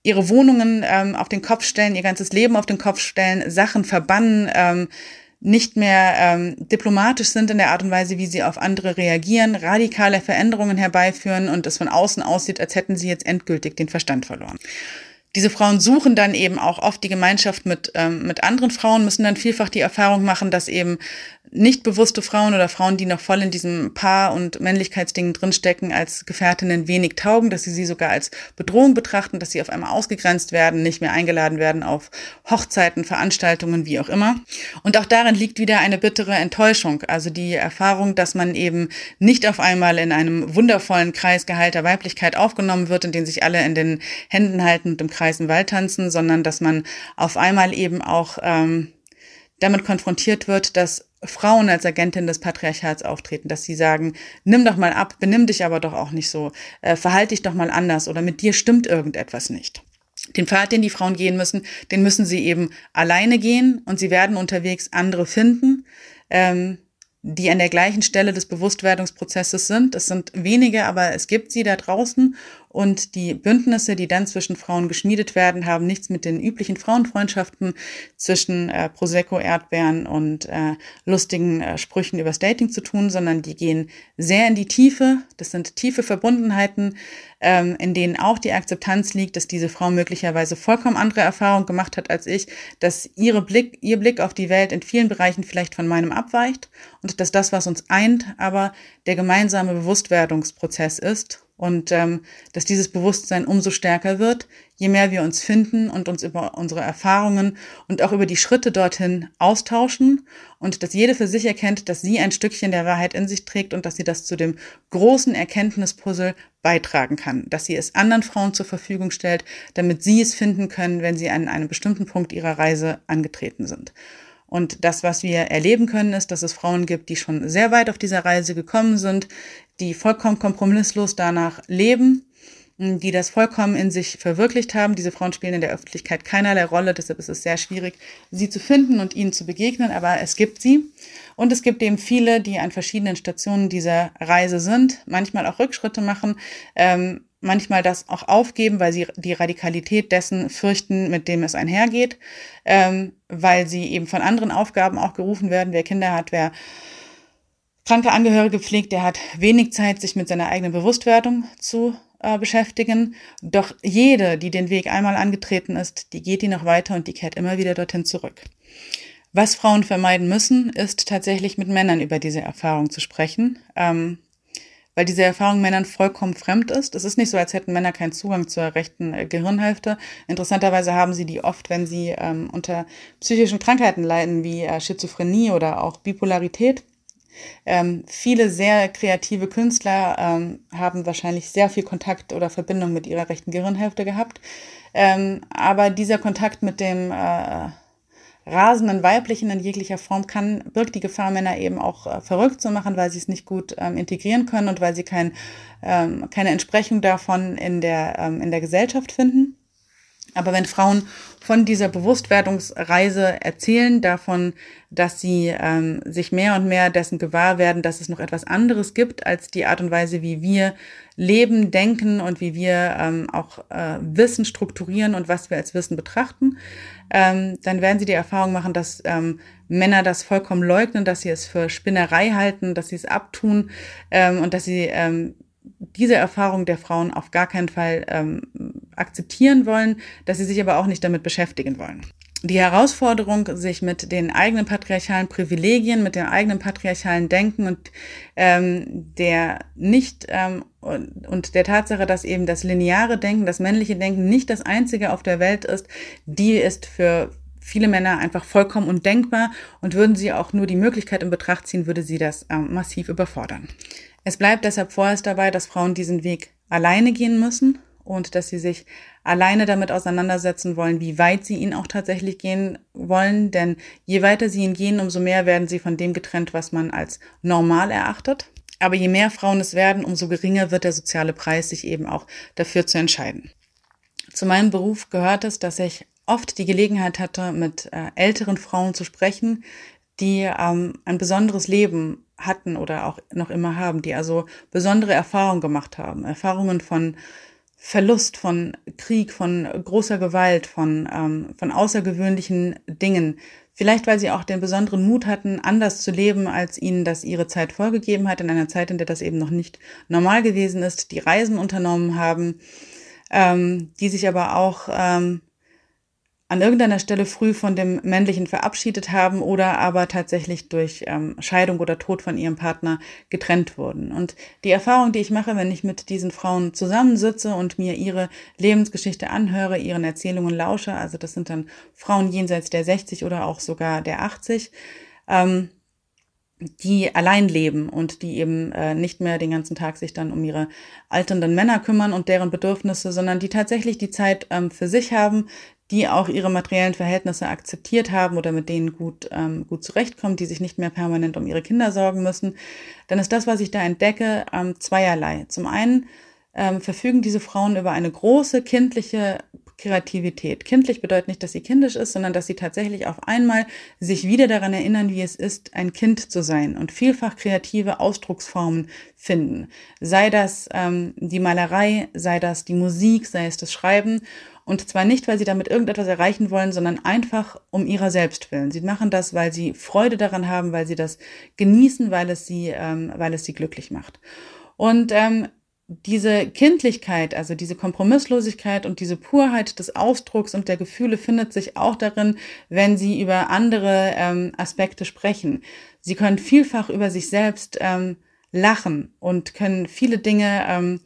ihre Wohnungen ähm, auf den Kopf stellen, ihr ganzes Leben auf den Kopf stellen, Sachen verbannen, ähm, nicht mehr ähm, diplomatisch sind in der Art und Weise, wie sie auf andere reagieren, radikale Veränderungen herbeiführen und es von außen aussieht, als hätten sie jetzt endgültig den Verstand verloren. Diese Frauen suchen dann eben auch oft die Gemeinschaft mit, ähm, mit anderen Frauen, müssen dann vielfach die Erfahrung machen, dass eben nicht bewusste Frauen oder Frauen, die noch voll in diesem Paar- und Männlichkeitsdingen drinstecken, als Gefährtinnen wenig taugen, dass sie sie sogar als Bedrohung betrachten, dass sie auf einmal ausgegrenzt werden, nicht mehr eingeladen werden auf Hochzeiten, Veranstaltungen, wie auch immer. Und auch darin liegt wieder eine bittere Enttäuschung, also die Erfahrung, dass man eben nicht auf einmal in einem wundervollen Kreis geheilter Weiblichkeit aufgenommen wird, in den sich alle in den Händen halten und im Kreis im Wald tanzen, sondern dass man auf einmal eben auch ähm, damit konfrontiert wird, dass Frauen als Agentin des Patriarchats auftreten, dass sie sagen, nimm doch mal ab, benimm dich aber doch auch nicht so, äh, verhalte dich doch mal anders oder mit dir stimmt irgendetwas nicht. Den Pfad, den die Frauen gehen müssen, den müssen sie eben alleine gehen und sie werden unterwegs andere finden, ähm, die an der gleichen Stelle des Bewusstwerdungsprozesses sind. Es sind wenige, aber es gibt sie da draußen und die Bündnisse, die dann zwischen Frauen geschmiedet werden, haben nichts mit den üblichen Frauenfreundschaften zwischen äh, Prosecco, Erdbeeren und äh, lustigen äh, Sprüchen übers Dating zu tun, sondern die gehen sehr in die Tiefe. Das sind tiefe Verbundenheiten, ähm, in denen auch die Akzeptanz liegt, dass diese Frau möglicherweise vollkommen andere Erfahrungen gemacht hat als ich, dass ihre Blick, ihr Blick auf die Welt in vielen Bereichen vielleicht von meinem abweicht und dass das, was uns eint, aber der gemeinsame Bewusstwerdungsprozess ist und ähm, dass dieses Bewusstsein umso stärker wird, je mehr wir uns finden und uns über unsere Erfahrungen und auch über die Schritte dorthin austauschen und dass jede für sich erkennt, dass sie ein Stückchen der Wahrheit in sich trägt und dass sie das zu dem großen Erkenntnispuzzle beitragen kann, dass sie es anderen Frauen zur Verfügung stellt, damit sie es finden können, wenn sie an einem bestimmten Punkt ihrer Reise angetreten sind. Und das, was wir erleben können, ist, dass es Frauen gibt, die schon sehr weit auf dieser Reise gekommen sind, die vollkommen kompromisslos danach leben, die das vollkommen in sich verwirklicht haben. Diese Frauen spielen in der Öffentlichkeit keinerlei Rolle, deshalb ist es sehr schwierig, sie zu finden und ihnen zu begegnen, aber es gibt sie. Und es gibt eben viele, die an verschiedenen Stationen dieser Reise sind, manchmal auch Rückschritte machen, ähm, manchmal das auch aufgeben, weil sie die Radikalität dessen fürchten, mit dem es einhergeht, ähm, weil sie eben von anderen Aufgaben auch gerufen werden. Wer Kinder hat, wer kranke Angehörige pflegt, der hat wenig Zeit, sich mit seiner eigenen Bewusstwerdung zu äh, beschäftigen. Doch jede, die den Weg einmal angetreten ist, die geht ihn noch weiter und die kehrt immer wieder dorthin zurück. Was Frauen vermeiden müssen, ist tatsächlich mit Männern über diese Erfahrung zu sprechen. Ähm, weil diese Erfahrung Männern vollkommen fremd ist. Es ist nicht so, als hätten Männer keinen Zugang zur rechten äh, Gehirnhälfte. Interessanterweise haben sie die oft, wenn sie ähm, unter psychischen Krankheiten leiden, wie äh, Schizophrenie oder auch Bipolarität. Ähm, viele sehr kreative Künstler ähm, haben wahrscheinlich sehr viel Kontakt oder Verbindung mit ihrer rechten Gehirnhälfte gehabt. Ähm, aber dieser Kontakt mit dem äh, rasenden Weiblichen in jeglicher Form kann, birgt die Gefahr, Männer eben auch äh, verrückt zu machen, weil sie es nicht gut ähm, integrieren können und weil sie kein, ähm, keine Entsprechung davon in der, ähm, in der Gesellschaft finden. Aber wenn Frauen von dieser Bewusstwerdungsreise erzählen, davon, dass sie ähm, sich mehr und mehr dessen gewahr werden, dass es noch etwas anderes gibt als die Art und Weise, wie wir leben, denken und wie wir ähm, auch äh, Wissen strukturieren und was wir als Wissen betrachten, ähm, dann werden sie die Erfahrung machen, dass ähm, Männer das vollkommen leugnen, dass sie es für Spinnerei halten, dass sie es abtun ähm, und dass sie ähm, diese Erfahrung der Frauen auf gar keinen Fall ähm, akzeptieren wollen, dass sie sich aber auch nicht damit beschäftigen wollen. Die Herausforderung, sich mit den eigenen patriarchalen Privilegien, mit dem eigenen patriarchalen Denken und ähm, der nicht ähm, und, der Tatsache, dass eben das lineare Denken, das männliche Denken nicht das einzige auf der Welt ist, die ist für viele Männer einfach vollkommen undenkbar und würden sie auch nur die Möglichkeit in Betracht ziehen, würde sie das ähm, massiv überfordern. Es bleibt deshalb vorerst dabei, dass Frauen diesen Weg alleine gehen müssen und dass sie sich alleine damit auseinandersetzen wollen, wie weit sie ihn auch tatsächlich gehen wollen. Denn je weiter sie ihn gehen, umso mehr werden sie von dem getrennt, was man als normal erachtet. Aber je mehr Frauen es werden, umso geringer wird der soziale Preis, sich eben auch dafür zu entscheiden. Zu meinem Beruf gehört es, dass ich oft die Gelegenheit hatte, mit äh, älteren Frauen zu sprechen, die ähm, ein besonderes Leben hatten oder auch noch immer haben, die also besondere Erfahrungen gemacht haben, Erfahrungen von Verlust, von Krieg, von großer Gewalt, von, ähm, von außergewöhnlichen Dingen. Vielleicht, weil sie auch den besonderen Mut hatten, anders zu leben, als ihnen das ihre Zeit vorgegeben hat, in einer Zeit, in der das eben noch nicht normal gewesen ist, die Reisen unternommen haben, ähm, die sich aber auch ähm, an irgendeiner Stelle früh von dem männlichen verabschiedet haben oder aber tatsächlich durch ähm, Scheidung oder Tod von ihrem Partner getrennt wurden. Und die Erfahrung, die ich mache, wenn ich mit diesen Frauen zusammensitze und mir ihre Lebensgeschichte anhöre, ihren Erzählungen lausche, also das sind dann Frauen jenseits der 60 oder auch sogar der 80, ähm, die allein leben und die eben äh, nicht mehr den ganzen Tag sich dann um ihre alternden Männer kümmern und deren Bedürfnisse, sondern die tatsächlich die Zeit ähm, für sich haben, die auch ihre materiellen Verhältnisse akzeptiert haben oder mit denen gut, ähm, gut zurechtkommen, die sich nicht mehr permanent um ihre Kinder sorgen müssen, dann ist das, was ich da entdecke, ähm, zweierlei. Zum einen ähm, verfügen diese Frauen über eine große kindliche Kreativität. Kindlich bedeutet nicht, dass sie kindisch ist, sondern dass sie tatsächlich auf einmal sich wieder daran erinnern, wie es ist, ein Kind zu sein und vielfach kreative Ausdrucksformen finden. Sei das ähm, die Malerei, sei das die Musik, sei es das Schreiben. Und zwar nicht, weil sie damit irgendetwas erreichen wollen, sondern einfach um ihrer selbst willen. Sie machen das, weil sie Freude daran haben, weil sie das genießen, weil es sie, ähm, weil es sie glücklich macht. Und ähm, diese Kindlichkeit, also diese Kompromisslosigkeit und diese Purheit des Ausdrucks und der Gefühle findet sich auch darin, wenn sie über andere ähm, Aspekte sprechen. Sie können vielfach über sich selbst ähm, lachen und können viele Dinge ähm,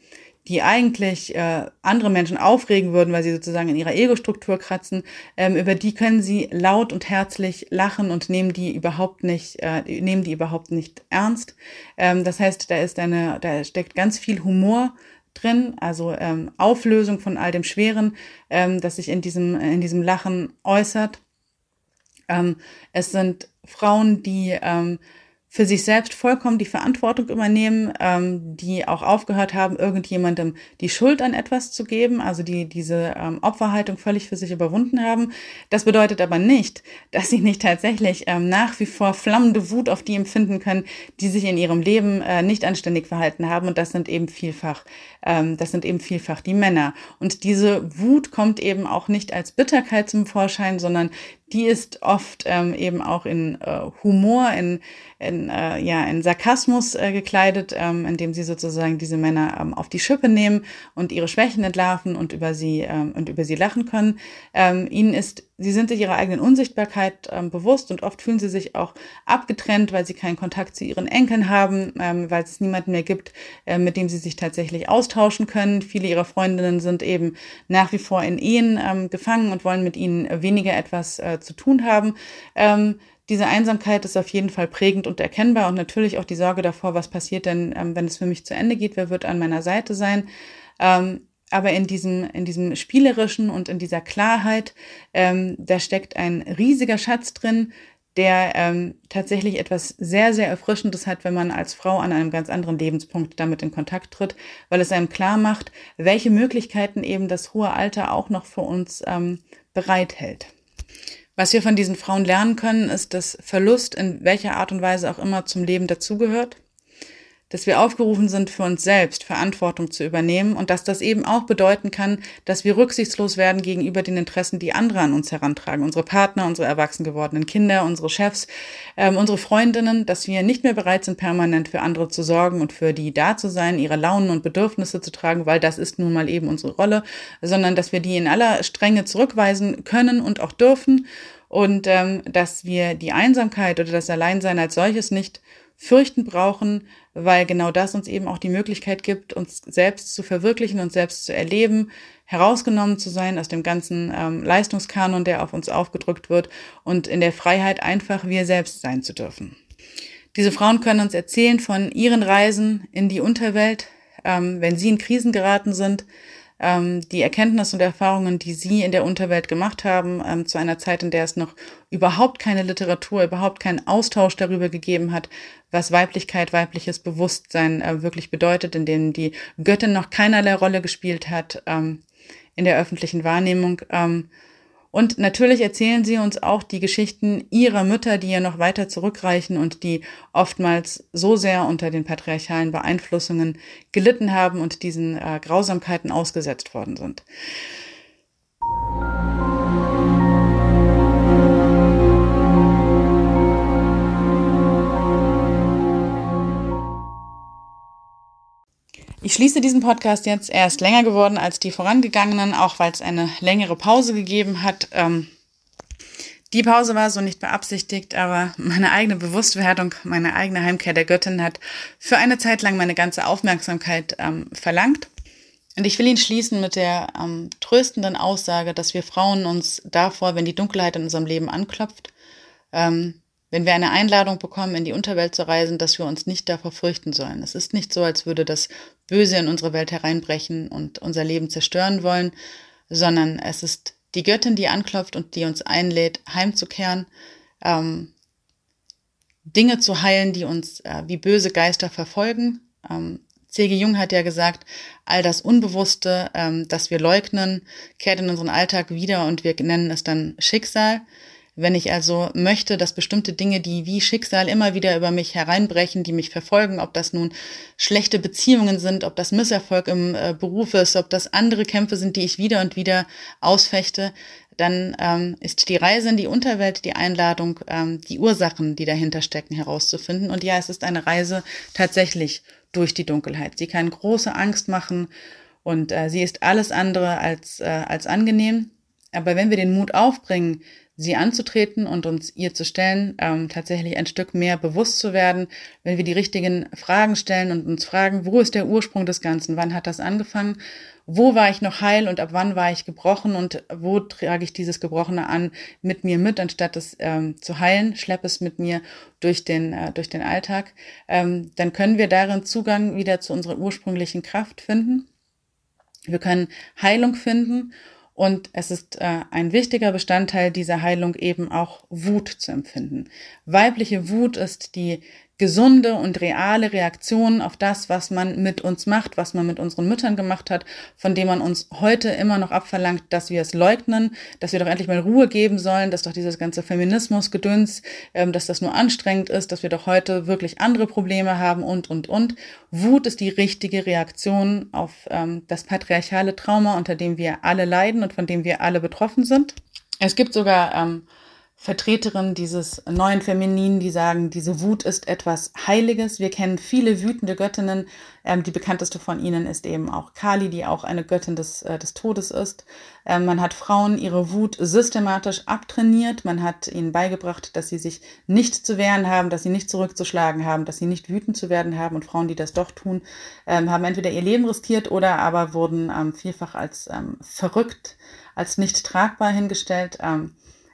die eigentlich äh, andere Menschen aufregen würden, weil sie sozusagen in ihrer Ego-Struktur kratzen, ähm, über die können sie laut und herzlich lachen und nehmen die überhaupt nicht, äh, nehmen die überhaupt nicht ernst. Ähm, das heißt, da ist eine, da steckt ganz viel Humor drin, also ähm, Auflösung von all dem Schweren, ähm, das sich in diesem, in diesem Lachen äußert. Ähm, es sind Frauen, die ähm, für sich selbst vollkommen die Verantwortung übernehmen, ähm, die auch aufgehört haben, irgendjemandem die Schuld an etwas zu geben, also die diese ähm, Opferhaltung völlig für sich überwunden haben. Das bedeutet aber nicht, dass sie nicht tatsächlich ähm, nach wie vor flammende Wut auf die empfinden können, die sich in ihrem Leben äh, nicht anständig verhalten haben. Und das sind eben vielfach, ähm, das sind eben vielfach die Männer. Und diese Wut kommt eben auch nicht als Bitterkeit zum Vorschein, sondern die ist oft ähm, eben auch in äh, Humor, in, in, äh, ja, in Sarkasmus äh, gekleidet, ähm, indem sie sozusagen diese Männer ähm, auf die Schippe nehmen und ihre Schwächen entlarven und über sie ähm, und über sie lachen können. Ähm, ihnen ist Sie sind sich ihrer eigenen Unsichtbarkeit ähm, bewusst und oft fühlen sie sich auch abgetrennt, weil sie keinen Kontakt zu ihren Enkeln haben, ähm, weil es niemanden mehr gibt, äh, mit dem sie sich tatsächlich austauschen können. Viele ihrer Freundinnen sind eben nach wie vor in Ehen ähm, gefangen und wollen mit ihnen weniger etwas äh, zu tun haben. Ähm, diese Einsamkeit ist auf jeden Fall prägend und erkennbar und natürlich auch die Sorge davor, was passiert denn, ähm, wenn es für mich zu Ende geht, wer wird an meiner Seite sein. Ähm, aber in diesem, in diesem spielerischen und in dieser Klarheit, ähm, da steckt ein riesiger Schatz drin, der ähm, tatsächlich etwas sehr, sehr Erfrischendes hat, wenn man als Frau an einem ganz anderen Lebenspunkt damit in Kontakt tritt, weil es einem klar macht, welche Möglichkeiten eben das hohe Alter auch noch für uns ähm, bereithält. Was wir von diesen Frauen lernen können, ist, dass Verlust in welcher Art und Weise auch immer zum Leben dazugehört dass wir aufgerufen sind, für uns selbst Verantwortung zu übernehmen und dass das eben auch bedeuten kann, dass wir rücksichtslos werden gegenüber den Interessen, die andere an uns herantragen, unsere Partner, unsere erwachsen gewordenen Kinder, unsere Chefs, ähm, unsere Freundinnen, dass wir nicht mehr bereit sind, permanent für andere zu sorgen und für die da zu sein, ihre Launen und Bedürfnisse zu tragen, weil das ist nun mal eben unsere Rolle, sondern dass wir die in aller Strenge zurückweisen können und auch dürfen und ähm, dass wir die Einsamkeit oder das Alleinsein als solches nicht fürchten brauchen, weil genau das uns eben auch die Möglichkeit gibt, uns selbst zu verwirklichen und selbst zu erleben, herausgenommen zu sein aus dem ganzen ähm, Leistungskanon, der auf uns aufgedrückt wird und in der Freiheit einfach wir selbst sein zu dürfen. Diese Frauen können uns erzählen von ihren Reisen in die Unterwelt, ähm, wenn sie in Krisen geraten sind, ähm, die Erkenntnisse und Erfahrungen, die Sie in der Unterwelt gemacht haben, ähm, zu einer Zeit, in der es noch überhaupt keine Literatur, überhaupt keinen Austausch darüber gegeben hat, was Weiblichkeit, weibliches Bewusstsein äh, wirklich bedeutet, in dem die Göttin noch keinerlei Rolle gespielt hat ähm, in der öffentlichen Wahrnehmung. Ähm, und natürlich erzählen sie uns auch die Geschichten ihrer Mütter, die ja noch weiter zurückreichen und die oftmals so sehr unter den patriarchalen Beeinflussungen gelitten haben und diesen äh, Grausamkeiten ausgesetzt worden sind. Ich schließe diesen Podcast jetzt. Er ist länger geworden als die vorangegangenen, auch weil es eine längere Pause gegeben hat. Ähm, die Pause war so nicht beabsichtigt, aber meine eigene Bewusstwerdung, meine eigene Heimkehr der Göttin hat für eine Zeit lang meine ganze Aufmerksamkeit ähm, verlangt. Und ich will ihn schließen mit der ähm, tröstenden Aussage, dass wir Frauen uns davor, wenn die Dunkelheit in unserem Leben anklopft, ähm, wenn wir eine Einladung bekommen, in die Unterwelt zu reisen, dass wir uns nicht davor fürchten sollen. Es ist nicht so, als würde das Böse in unsere Welt hereinbrechen und unser Leben zerstören wollen, sondern es ist die Göttin, die anklopft und die uns einlädt, heimzukehren, ähm, Dinge zu heilen, die uns äh, wie böse Geister verfolgen. Ähm, C.G. Jung hat ja gesagt, all das Unbewusste, ähm, das wir leugnen, kehrt in unseren Alltag wieder und wir nennen es dann Schicksal. Wenn ich also möchte, dass bestimmte Dinge, die wie Schicksal immer wieder über mich hereinbrechen, die mich verfolgen, ob das nun schlechte Beziehungen sind, ob das Misserfolg im äh, Beruf ist, ob das andere Kämpfe sind, die ich wieder und wieder ausfechte, dann ähm, ist die Reise in die Unterwelt die Einladung, ähm, die Ursachen, die dahinter stecken, herauszufinden. Und ja, es ist eine Reise tatsächlich durch die Dunkelheit. Sie kann große Angst machen und äh, sie ist alles andere als, äh, als angenehm. Aber wenn wir den Mut aufbringen, sie anzutreten und uns ihr zu stellen, ähm, tatsächlich ein Stück mehr bewusst zu werden, wenn wir die richtigen Fragen stellen und uns fragen, wo ist der Ursprung des Ganzen, wann hat das angefangen, wo war ich noch heil und ab wann war ich gebrochen? Und wo trage ich dieses Gebrochene an mit mir mit, anstatt es ähm, zu heilen, schleppe es mit mir durch den, äh, durch den Alltag, ähm, dann können wir darin Zugang wieder zu unserer ursprünglichen Kraft finden. Wir können Heilung finden und es ist äh, ein wichtiger Bestandteil dieser Heilung eben auch Wut zu empfinden. Weibliche Wut ist die gesunde und reale Reaktion auf das, was man mit uns macht, was man mit unseren Müttern gemacht hat, von dem man uns heute immer noch abverlangt, dass wir es leugnen, dass wir doch endlich mal Ruhe geben sollen, dass doch dieses ganze Feminismusgedöns, ähm, dass das nur anstrengend ist, dass wir doch heute wirklich andere Probleme haben und, und, und. Wut ist die richtige Reaktion auf ähm, das patriarchale Trauma, unter dem wir alle leiden und von dem wir alle betroffen sind. Es gibt sogar ähm, Vertreterin dieses neuen Feminin, die sagen, diese Wut ist etwas Heiliges. Wir kennen viele wütende Göttinnen. Ähm, die bekannteste von ihnen ist eben auch Kali, die auch eine Göttin des, äh, des Todes ist. Ähm, man hat Frauen ihre Wut systematisch abtrainiert. Man hat ihnen beigebracht, dass sie sich nicht zu wehren haben, dass sie nicht zurückzuschlagen haben, dass sie nicht wütend zu werden haben. Und Frauen, die das doch tun, ähm, haben entweder ihr Leben riskiert oder aber wurden ähm, vielfach als ähm, verrückt, als nicht tragbar hingestellt.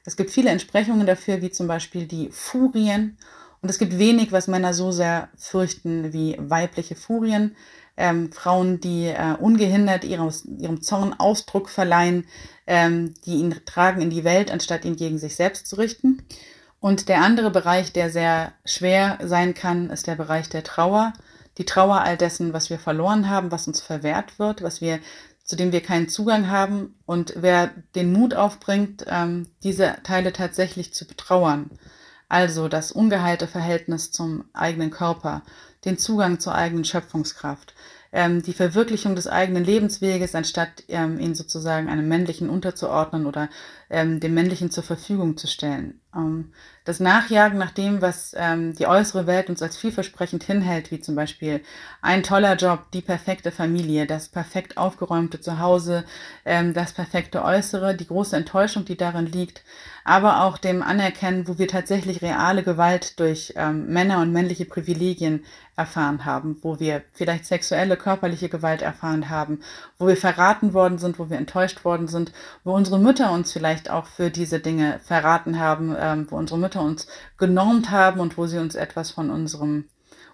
Es gibt viele Entsprechungen dafür, wie zum Beispiel die Furien. Und es gibt wenig, was Männer so sehr fürchten wie weibliche Furien. Ähm, Frauen, die äh, ungehindert ihrem, ihrem Zorn Ausdruck verleihen, ähm, die ihn tragen in die Welt, anstatt ihn gegen sich selbst zu richten. Und der andere Bereich, der sehr schwer sein kann, ist der Bereich der Trauer. Die Trauer all dessen, was wir verloren haben, was uns verwehrt wird, was wir, zu dem wir keinen Zugang haben. Und wer den Mut aufbringt, ähm, diese Teile tatsächlich zu betrauern, also das ungeheilte Verhältnis zum eigenen Körper, den Zugang zur eigenen Schöpfungskraft, ähm, die Verwirklichung des eigenen Lebensweges, anstatt ähm, ihn sozusagen einem männlichen unterzuordnen oder ähm, dem männlichen zur Verfügung zu stellen. Ähm, das Nachjagen nach dem, was ähm, die äußere Welt uns als vielversprechend hinhält, wie zum Beispiel ein toller Job, die perfekte Familie, das perfekt aufgeräumte Zuhause, ähm, das perfekte Äußere, die große Enttäuschung, die darin liegt, aber auch dem Anerkennen, wo wir tatsächlich reale Gewalt durch ähm, Männer und männliche Privilegien erfahren haben, wo wir vielleicht sexuelle, körperliche Gewalt erfahren haben, wo wir verraten worden sind, wo wir enttäuscht worden sind, wo unsere Mütter uns vielleicht auch für diese Dinge verraten haben, ähm, wo unsere Mütter uns genormt haben und wo sie uns etwas von unserem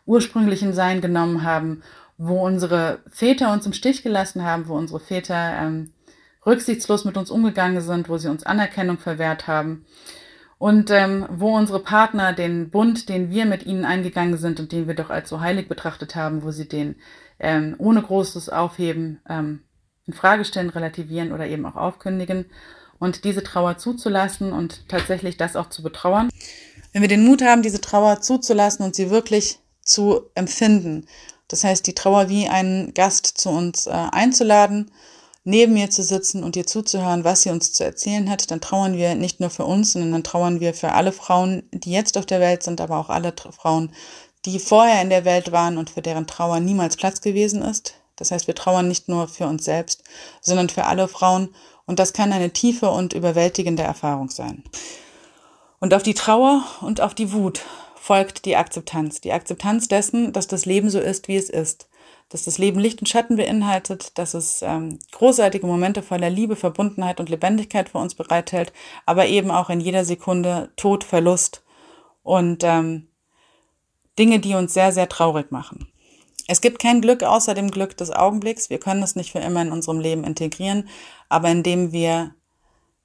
ursprünglichen Sein genommen haben, wo unsere Väter uns im Stich gelassen haben, wo unsere Väter ähm, rücksichtslos mit uns umgegangen sind, wo sie uns Anerkennung verwehrt haben. Und ähm, wo unsere Partner den Bund, den wir mit ihnen eingegangen sind und den wir doch als so heilig betrachtet haben, wo sie den ähm, ohne großes Aufheben ähm, in Frage stellen, relativieren oder eben auch aufkündigen. Und diese Trauer zuzulassen und tatsächlich das auch zu betrauern. Wenn wir den Mut haben, diese Trauer zuzulassen und sie wirklich zu empfinden, das heißt, die Trauer wie einen Gast zu uns äh, einzuladen neben mir zu sitzen und ihr zuzuhören, was sie uns zu erzählen hat, dann trauern wir nicht nur für uns, sondern dann trauern wir für alle Frauen, die jetzt auf der Welt sind, aber auch alle Frauen, die vorher in der Welt waren und für deren Trauer niemals Platz gewesen ist. Das heißt, wir trauern nicht nur für uns selbst, sondern für alle Frauen und das kann eine tiefe und überwältigende Erfahrung sein. Und auf die Trauer und auf die Wut folgt die Akzeptanz. Die Akzeptanz dessen, dass das Leben so ist, wie es ist dass das Leben Licht und Schatten beinhaltet, dass es ähm, großartige Momente voller Liebe, Verbundenheit und Lebendigkeit für uns bereithält, aber eben auch in jeder Sekunde Tod, Verlust und ähm, Dinge, die uns sehr, sehr traurig machen. Es gibt kein Glück außer dem Glück des Augenblicks. Wir können es nicht für immer in unserem Leben integrieren, aber indem wir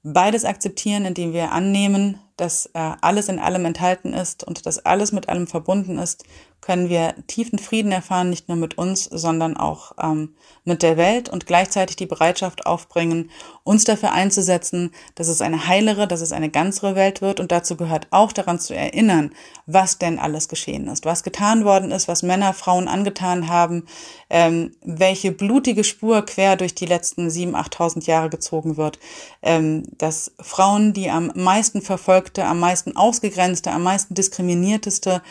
beides akzeptieren, indem wir annehmen, dass äh, alles in allem enthalten ist und dass alles mit allem verbunden ist, können wir tiefen Frieden erfahren, nicht nur mit uns, sondern auch ähm, mit der Welt und gleichzeitig die Bereitschaft aufbringen, uns dafür einzusetzen, dass es eine heilere, dass es eine ganzere Welt wird. Und dazu gehört auch daran zu erinnern, was denn alles geschehen ist, was getan worden ist, was Männer, Frauen angetan haben, ähm, welche blutige Spur quer durch die letzten sieben, achttausend Jahre gezogen wird, ähm, dass Frauen, die am meisten verfolgte, am meisten ausgegrenzte, am meisten diskriminierteste,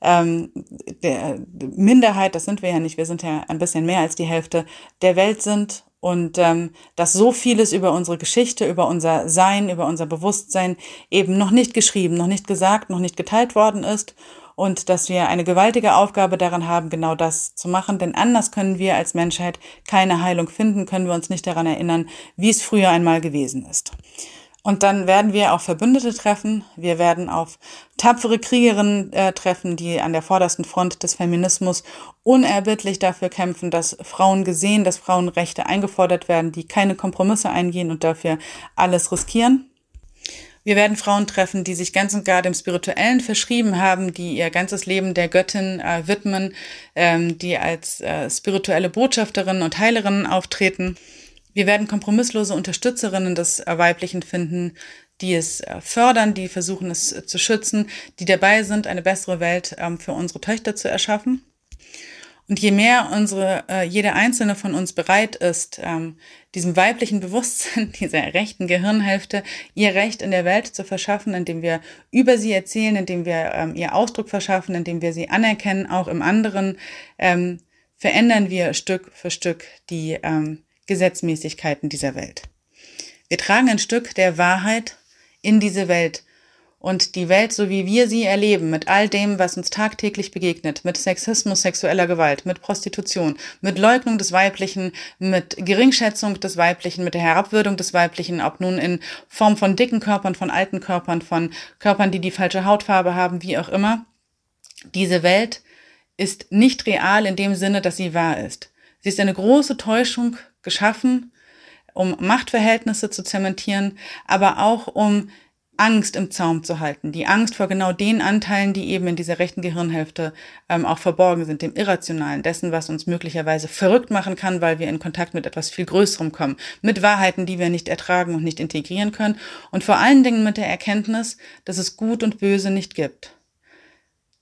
ähm, der Minderheit, das sind wir ja nicht, wir sind ja ein bisschen mehr als die Hälfte der Welt sind. Und ähm, dass so vieles über unsere Geschichte, über unser Sein, über unser Bewusstsein eben noch nicht geschrieben, noch nicht gesagt, noch nicht geteilt worden ist. Und dass wir eine gewaltige Aufgabe daran haben, genau das zu machen, denn anders können wir als Menschheit keine Heilung finden, können wir uns nicht daran erinnern, wie es früher einmal gewesen ist. Und dann werden wir auf Verbündete treffen. Wir werden auf tapfere Kriegerinnen äh, treffen, die an der vordersten Front des Feminismus unerbittlich dafür kämpfen, dass Frauen gesehen, dass Frauenrechte eingefordert werden, die keine Kompromisse eingehen und dafür alles riskieren. Wir werden Frauen treffen, die sich ganz und gar dem Spirituellen verschrieben haben, die ihr ganzes Leben der Göttin äh, widmen, ähm, die als äh, spirituelle Botschafterinnen und Heilerinnen auftreten. Wir werden kompromisslose Unterstützerinnen des Weiblichen finden, die es äh, fördern, die versuchen es äh, zu schützen, die dabei sind, eine bessere Welt ähm, für unsere Töchter zu erschaffen. Und je mehr unsere, äh, jede einzelne von uns bereit ist, ähm, diesem weiblichen Bewusstsein, dieser rechten Gehirnhälfte, ihr Recht in der Welt zu verschaffen, indem wir über sie erzählen, indem wir ähm, ihr Ausdruck verschaffen, indem wir sie anerkennen, auch im anderen, verändern wir Stück für Stück die, Gesetzmäßigkeiten dieser Welt. Wir tragen ein Stück der Wahrheit in diese Welt und die Welt, so wie wir sie erleben, mit all dem, was uns tagtäglich begegnet, mit Sexismus, sexueller Gewalt, mit Prostitution, mit Leugnung des Weiblichen, mit Geringschätzung des Weiblichen, mit der Herabwürdigung des Weiblichen, ob nun in Form von dicken Körpern, von alten Körpern, von Körpern, die die falsche Hautfarbe haben, wie auch immer. Diese Welt ist nicht real in dem Sinne, dass sie wahr ist. Sie ist eine große Täuschung geschaffen, um Machtverhältnisse zu zementieren, aber auch um Angst im Zaum zu halten, die Angst vor genau den Anteilen, die eben in dieser rechten Gehirnhälfte ähm, auch verborgen sind, dem Irrationalen, dessen, was uns möglicherweise verrückt machen kann, weil wir in Kontakt mit etwas viel Größerem kommen, mit Wahrheiten, die wir nicht ertragen und nicht integrieren können. Und vor allen Dingen mit der Erkenntnis, dass es Gut und Böse nicht gibt.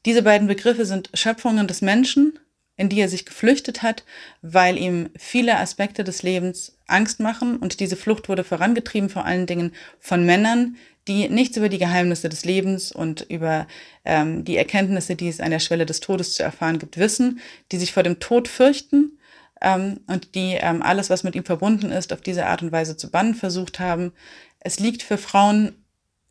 Diese beiden Begriffe sind Schöpfungen des Menschen, in die er sich geflüchtet hat, weil ihm viele Aspekte des Lebens Angst machen und diese Flucht wurde vorangetrieben vor allen Dingen von Männern, die nichts über die Geheimnisse des Lebens und über ähm, die Erkenntnisse, die es an der Schwelle des Todes zu erfahren gibt, wissen, die sich vor dem Tod fürchten ähm, und die ähm, alles, was mit ihm verbunden ist, auf diese Art und Weise zu bannen versucht haben. Es liegt für Frauen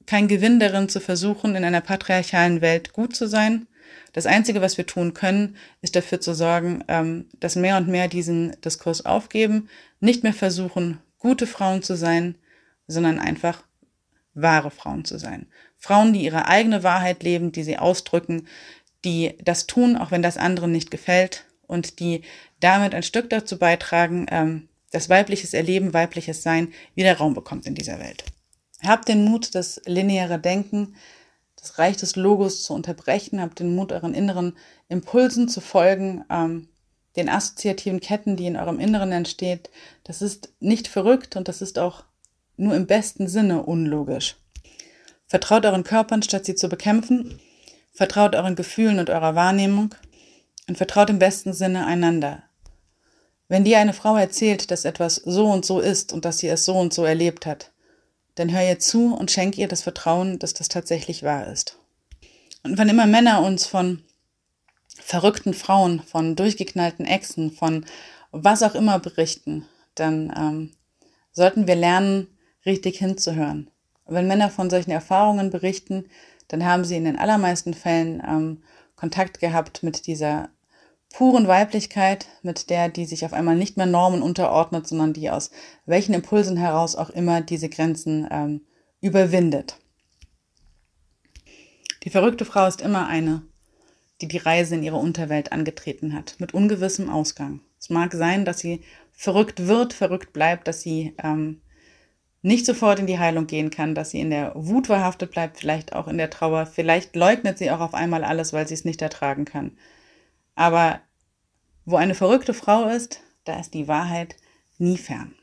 kein Gewinn darin, zu versuchen, in einer patriarchalen Welt gut zu sein. Das Einzige, was wir tun können, ist dafür zu sorgen, ähm, dass mehr und mehr diesen Diskurs aufgeben, nicht mehr versuchen, gute Frauen zu sein, sondern einfach wahre Frauen zu sein. Frauen, die ihre eigene Wahrheit leben, die sie ausdrücken, die das tun, auch wenn das anderen nicht gefällt und die damit ein Stück dazu beitragen, ähm, dass weibliches Erleben, weibliches Sein wieder Raum bekommt in dieser Welt. Habt den Mut, das lineare Denken, das Reich des Logos zu unterbrechen, habt den Mut, euren inneren Impulsen zu folgen, ähm, den assoziativen Ketten, die in eurem Inneren entsteht. Das ist nicht verrückt und das ist auch nur im besten Sinne unlogisch. Vertraut euren Körpern, statt sie zu bekämpfen. Vertraut euren Gefühlen und eurer Wahrnehmung. Und vertraut im besten Sinne einander. Wenn dir eine Frau erzählt, dass etwas so und so ist und dass sie es so und so erlebt hat, dann hör ihr zu und schenk ihr das Vertrauen, dass das tatsächlich wahr ist. Und wann immer Männer uns von verrückten Frauen, von durchgeknallten Exen, von was auch immer berichten, dann ähm, sollten wir lernen, richtig hinzuhören. Wenn Männer von solchen Erfahrungen berichten, dann haben sie in den allermeisten Fällen ähm, Kontakt gehabt mit dieser puren Weiblichkeit, mit der, die sich auf einmal nicht mehr Normen unterordnet, sondern die aus welchen Impulsen heraus auch immer diese Grenzen ähm, überwindet. Die verrückte Frau ist immer eine, die die Reise in ihre Unterwelt angetreten hat, mit ungewissem Ausgang. Es mag sein, dass sie verrückt wird, verrückt bleibt, dass sie ähm, nicht sofort in die Heilung gehen kann, dass sie in der Wut verhaftet bleibt, vielleicht auch in der Trauer, vielleicht leugnet sie auch auf einmal alles, weil sie es nicht ertragen kann. Aber wo eine verrückte Frau ist, da ist die Wahrheit nie fern.